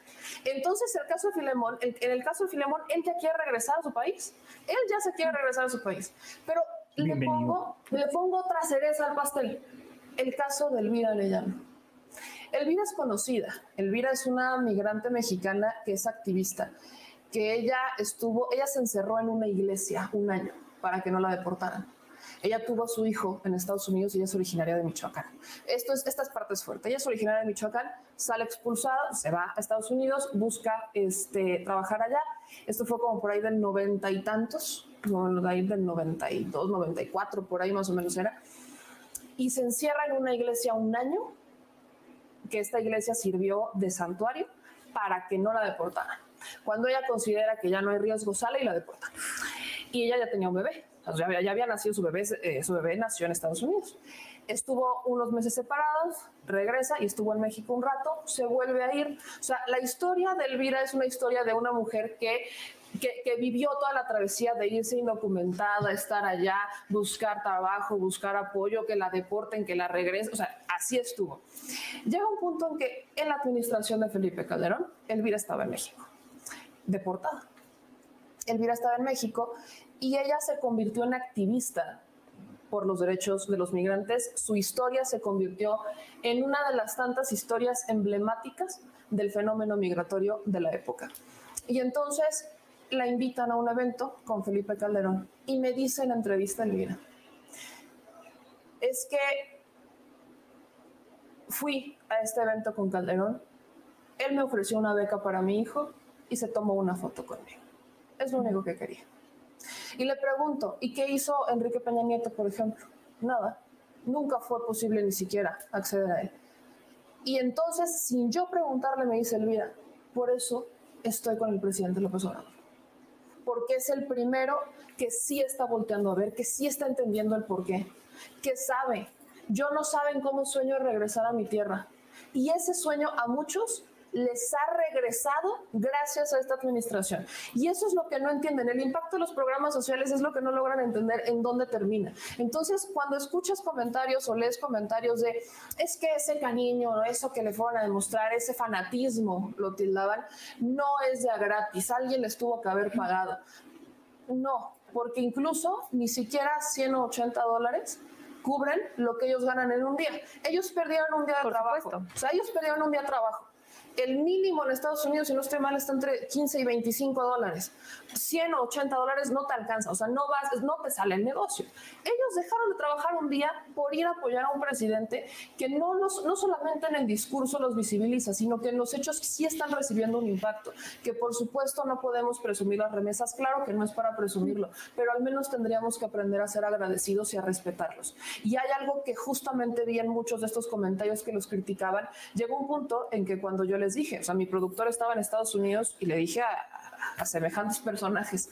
Entonces, el caso de Filemón, en el caso de Filemón, él ya quiere regresar a su país. Él ya se quiere regresar a su país. Pero le pongo, le pongo, otra cereza al pastel. El caso de Elvira Leyano. Elvira es conocida. Elvira es una migrante mexicana que es activista que ella estuvo, ella se encerró en una iglesia un año para que no la deportaran. Ella tuvo a su hijo en Estados Unidos y ella es originaria de Michoacán. Esto es, esta es parte fuerte. Ella es originaria de Michoacán, sale expulsada, se va a Estados Unidos, busca este, trabajar allá. Esto fue como por ahí del noventa y tantos, de ahí del 92, 94, por ahí más o menos era. Y se encierra en una iglesia un año, que esta iglesia sirvió de santuario para que no la deportaran. Cuando ella considera que ya no hay riesgo, sale y la deporta. Y ella ya tenía un bebé, ya, había, ya había nacido su bebé, eh, su bebé nació en Estados Unidos. Estuvo unos meses separados, regresa y estuvo en México un rato, se vuelve a ir. O sea, la historia de Elvira es una historia de una mujer que que, que, vivió toda la travesía de irse indocumentada, estar allá, buscar trabajo, buscar apoyo, que la deporten, que la regresen, o sea, así estuvo. Llega un punto en que en la administración de Felipe Calderón, Elvira estaba en México deportada. Elvira estaba en México y ella se convirtió en activista por los derechos de los migrantes. Su historia se convirtió en una de las tantas historias emblemáticas del fenómeno migratorio de la época. Y entonces la invitan a un evento con Felipe Calderón y me dice en la entrevista Elvira, es que fui a este evento con Calderón, él me ofreció una beca para mi hijo y se tomó una foto conmigo. Es lo único que quería. Y le pregunto, ¿y qué hizo Enrique Peña Nieto, por ejemplo? Nada. Nunca fue posible ni siquiera acceder a él. Y entonces, sin yo preguntarle, me dice Elvira, por eso estoy con el presidente López Obrador. porque es el primero que sí está volteando a ver, que sí está entendiendo el porqué, que sabe. Yo no saben cómo sueño regresar a mi tierra. Y ese sueño a muchos les ha regresado gracias a esta administración. Y eso es lo que no entienden. El impacto de los programas sociales es lo que no logran entender en dónde termina. Entonces, cuando escuchas comentarios o lees comentarios de es que ese cariño o eso que le fueron a demostrar, ese fanatismo, lo tildaban, no es de a gratis. Alguien les tuvo que haber pagado. No, porque incluso ni siquiera 180 dólares cubren lo que ellos ganan en un día. Ellos perdieron un día de trabajo. O sea, ellos perdieron un día de trabajo el mínimo en Estados Unidos, si no estoy mal, está entre 15 y 25 dólares. 100 o 80 dólares no te alcanza, o sea, no vas, no te sale el negocio. Ellos dejaron de trabajar un día por ir a apoyar a un presidente que no, los, no solamente en el discurso los visibiliza, sino que en los hechos sí están recibiendo un impacto. Que por supuesto no podemos presumir las remesas, claro que no es para presumirlo, pero al menos tendríamos que aprender a ser agradecidos y a respetarlos. Y hay algo que justamente vi en muchos de estos comentarios que los criticaban. Llegó un punto en que cuando yo les dije, o sea, mi productor estaba en Estados Unidos y le dije a, a semejantes personajes,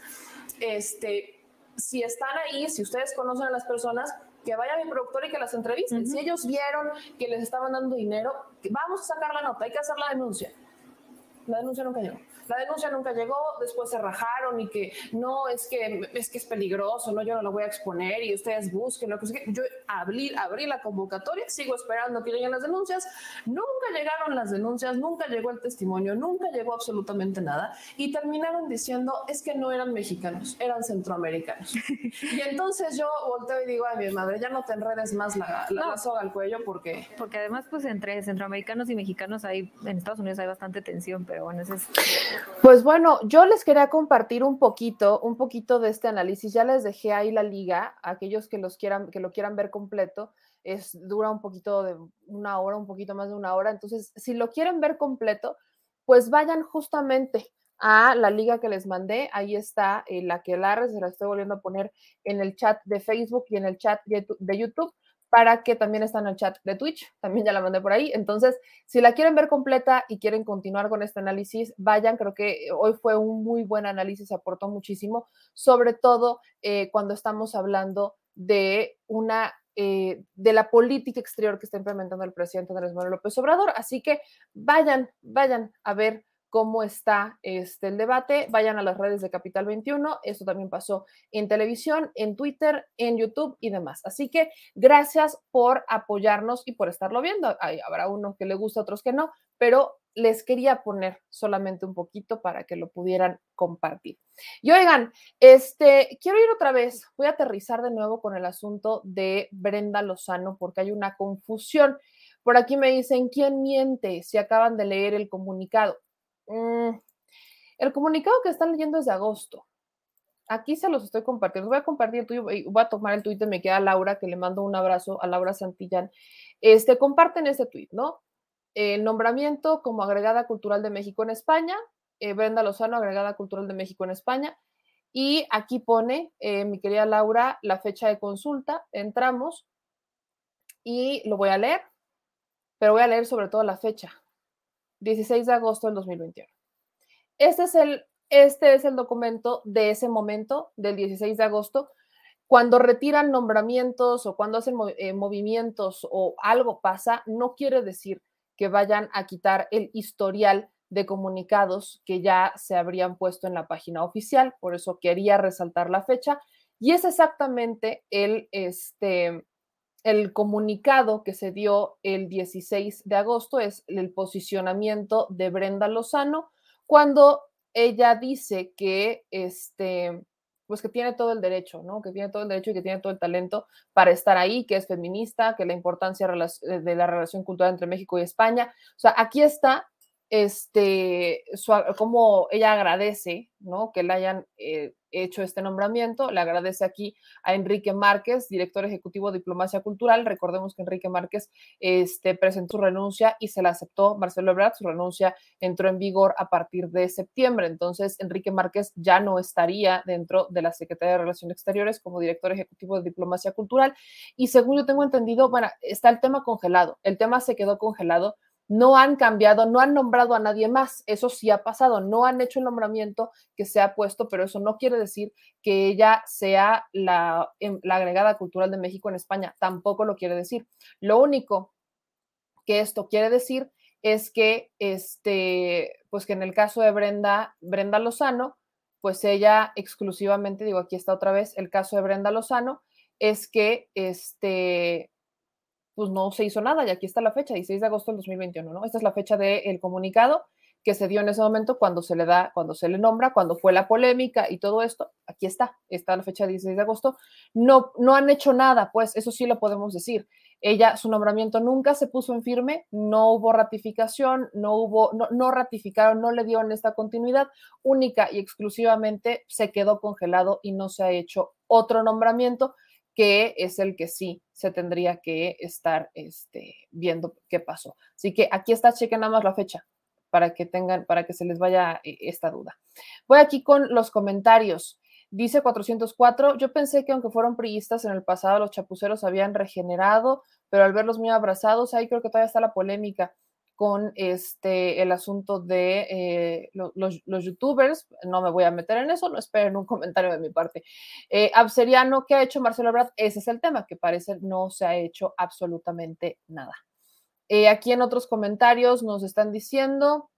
este, si están ahí, si ustedes conocen a las personas, que vaya mi productor y que las entrevisten. Si ellos vieron que les estaban dando dinero, vamos a sacar la nota, hay que hacer la denuncia. La denuncia nunca llegó. La denuncia nunca llegó, después se rajaron y que no, es que es, que es peligroso, no, yo no lo voy a exponer y ustedes busquen lo que sea. Yo abrí, abrí la convocatoria, sigo esperando que lleguen las denuncias. Nunca llegaron las denuncias, nunca llegó el testimonio, nunca llegó absolutamente nada y terminaron diciendo es que no eran mexicanos, eran centroamericanos. y entonces yo volteo y digo, ay, mi madre, ya no te enredes más la, la, soga al cuello porque... Porque además, pues entre centroamericanos y mexicanos hay, en Estados Unidos hay bastante tensión, pero bueno, ese es pues bueno, yo les quería compartir un poquito, un poquito de este análisis. Ya les dejé ahí la liga, aquellos que los quieran, que lo quieran ver completo. Es, dura un poquito de una hora, un poquito más de una hora. Entonces, si lo quieren ver completo, pues vayan justamente a la liga que les mandé. Ahí está eh, la que la se la estoy volviendo a poner en el chat de Facebook y en el chat de YouTube para que también está en el chat de Twitch, también ya la mandé por ahí. Entonces, si la quieren ver completa y quieren continuar con este análisis, vayan, creo que hoy fue un muy buen análisis, aportó muchísimo, sobre todo eh, cuando estamos hablando de una eh, de la política exterior que está implementando el presidente Andrés Manuel López Obrador. Así que vayan, vayan a ver cómo está este, el debate, vayan a las redes de Capital 21. Esto también pasó en televisión, en Twitter, en YouTube y demás. Así que gracias por apoyarnos y por estarlo viendo. Habrá uno que le gusta, otros que no, pero les quería poner solamente un poquito para que lo pudieran compartir. Y oigan, este, quiero ir otra vez, voy a aterrizar de nuevo con el asunto de Brenda Lozano porque hay una confusión. Por aquí me dicen, ¿quién miente? Si acaban de leer el comunicado. Mm, el comunicado que están leyendo es de agosto. Aquí se los estoy compartiendo. Voy a compartir el tuyo, voy a tomar el tuit me queda Laura, que le mando un abrazo a Laura Santillán. Este, comparten este tuit, ¿no? El nombramiento como agregada cultural de México en España, eh, Brenda Lozano, agregada cultural de México en España. Y aquí pone, eh, mi querida Laura, la fecha de consulta. Entramos y lo voy a leer, pero voy a leer sobre todo la fecha, 16 de agosto del 2021. Este es el, este es el documento de ese momento, del 16 de agosto, cuando retiran nombramientos o cuando hacen eh, movimientos o algo pasa, no quiere decir que vayan a quitar el historial de comunicados que ya se habrían puesto en la página oficial, por eso quería resaltar la fecha, y es exactamente el, este, el comunicado que se dio el 16 de agosto es el posicionamiento de Brenda Lozano cuando ella dice que este pues que tiene todo el derecho, ¿no? Que tiene todo el derecho y que tiene todo el talento para estar ahí, que es feminista, que la importancia de la relación cultural entre México y España. O sea, aquí está este, como ella agradece, ¿no? Que le hayan eh, hecho este nombramiento. Le agradece aquí a Enrique Márquez, director ejecutivo de Diplomacia Cultural. Recordemos que Enrique Márquez este, presentó su renuncia y se la aceptó Marcelo Ebrard. Su renuncia entró en vigor a partir de septiembre. Entonces, Enrique Márquez ya no estaría dentro de la Secretaría de Relaciones Exteriores como director ejecutivo de Diplomacia Cultural. Y según yo tengo entendido, bueno, está el tema congelado. El tema se quedó congelado no han cambiado, no han nombrado a nadie más. Eso sí ha pasado, no han hecho el nombramiento que se ha puesto, pero eso no quiere decir que ella sea la, em, la agregada cultural de México en España. Tampoco lo quiere decir. Lo único que esto quiere decir es que, este, pues que en el caso de Brenda, Brenda Lozano, pues ella exclusivamente, digo, aquí está otra vez el caso de Brenda Lozano, es que este, pues no se hizo nada y aquí está la fecha, 16 de agosto del 2021, ¿no? Esta es la fecha del comunicado que se dio en ese momento cuando se le da, cuando se le nombra, cuando fue la polémica y todo esto, aquí está, está la fecha 16 de agosto, no, no han hecho nada, pues eso sí lo podemos decir. Ella, su nombramiento nunca se puso en firme, no hubo ratificación, no hubo, no, no ratificaron, no le dieron esta continuidad, única y exclusivamente se quedó congelado y no se ha hecho otro nombramiento que es el que sí se tendría que estar este, viendo qué pasó. Así que aquí está, chequen nada más la fecha para que tengan, para que se les vaya eh, esta duda. Voy aquí con los comentarios. Dice 404, yo pensé que aunque fueron priistas en el pasado, los chapuceros habían regenerado, pero al verlos muy abrazados, ahí creo que todavía está la polémica con este, el asunto de eh, los, los, youtubers. No me voy a meter en eso, no esperen un comentario de mi parte. Eh, Abseriano, ¿qué ha hecho Marcelo Ebrard? Ese es el tema, que parece no se ha hecho absolutamente nada. Eh, aquí en otros comentarios nos están diciendo,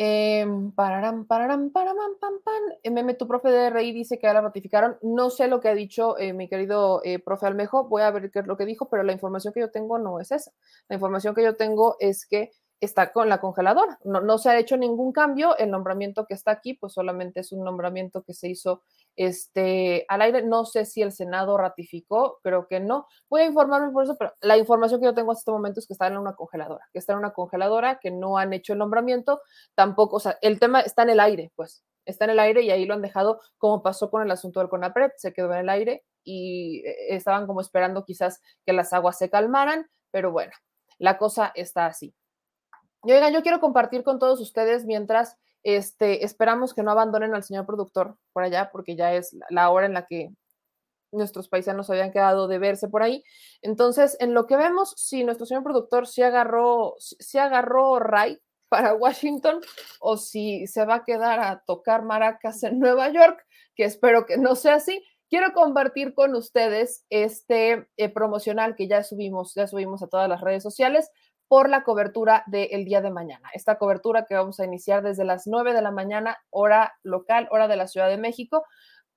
eh, pararam, pararam, pararam, pam, pam. Meme, tu profe de RI dice que ya la ratificaron. No sé lo que ha dicho eh, mi querido eh, profe Almejo. Voy a ver qué es lo que dijo, pero la información que yo tengo no es esa. La información que yo tengo es que está con la congeladora. No, no, se ha hecho ningún cambio. El nombramiento que está aquí, pues solamente es un nombramiento que se hizo este, al aire. No sé si el Senado ratificó, creo que no. Voy a informarme por eso, pero la información que yo tengo hasta este momento es que está en una congeladora, que está en una congeladora, que no han hecho el nombramiento, tampoco, o sea, el tema está en el aire, pues, está en el aire y ahí lo han dejado como pasó con el asunto del CONAPRED, se quedó en el aire y eh, estaban como esperando quizás que las aguas se calmaran, pero bueno, la cosa está así. Y oigan, yo quiero compartir con todos ustedes mientras este, esperamos que no abandonen al señor productor por allá, porque ya es la hora en la que nuestros paisanos habían quedado de verse por ahí. Entonces, en lo que vemos, si nuestro señor productor se agarró, se agarró Ray para Washington o si se va a quedar a tocar maracas en Nueva York, que espero que no sea así. Quiero compartir con ustedes este eh, promocional que ya subimos, ya subimos a todas las redes sociales por la cobertura del día de mañana. Esta cobertura que vamos a iniciar desde las 9 de la mañana, hora local, hora de la Ciudad de México,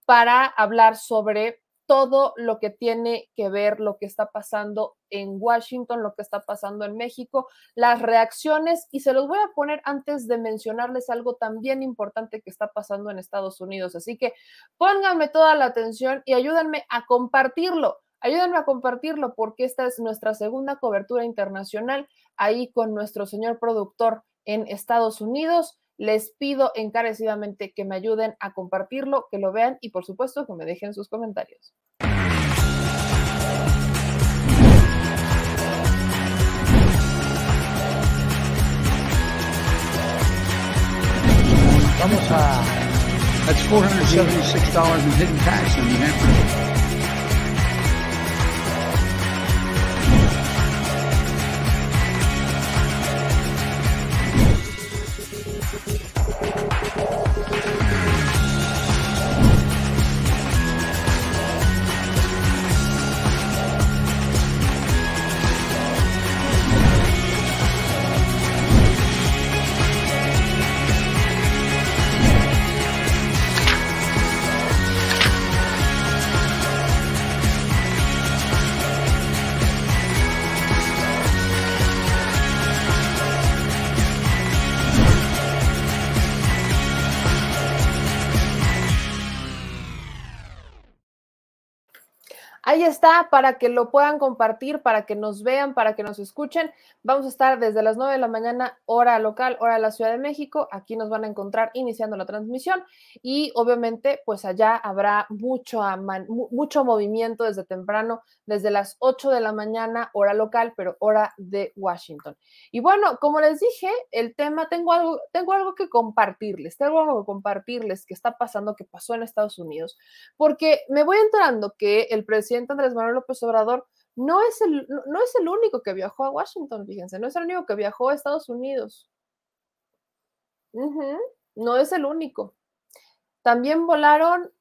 para hablar sobre todo lo que tiene que ver lo que está pasando en Washington, lo que está pasando en México, las reacciones, y se los voy a poner antes de mencionarles algo también importante que está pasando en Estados Unidos. Así que pónganme toda la atención y ayúdenme a compartirlo Ayúdenme a compartirlo porque esta es nuestra segunda cobertura internacional ahí con nuestro señor productor en Estados Unidos. Les pido encarecidamente que me ayuden a compartirlo, que lo vean y por supuesto que me dejen sus comentarios. Vamos a. That's $476 in hidden New. Está para que lo puedan compartir, para que nos vean, para que nos escuchen. Vamos a estar desde las 9 de la mañana, hora local, hora de la Ciudad de México. Aquí nos van a encontrar iniciando la transmisión y obviamente pues allá habrá mucho, mucho movimiento desde temprano, desde las 8 de la mañana, hora local, pero hora de Washington. Y bueno, como les dije, el tema, tengo algo, tengo algo que compartirles, tengo algo que compartirles que está pasando, que pasó en Estados Unidos, porque me voy enterando que el presidente Andrés Manuel López Obrador no es, el, no, es el único que viajó a Washington, fíjense, no es el único que viajó a Estados Unidos. No es el único. También volaron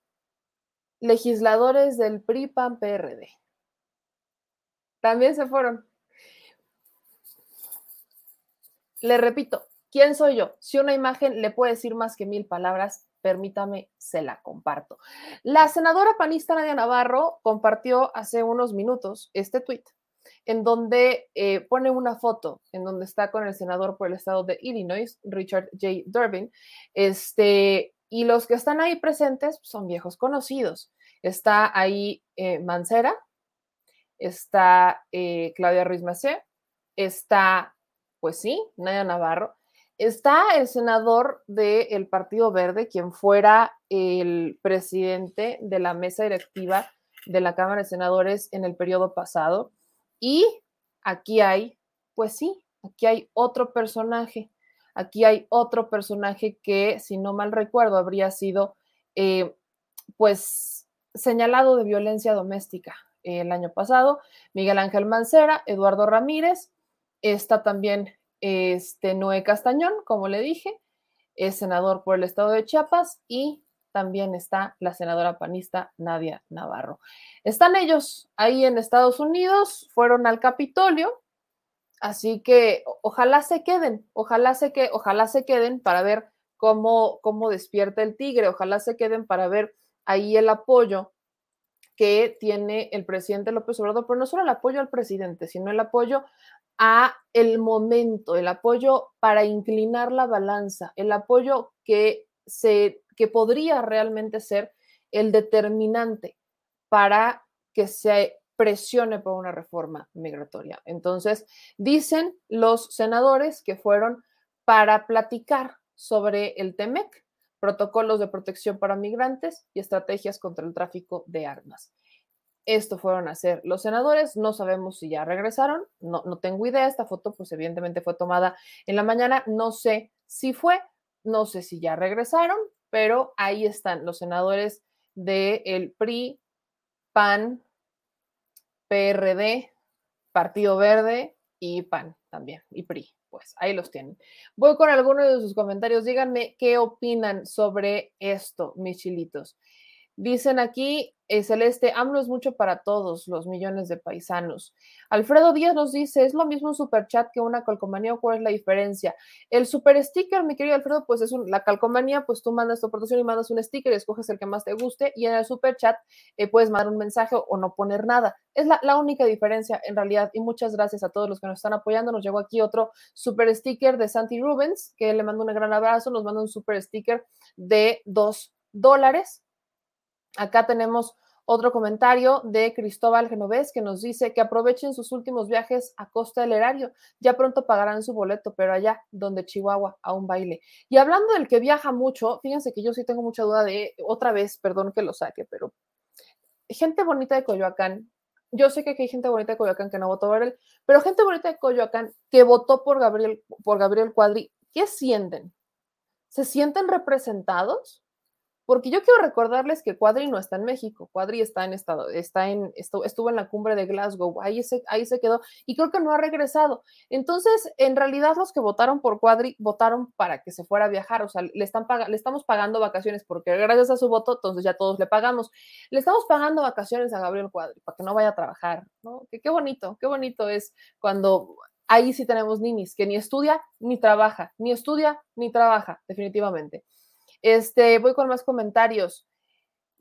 legisladores del PRI, PAN, PRD. También se fueron. Le repito, ¿quién soy yo? Si una imagen le puede decir más que mil palabras, permítame, se la comparto. La senadora panista Nadia Navarro compartió hace unos minutos este tuit en donde eh, pone una foto en donde está con el senador por el estado de Illinois, Richard J. Durbin, este, y los que están ahí presentes son viejos conocidos. Está ahí eh, Mancera, está eh, Claudia Ruiz Macé, está, pues sí, Nadia Navarro, está el senador del Partido Verde, quien fuera el presidente de la mesa directiva de la Cámara de Senadores en el periodo pasado. Y aquí hay, pues sí, aquí hay otro personaje. Aquí hay otro personaje que, si no mal recuerdo, habría sido, eh, pues, señalado de violencia doméstica el año pasado. Miguel Ángel Mancera, Eduardo Ramírez, está también este Noé Castañón, como le dije, es senador por el estado de Chiapas y también está la senadora panista Nadia Navarro. Están ellos ahí en Estados Unidos, fueron al Capitolio, así que ojalá se queden, ojalá se, que, ojalá se queden para ver cómo, cómo despierta el tigre, ojalá se queden para ver ahí el apoyo que tiene el presidente López Obrador, pero no solo el apoyo al presidente, sino el apoyo a el momento, el apoyo para inclinar la balanza, el apoyo que se que podría realmente ser el determinante para que se presione por una reforma migratoria. Entonces, dicen los senadores que fueron para platicar sobre el TEMEC, protocolos de protección para migrantes y estrategias contra el tráfico de armas. Esto fueron a hacer los senadores, no sabemos si ya regresaron, no, no tengo idea, esta foto pues evidentemente fue tomada en la mañana, no sé si fue, no sé si ya regresaron, pero ahí están los senadores del PRI, PAN, PRD, Partido Verde y PAN también, y PRI. Pues ahí los tienen. Voy con algunos de sus comentarios. Díganme qué opinan sobre esto, mis chilitos. Dicen aquí, eh, Celeste, AMLO es mucho para todos los millones de paisanos. Alfredo Díaz nos dice, ¿es lo mismo un super chat que una calcomanía o cuál es la diferencia? El super sticker, mi querido Alfredo, pues es la calcomanía, pues tú mandas tu aportación y mandas un sticker, escoges el que más te guste y en el super chat eh, puedes mandar un mensaje o no poner nada. Es la, la, única diferencia en realidad y muchas gracias a todos los que nos están apoyando. Nos llegó aquí otro super sticker de Santi Rubens, que le mando un gran abrazo, nos manda un super sticker de dos dólares Acá tenemos otro comentario de Cristóbal Genovés que nos dice que aprovechen sus últimos viajes a Costa del Erario. Ya pronto pagarán su boleto, pero allá donde Chihuahua a un baile. Y hablando del que viaja mucho, fíjense que yo sí tengo mucha duda de, otra vez, perdón que lo saque, pero gente bonita de Coyoacán. Yo sé que aquí hay gente bonita de Coyoacán que no votó por él, pero gente bonita de Coyoacán que votó por Gabriel, por Gabriel Cuadri, ¿qué sienten? ¿Se sienten representados? Porque yo quiero recordarles que Cuadri no está en México, Cuadri está en estado, está en, estuvo en la cumbre de Glasgow, ahí se, ahí se quedó y creo que no ha regresado. Entonces, en realidad los que votaron por Cuadri votaron para que se fuera a viajar, o sea, le, están le estamos pagando vacaciones porque gracias a su voto, entonces ya todos le pagamos. Le estamos pagando vacaciones a Gabriel Cuadri para que no vaya a trabajar, ¿no? Que qué bonito, qué bonito es cuando ahí sí tenemos ninis, que ni estudia ni trabaja, ni estudia ni trabaja, definitivamente. Este, voy con más comentarios.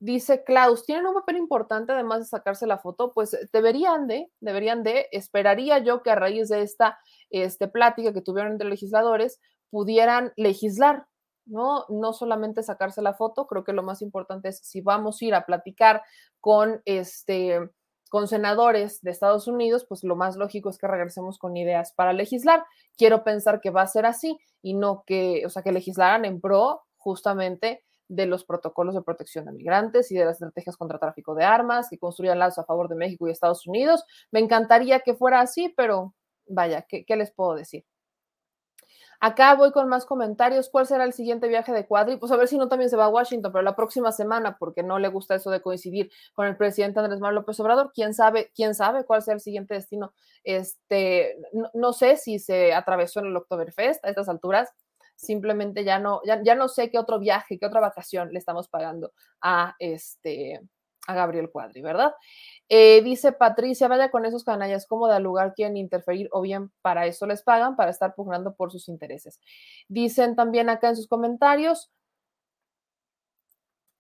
Dice Klaus, ¿tienen un papel importante además de sacarse la foto? Pues deberían de, deberían de, esperaría yo que a raíz de esta este, plática que tuvieron entre legisladores pudieran legislar, ¿no? No solamente sacarse la foto, creo que lo más importante es si vamos a ir a platicar con este con senadores de Estados Unidos, pues lo más lógico es que regresemos con ideas para legislar. Quiero pensar que va a ser así y no que, o sea, que legislaran en pro justamente de los protocolos de protección de migrantes y de las estrategias contra tráfico de armas, que construyan lazos a favor de México y Estados Unidos. Me encantaría que fuera así, pero vaya, ¿qué, les puedo decir? Acá voy con más comentarios. ¿Cuál será el siguiente viaje de Cuadri? Pues a ver si no también se va a Washington, pero la próxima semana, porque no le gusta eso de coincidir con el presidente Andrés Manuel López Obrador. ¿Quién sabe, quién sabe cuál será el siguiente destino? Este, no, no sé si se atravesó en el Oktoberfest a estas alturas. Simplemente ya no, ya, ya no sé qué otro viaje, qué otra vacación le estamos pagando a este a Gabriel Cuadri, ¿verdad? Eh, dice Patricia, vaya con esos canallas, como de lugar quieren interferir o bien para eso les pagan, para estar pugnando por sus intereses. Dicen también acá en sus comentarios,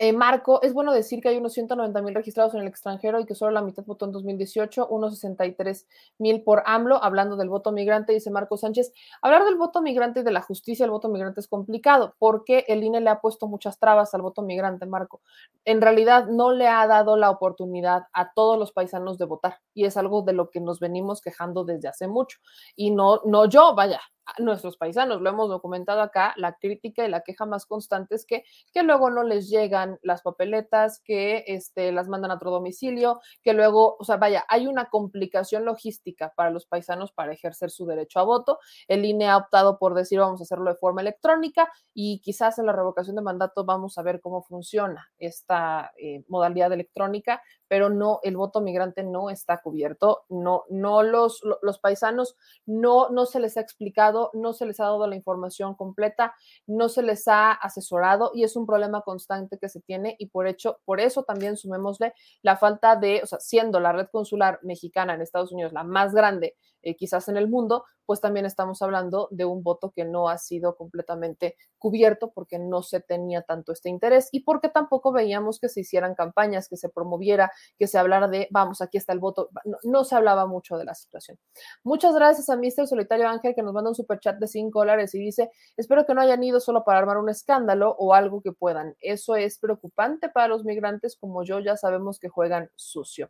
eh, Marco, es bueno decir que hay unos 190 mil registrados en el extranjero y que solo la mitad votó en 2018, unos 63 mil por AMLO, hablando del voto migrante, dice Marco Sánchez. Hablar del voto migrante y de la justicia del voto migrante es complicado porque el INE le ha puesto muchas trabas al voto migrante, Marco. En realidad no le ha dado la oportunidad a todos los paisanos de votar y es algo de lo que nos venimos quejando desde hace mucho. Y no, no yo, vaya, nuestros paisanos, lo hemos documentado acá, la crítica y la queja más constante es que, que luego no les llegan las papeletas, que este, las mandan a otro domicilio, que luego, o sea, vaya, hay una complicación logística para los paisanos para ejercer su derecho a voto. El INE ha optado por decir vamos a hacerlo de forma electrónica y quizás en la revocación de mandato vamos a ver cómo funciona esta eh, modalidad electrónica, pero no, el voto migrante no está cubierto, no, no los, los paisanos, no, no se les ha explicado, no se les ha dado la información completa, no se les ha asesorado y es un problema constante que se tiene y por hecho, por eso también sumémosle la falta de, o sea, siendo la red consular mexicana en Estados Unidos la más grande eh, quizás en el mundo, pues también estamos hablando de un voto que no ha sido completamente cubierto porque no se tenía tanto este interés y porque tampoco veíamos que se hicieran campañas, que se promoviera, que se hablara de, vamos, aquí está el voto. No, se hablaba mucho de la situación. Muchas gracias a Mr. Solitario Ángel que nos manda un chat de 5 dólares y dice, espero que no hayan ido solo para armar un escándalo o algo que puedan. Eso es preocupante para los migrantes como yo, ya sabemos que juegan sucio.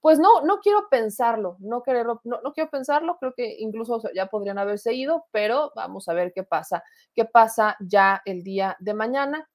Pues no, no quiero pensarlo, no, quererlo, no, no quiero pensarlo, creo que incluso ya podrían haberse ido, pero vamos a ver qué pasa, qué pasa ya el día de mañana.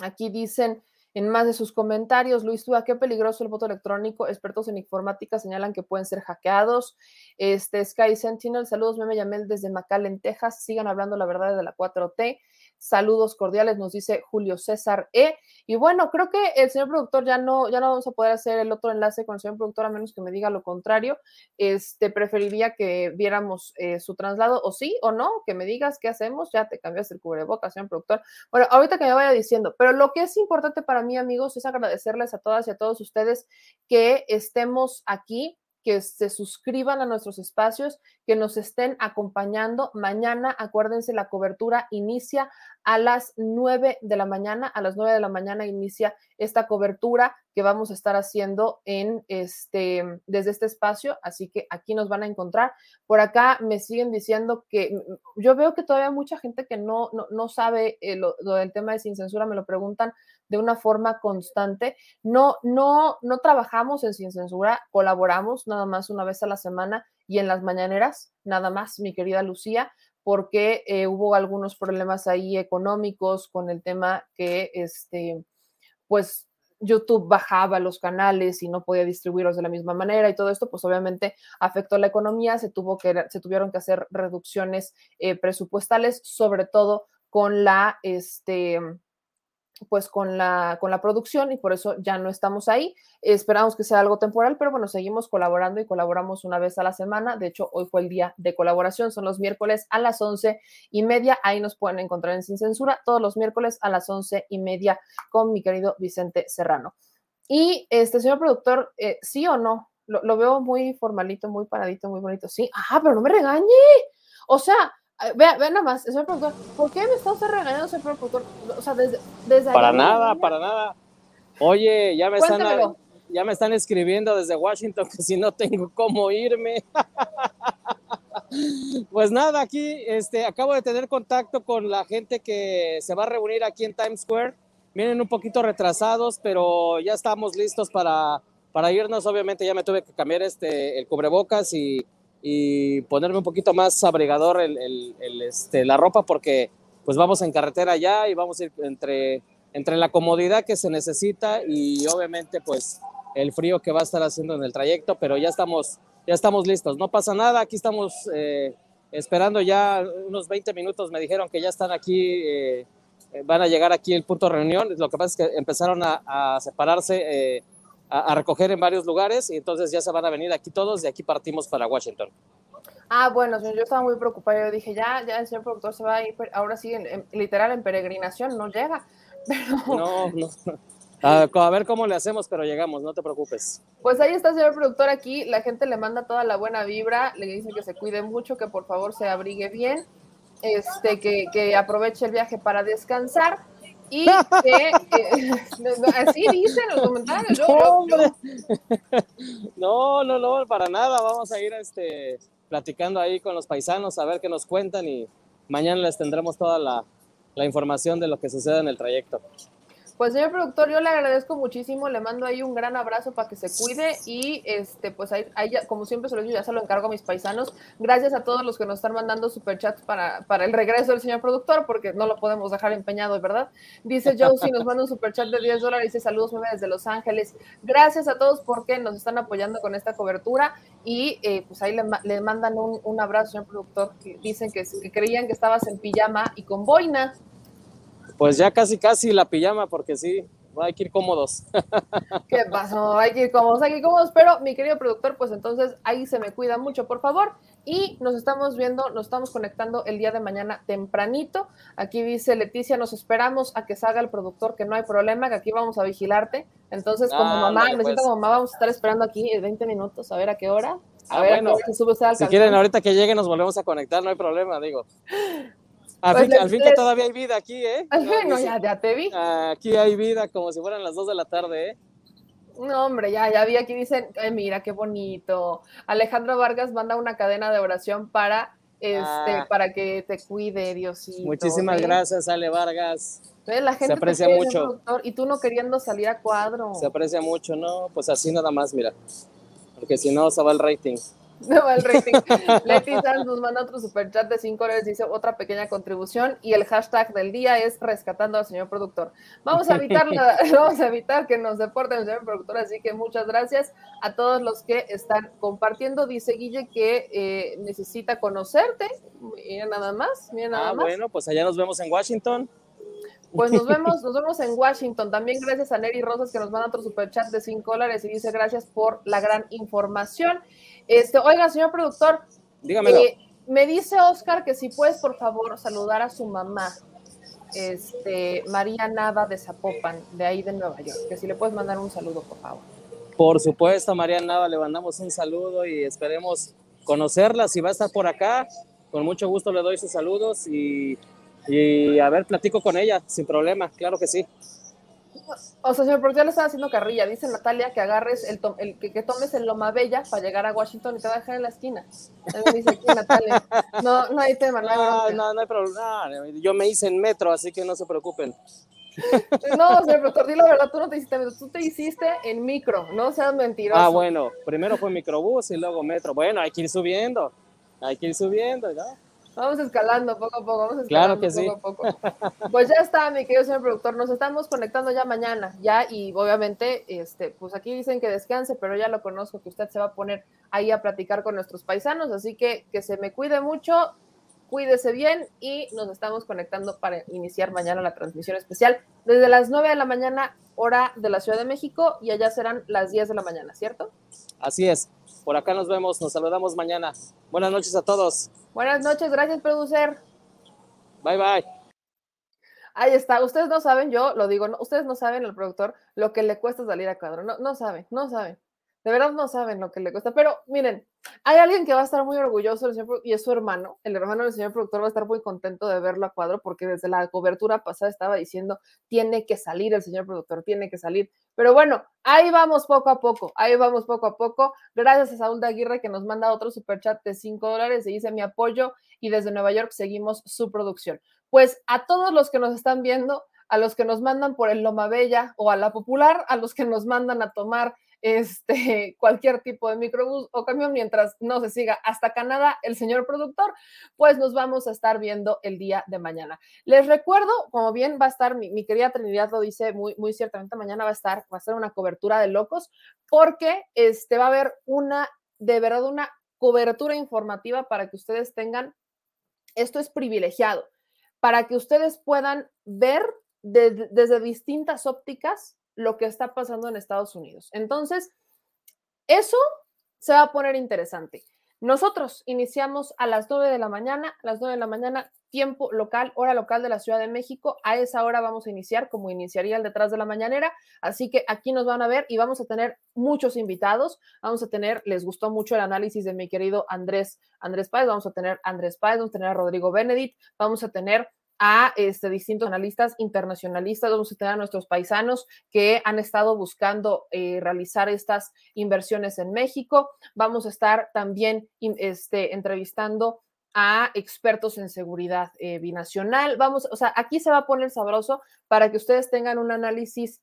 Aquí dicen en más de sus comentarios, Luis Tua, qué peligroso el voto electrónico. Expertos en informática señalan que pueden ser hackeados. Este Sky Sentinel, saludos, Meme Yamel desde McAllen, Texas. Sigan hablando la verdad de la 4T. Saludos cordiales, nos dice Julio César E. Y bueno, creo que el señor productor ya no, ya no vamos a poder hacer el otro enlace con el señor productor, a menos que me diga lo contrario. Este, preferiría que viéramos eh, su traslado, o sí o no, que me digas qué hacemos. Ya te cambias el cubrebocas, señor productor. Bueno, ahorita que me vaya diciendo, pero lo que es importante para mí, amigos, es agradecerles a todas y a todos ustedes que estemos aquí que se suscriban a nuestros espacios, que nos estén acompañando. Mañana, acuérdense, la cobertura inicia a las 9 de la mañana. A las 9 de la mañana inicia esta cobertura que vamos a estar haciendo en este, desde este espacio. Así que aquí nos van a encontrar. Por acá me siguen diciendo que yo veo que todavía mucha gente que no, no, no sabe eh, lo, lo, del tema de sin censura, me lo preguntan de una forma constante. No, no, no trabajamos en sin censura, colaboramos nada más una vez a la semana y en las mañaneras, nada más, mi querida Lucía, porque eh, hubo algunos problemas ahí económicos con el tema que, este, pues, YouTube bajaba los canales y no podía distribuirlos de la misma manera y todo esto, pues obviamente afectó la economía, se, tuvo que, se tuvieron que hacer reducciones eh, presupuestales, sobre todo con la, este, pues con la, con la producción y por eso ya no estamos ahí. Esperamos que sea algo temporal, pero bueno, seguimos colaborando y colaboramos una vez a la semana. De hecho, hoy fue el día de colaboración, son los miércoles a las once y media. Ahí nos pueden encontrar en Sin Censura todos los miércoles a las once y media con mi querido Vicente Serrano. Y este señor productor, eh, ¿sí o no? Lo, veo muy formalito, muy paradito, muy bonito. Sí, ajá, pero no me regañe. O sea, Vea, vea nada más, señor productor, ¿por qué me está usted regañando, señor productor? O sea, desde, desde Para nada, para nada. Oye, ya me, están, ya me están escribiendo desde Washington que si no tengo cómo irme. pues nada, aquí este, acabo de tener contacto con la gente que se va a reunir aquí en Times Square. Vienen un poquito retrasados, pero ya estamos listos para, para irnos. Obviamente ya me tuve que cambiar este, el cubrebocas y y ponerme un poquito más abrigador el, el, el, este, la ropa porque pues vamos en carretera ya y vamos a ir entre, entre la comodidad que se necesita y obviamente pues el frío que va a estar haciendo en el trayecto, pero ya estamos, ya estamos listos. No pasa nada, aquí estamos eh, esperando ya unos 20 minutos, me dijeron que ya están aquí, eh, van a llegar aquí el punto de reunión. Lo que pasa es que empezaron a, a separarse, eh, a, a recoger en varios lugares y entonces ya se van a venir aquí todos y aquí partimos para Washington. Ah, bueno, yo estaba muy preocupada. Yo dije, ya, ya el señor productor se va a ir, ahora sí, en- en- literal, en peregrinación, no llega. Pero, No, no. A, a ver cómo le hacemos, pero llegamos, no te preocupes. pues ahí está señor productor aquí. La gente le manda toda la buena vibra, le dice que se cuide mucho, que por favor se abrigue bien, este, que, que aproveche el viaje para descansar. Y que, eh, así dicen los comentarios. yo-. No, no, no, para nada. Vamos a ir este, platicando ahí con los paisanos a ver qué nos cuentan y mañana les tendremos toda la, la información de lo que sucede en el trayecto. Pues señor productor, yo le agradezco muchísimo, le mando ahí un gran abrazo para que se cuide y este, pues ahí, ahí ya- como siempre se lo digo, ya se lo encargo a mis paisanos. Gracias a todos los que nos están mandando superchats para, para el regreso del señor productor, porque no lo podemos dejar empeñado, ¿verdad? Dice Josie, nos manda un superchat de 10 dólares, dice saludos bebé desde Los Ángeles. Gracias a todos porque nos están apoyando con esta cobertura y eh, pues ahí le, le mandan un, un abrazo, señor productor, que dicen que, que creían que estabas en pijama y con boina. Pues ya casi, casi la pijama, porque sí, hay que ir cómodos. ¿Qué pasó? Hay que ir cómodos, hay que ir cómodos, pero mi querido productor, pues entonces ahí se me cuida mucho, por favor. Y nos estamos viendo, nos estamos conectando el día de mañana tempranito. Aquí dice Leticia, nos esperamos a que salga el productor, que no hay problema, que aquí vamos a vigilarte. Entonces, como Ah, mamá, me siento pues. como mamá, vamos a estar esperando aquí 20 minutos, a ver a qué hora. A Ah, ver bueno, a qué hora se sube usted al si quieren ahorita que lleguen nos volvemos a conectar, no hay problema, digo. Al, Pues fin, al les- fin que todavía hay vida aquí, ¿eh? No, dice- ya, ya te vi. Aquí hay vida como si fueran las 2 de la tarde, ¿eh? No, hombre, ya, ya vi aquí dicen, ay, mira qué bonito. Alejandro Vargas manda una cadena de oración para este, Ah. para que te cuide, Diosito. Muchísimas ¿ves? gracias, Ale Vargas. La gente te aprecia mucho. y tú no queriendo salir a cuadro. Se aprecia mucho, ¿no? Pues así nada más, mira. Porque si no, se va el rating. No va el rating. Leti Sanz nos manda otro superchat de 5 dólares, dice otra pequeña contribución y el hashtag del día es rescatando al señor productor. Vamos a evitar, la- vamos a evitar que nos deporten el señor productor, así que muchas gracias a todos los que están compartiendo. Dice Guille que eh, necesita conocerte. Mira nada más, mira nada Ah, más. bueno, pues allá nos vemos en Washington. Pues nos vemos, nos vemos en Washington. También gracias a Neri Rosas que nos manda otro superchat de 5 dólares y dice gracias por la gran información. Este, oiga, señor productor, Dígamelo. eh, me dice Oscar que si puedes por favor saludar a su mamá, este, María Nava de Zapopan, de ahí de Nueva York, que si le puedes mandar un saludo, por favor. Por supuesto, María Nava, le mandamos un saludo y esperemos conocerla. Si va a estar por acá, con mucho gusto le doy sus saludos y, y a ver, platico con ella, sin problema, claro que sí. O sea, señor productor, le están haciendo carrilla. Dice Natalia que agarres el, to- el que, que tomes el Loma Bella para llegar a Washington y te va a dejar en la esquina. También dice aquí Natalia. No, no hay tema, no hay No, bronca. no, no hay problema. Yo me hice en metro, así que no se preocupen. No, señor productor, di la verdad, tú no te hiciste metro, tú te hiciste en micro, no seas mentiroso. Ah, bueno, primero fue microbús y luego metro. Bueno, hay que ir subiendo, hay que ir subiendo, ¿no? Vamos escalando poco a poco, vamos Claro escalando que sí. poco a poco. Pues ya está, mi querido señor productor, nos estamos conectando ya mañana, ya, y obviamente, este, pues aquí dicen que descanse, pero ya lo conozco, que usted se va a poner ahí a platicar con nuestros paisanos, así que que se me cuide mucho, cuídese bien y nos estamos conectando para iniciar mañana la transmisión especial desde las 9 de la mañana, hora de la Ciudad de México, y allá serán las 10 de la mañana, ¿cierto? Así es. Por acá nos vemos, nos saludamos mañana. Buenas noches a todos. Buenas noches, gracias, producer. Bye bye. Ahí está, ustedes no saben, yo lo digo, no, ustedes no saben al productor lo que le cuesta salir a cuadro, no, no saben, no saben, de verdad no saben lo que le cuesta, pero miren, hay alguien que va a estar muy orgulloso del señor y es su hermano, el hermano del señor productor va a estar muy contento de verlo a cuadro porque desde la cobertura pasada estaba diciendo, tiene que salir el señor productor, tiene que salir, pero bueno, ahí vamos poco a poco, ahí vamos poco a poco, gracias a Saúl de Aguirre que nos manda otro superchat de 5 dólares y dice mi apoyo y desde Nueva York seguimos su producción. Pues a todos los que nos están viendo, a los que nos mandan por el Loma Bella o a la Popular, a los que nos mandan a tomar este cualquier tipo de microbús o camión mientras no se siga hasta Canadá el señor productor, pues nos vamos a estar viendo el día de mañana. Les recuerdo, como bien va a estar mi, querida Trinidad lo dice muy muy ciertamente mañana va a estar va a ser una cobertura de locos porque este va a haber una de verdad una cobertura informativa para que ustedes tengan esto es privilegiado para que ustedes puedan ver de- desde distintas ópticas lo que está pasando en Estados Unidos. Entonces, eso se va a poner interesante. Nosotros iniciamos a las 9 de la mañana, a las 9 de la mañana, tiempo local, hora local de la Ciudad de México. A esa hora vamos a iniciar como iniciaría el detrás de la mañanera. Así que aquí nos van a ver y vamos a tener muchos invitados. Vamos a tener, les gustó mucho el análisis de mi querido Andrés, Andrés Páez. Vamos a tener Andrés Páez, vamos a tener a Rodrigo Benedict, vamos a tener a este, distintos analistas internacionalistas, vamos a tener a nuestros paisanos que han estado buscando eh, realizar estas inversiones en México. Vamos a estar también este, entrevistando a expertos en seguridad eh, binacional. Vamos, o sea, aquí se va a poner sabroso para que ustedes tengan un análisis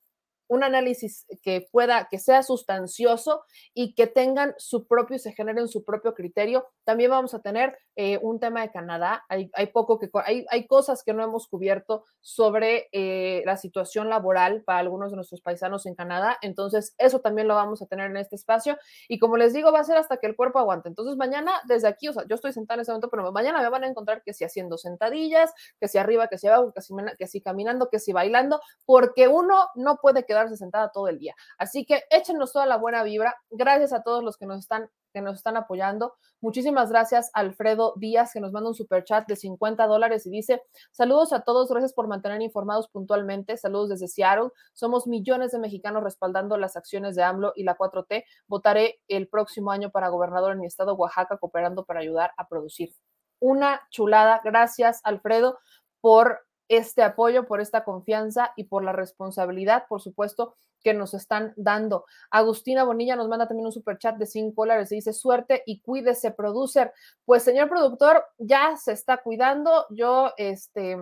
un análisis que pueda, que sea sustancioso y que tengan su propio se generen su propio criterio. También vamos a tener eh, un tema de Canadá. Hay, hay poco que, hay, hay cosas que no hemos cubierto sobre eh, la situación laboral para algunos de nuestros paisanos en Canadá. Entonces, eso también lo vamos a tener en este espacio. Y como les digo, va a ser hasta que el cuerpo aguante. Entonces, mañana, desde aquí, o sea, yo estoy sentada en este momento, pero mañana me van a encontrar que si haciendo sentadillas, que si arriba, que si abajo, que si, que si caminando, que si bailando, porque uno no puede quedarse sentada todo el día. Así que échenos toda la buena vibra. Gracias a todos los que nos están que nos están apoyando. Muchísimas gracias Alfredo Díaz, que nos manda un super chat de 50 dólares y dice: Saludos a todos, gracias por mantener informados puntualmente. Saludos desde Seattle. Somos millones de mexicanos respaldando las acciones de AMLO y la 4T. Votaré el próximo año para gobernador en mi estado, Oaxaca, cooperando para ayudar a producir. Una chulada. Gracias, Alfredo, por este apoyo, por esta confianza y por la responsabilidad, por supuesto, que nos están dando. Agustina Bonilla nos manda también un super chat de 5 dólares y dice suerte y cuídese, producer. Pues señor productor, ya se está cuidando. Yo, este,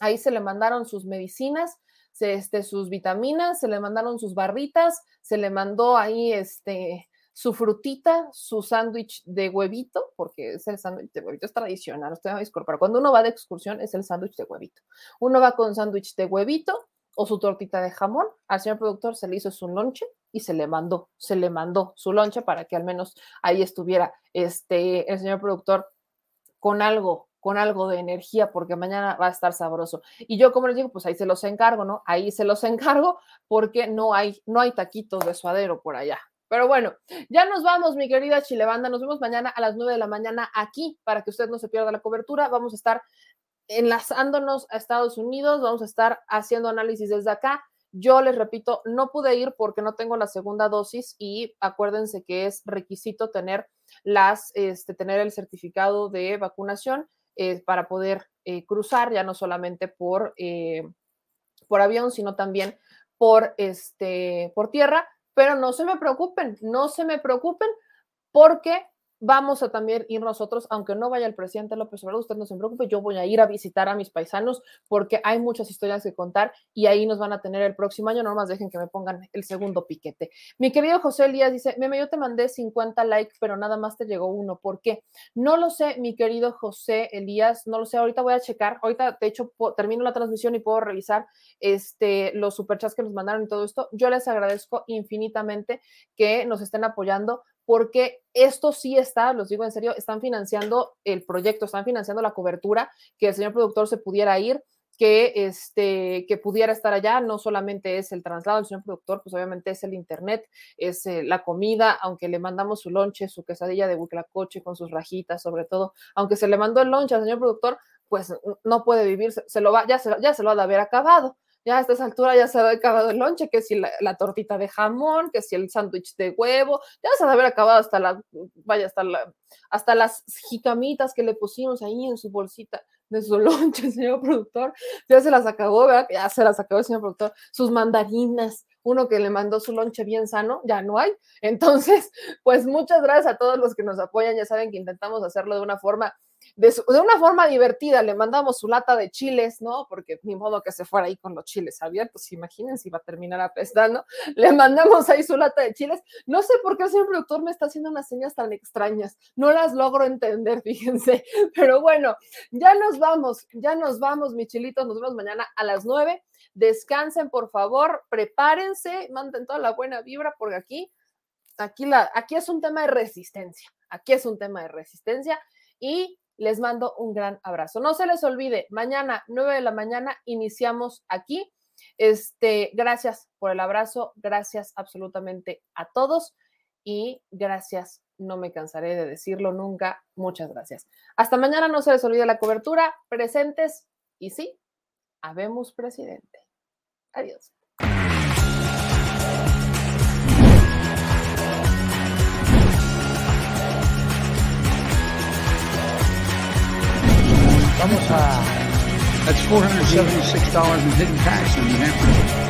ahí se le mandaron sus medicinas, se, este, sus vitaminas, se le mandaron sus barritas, se le mandó ahí, este, su frutita, su sándwich de huevito, porque es el sándwich de huevito, es tradicional, usted va a disculpar. Cuando uno va de excursión es el sándwich de huevito. Uno va con sándwich de huevito o su tortita de jamón. Al señor productor se le hizo su lonche y se le mandó, se le mandó su lonche para que al menos ahí estuviera este, el señor productor con algo, con algo de energía, porque mañana va a estar sabroso. Y yo, como les digo, pues ahí se los encargo, ¿no? Ahí se los encargo porque no hay, no hay taquitos de suadero por allá. Pero bueno, ya nos vamos, mi querida Chilebanda. Nos vemos mañana a las 9 de la mañana aquí para que usted no se pierda la cobertura. Vamos a estar enlazándonos a Estados Unidos, vamos a estar haciendo análisis desde acá. Yo les repito, no pude ir porque no tengo la segunda dosis y acuérdense que es requisito tener las, este, tener el certificado de vacunación eh, para poder eh, cruzar, ya no solamente por, eh, por avión, sino también por, este, por tierra. Pero no se me preocupen, no se me preocupen porque vamos a también ir nosotros, aunque no vaya el presidente López Obrador, usted no se preocupe, yo voy a ir a visitar a mis paisanos porque hay muchas historias que contar y ahí nos van a tener el próximo año, no más dejen que me pongan el segundo piquete. Mi querido José Elías dice, Meme, yo te mandé 50 likes, pero nada más te llegó uno, ¿por qué? No lo sé, mi querido José Elías, no lo sé, ahorita voy a checar, ahorita de hecho termino la transmisión y puedo revisar este, los superchats que nos mandaron y todo esto. Yo les agradezco infinitamente que nos estén apoyando porque esto sí está, los digo en serio, están financiando el proyecto, están financiando la cobertura, que el señor productor se pudiera ir, que, este, que pudiera estar allá, no solamente es el traslado del señor productor, pues obviamente es el internet, es eh, la comida, aunque le mandamos su lonche, su quesadilla de buclacoche con sus rajitas, sobre todo, aunque se le mandó el lonche al señor productor, pues no puede vivir, se, lo va, ya se, ya se lo ha de haber acabado ya a esta altura ya se ha acabado el lonche, que si la, tortita de jamón, que si el sándwich de huevo, ya se ha haber acabado hasta la, vaya, hasta la, hasta las jicamitas que le pusimos ahí en su bolsita de su lonche, señor productor, ya se las acabó, ¿verdad? Ya se las acabó señor productor, sus mandarinas, uno que le mandó su lonche bien sano, ya no hay. Entonces, pues muchas gracias a todos los que nos apoyan, ya saben que intentamos hacerlo de una forma de, una forma divertida, le mandamos su lata de chiles, ¿no? Porque ni modo que se fuera ahí con los chiles abiertos, imagínense, iba a terminar apestando. Le mandamos ahí su lata de chiles. No sé por qué el señor productor me está haciendo unas señas tan extrañas, no las logro entender, fíjense. Pero bueno, ya nos vamos, ya nos vamos, mis chilitos, nos vemos mañana a las nueve. Descansen, por favor, prepárense, manden toda la buena vibra, porque aquí, aquí, la, aquí es un tema de resistencia, aquí es un tema de resistencia y Les mando un gran abrazo. No se les olvide, mañana, 9 de la mañana, iniciamos aquí. Este, gracias por el abrazo, gracias absolutamente a todos y gracias, no me cansaré de decirlo nunca, muchas gracias. Hasta mañana, no se les olvide la cobertura, presentes y sí, habemos presidente. Adiós. Vamos a. That's $476 in hidden tax in New Hampshire.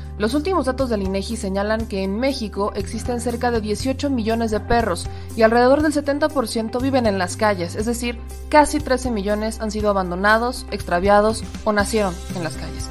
Los últimos datos del INEGI señalan que en México existen cerca de 18 millones de perros y alrededor del 70% viven en las calles, es decir, casi 13 millones han sido abandonados, extraviados o nacieron en las calles.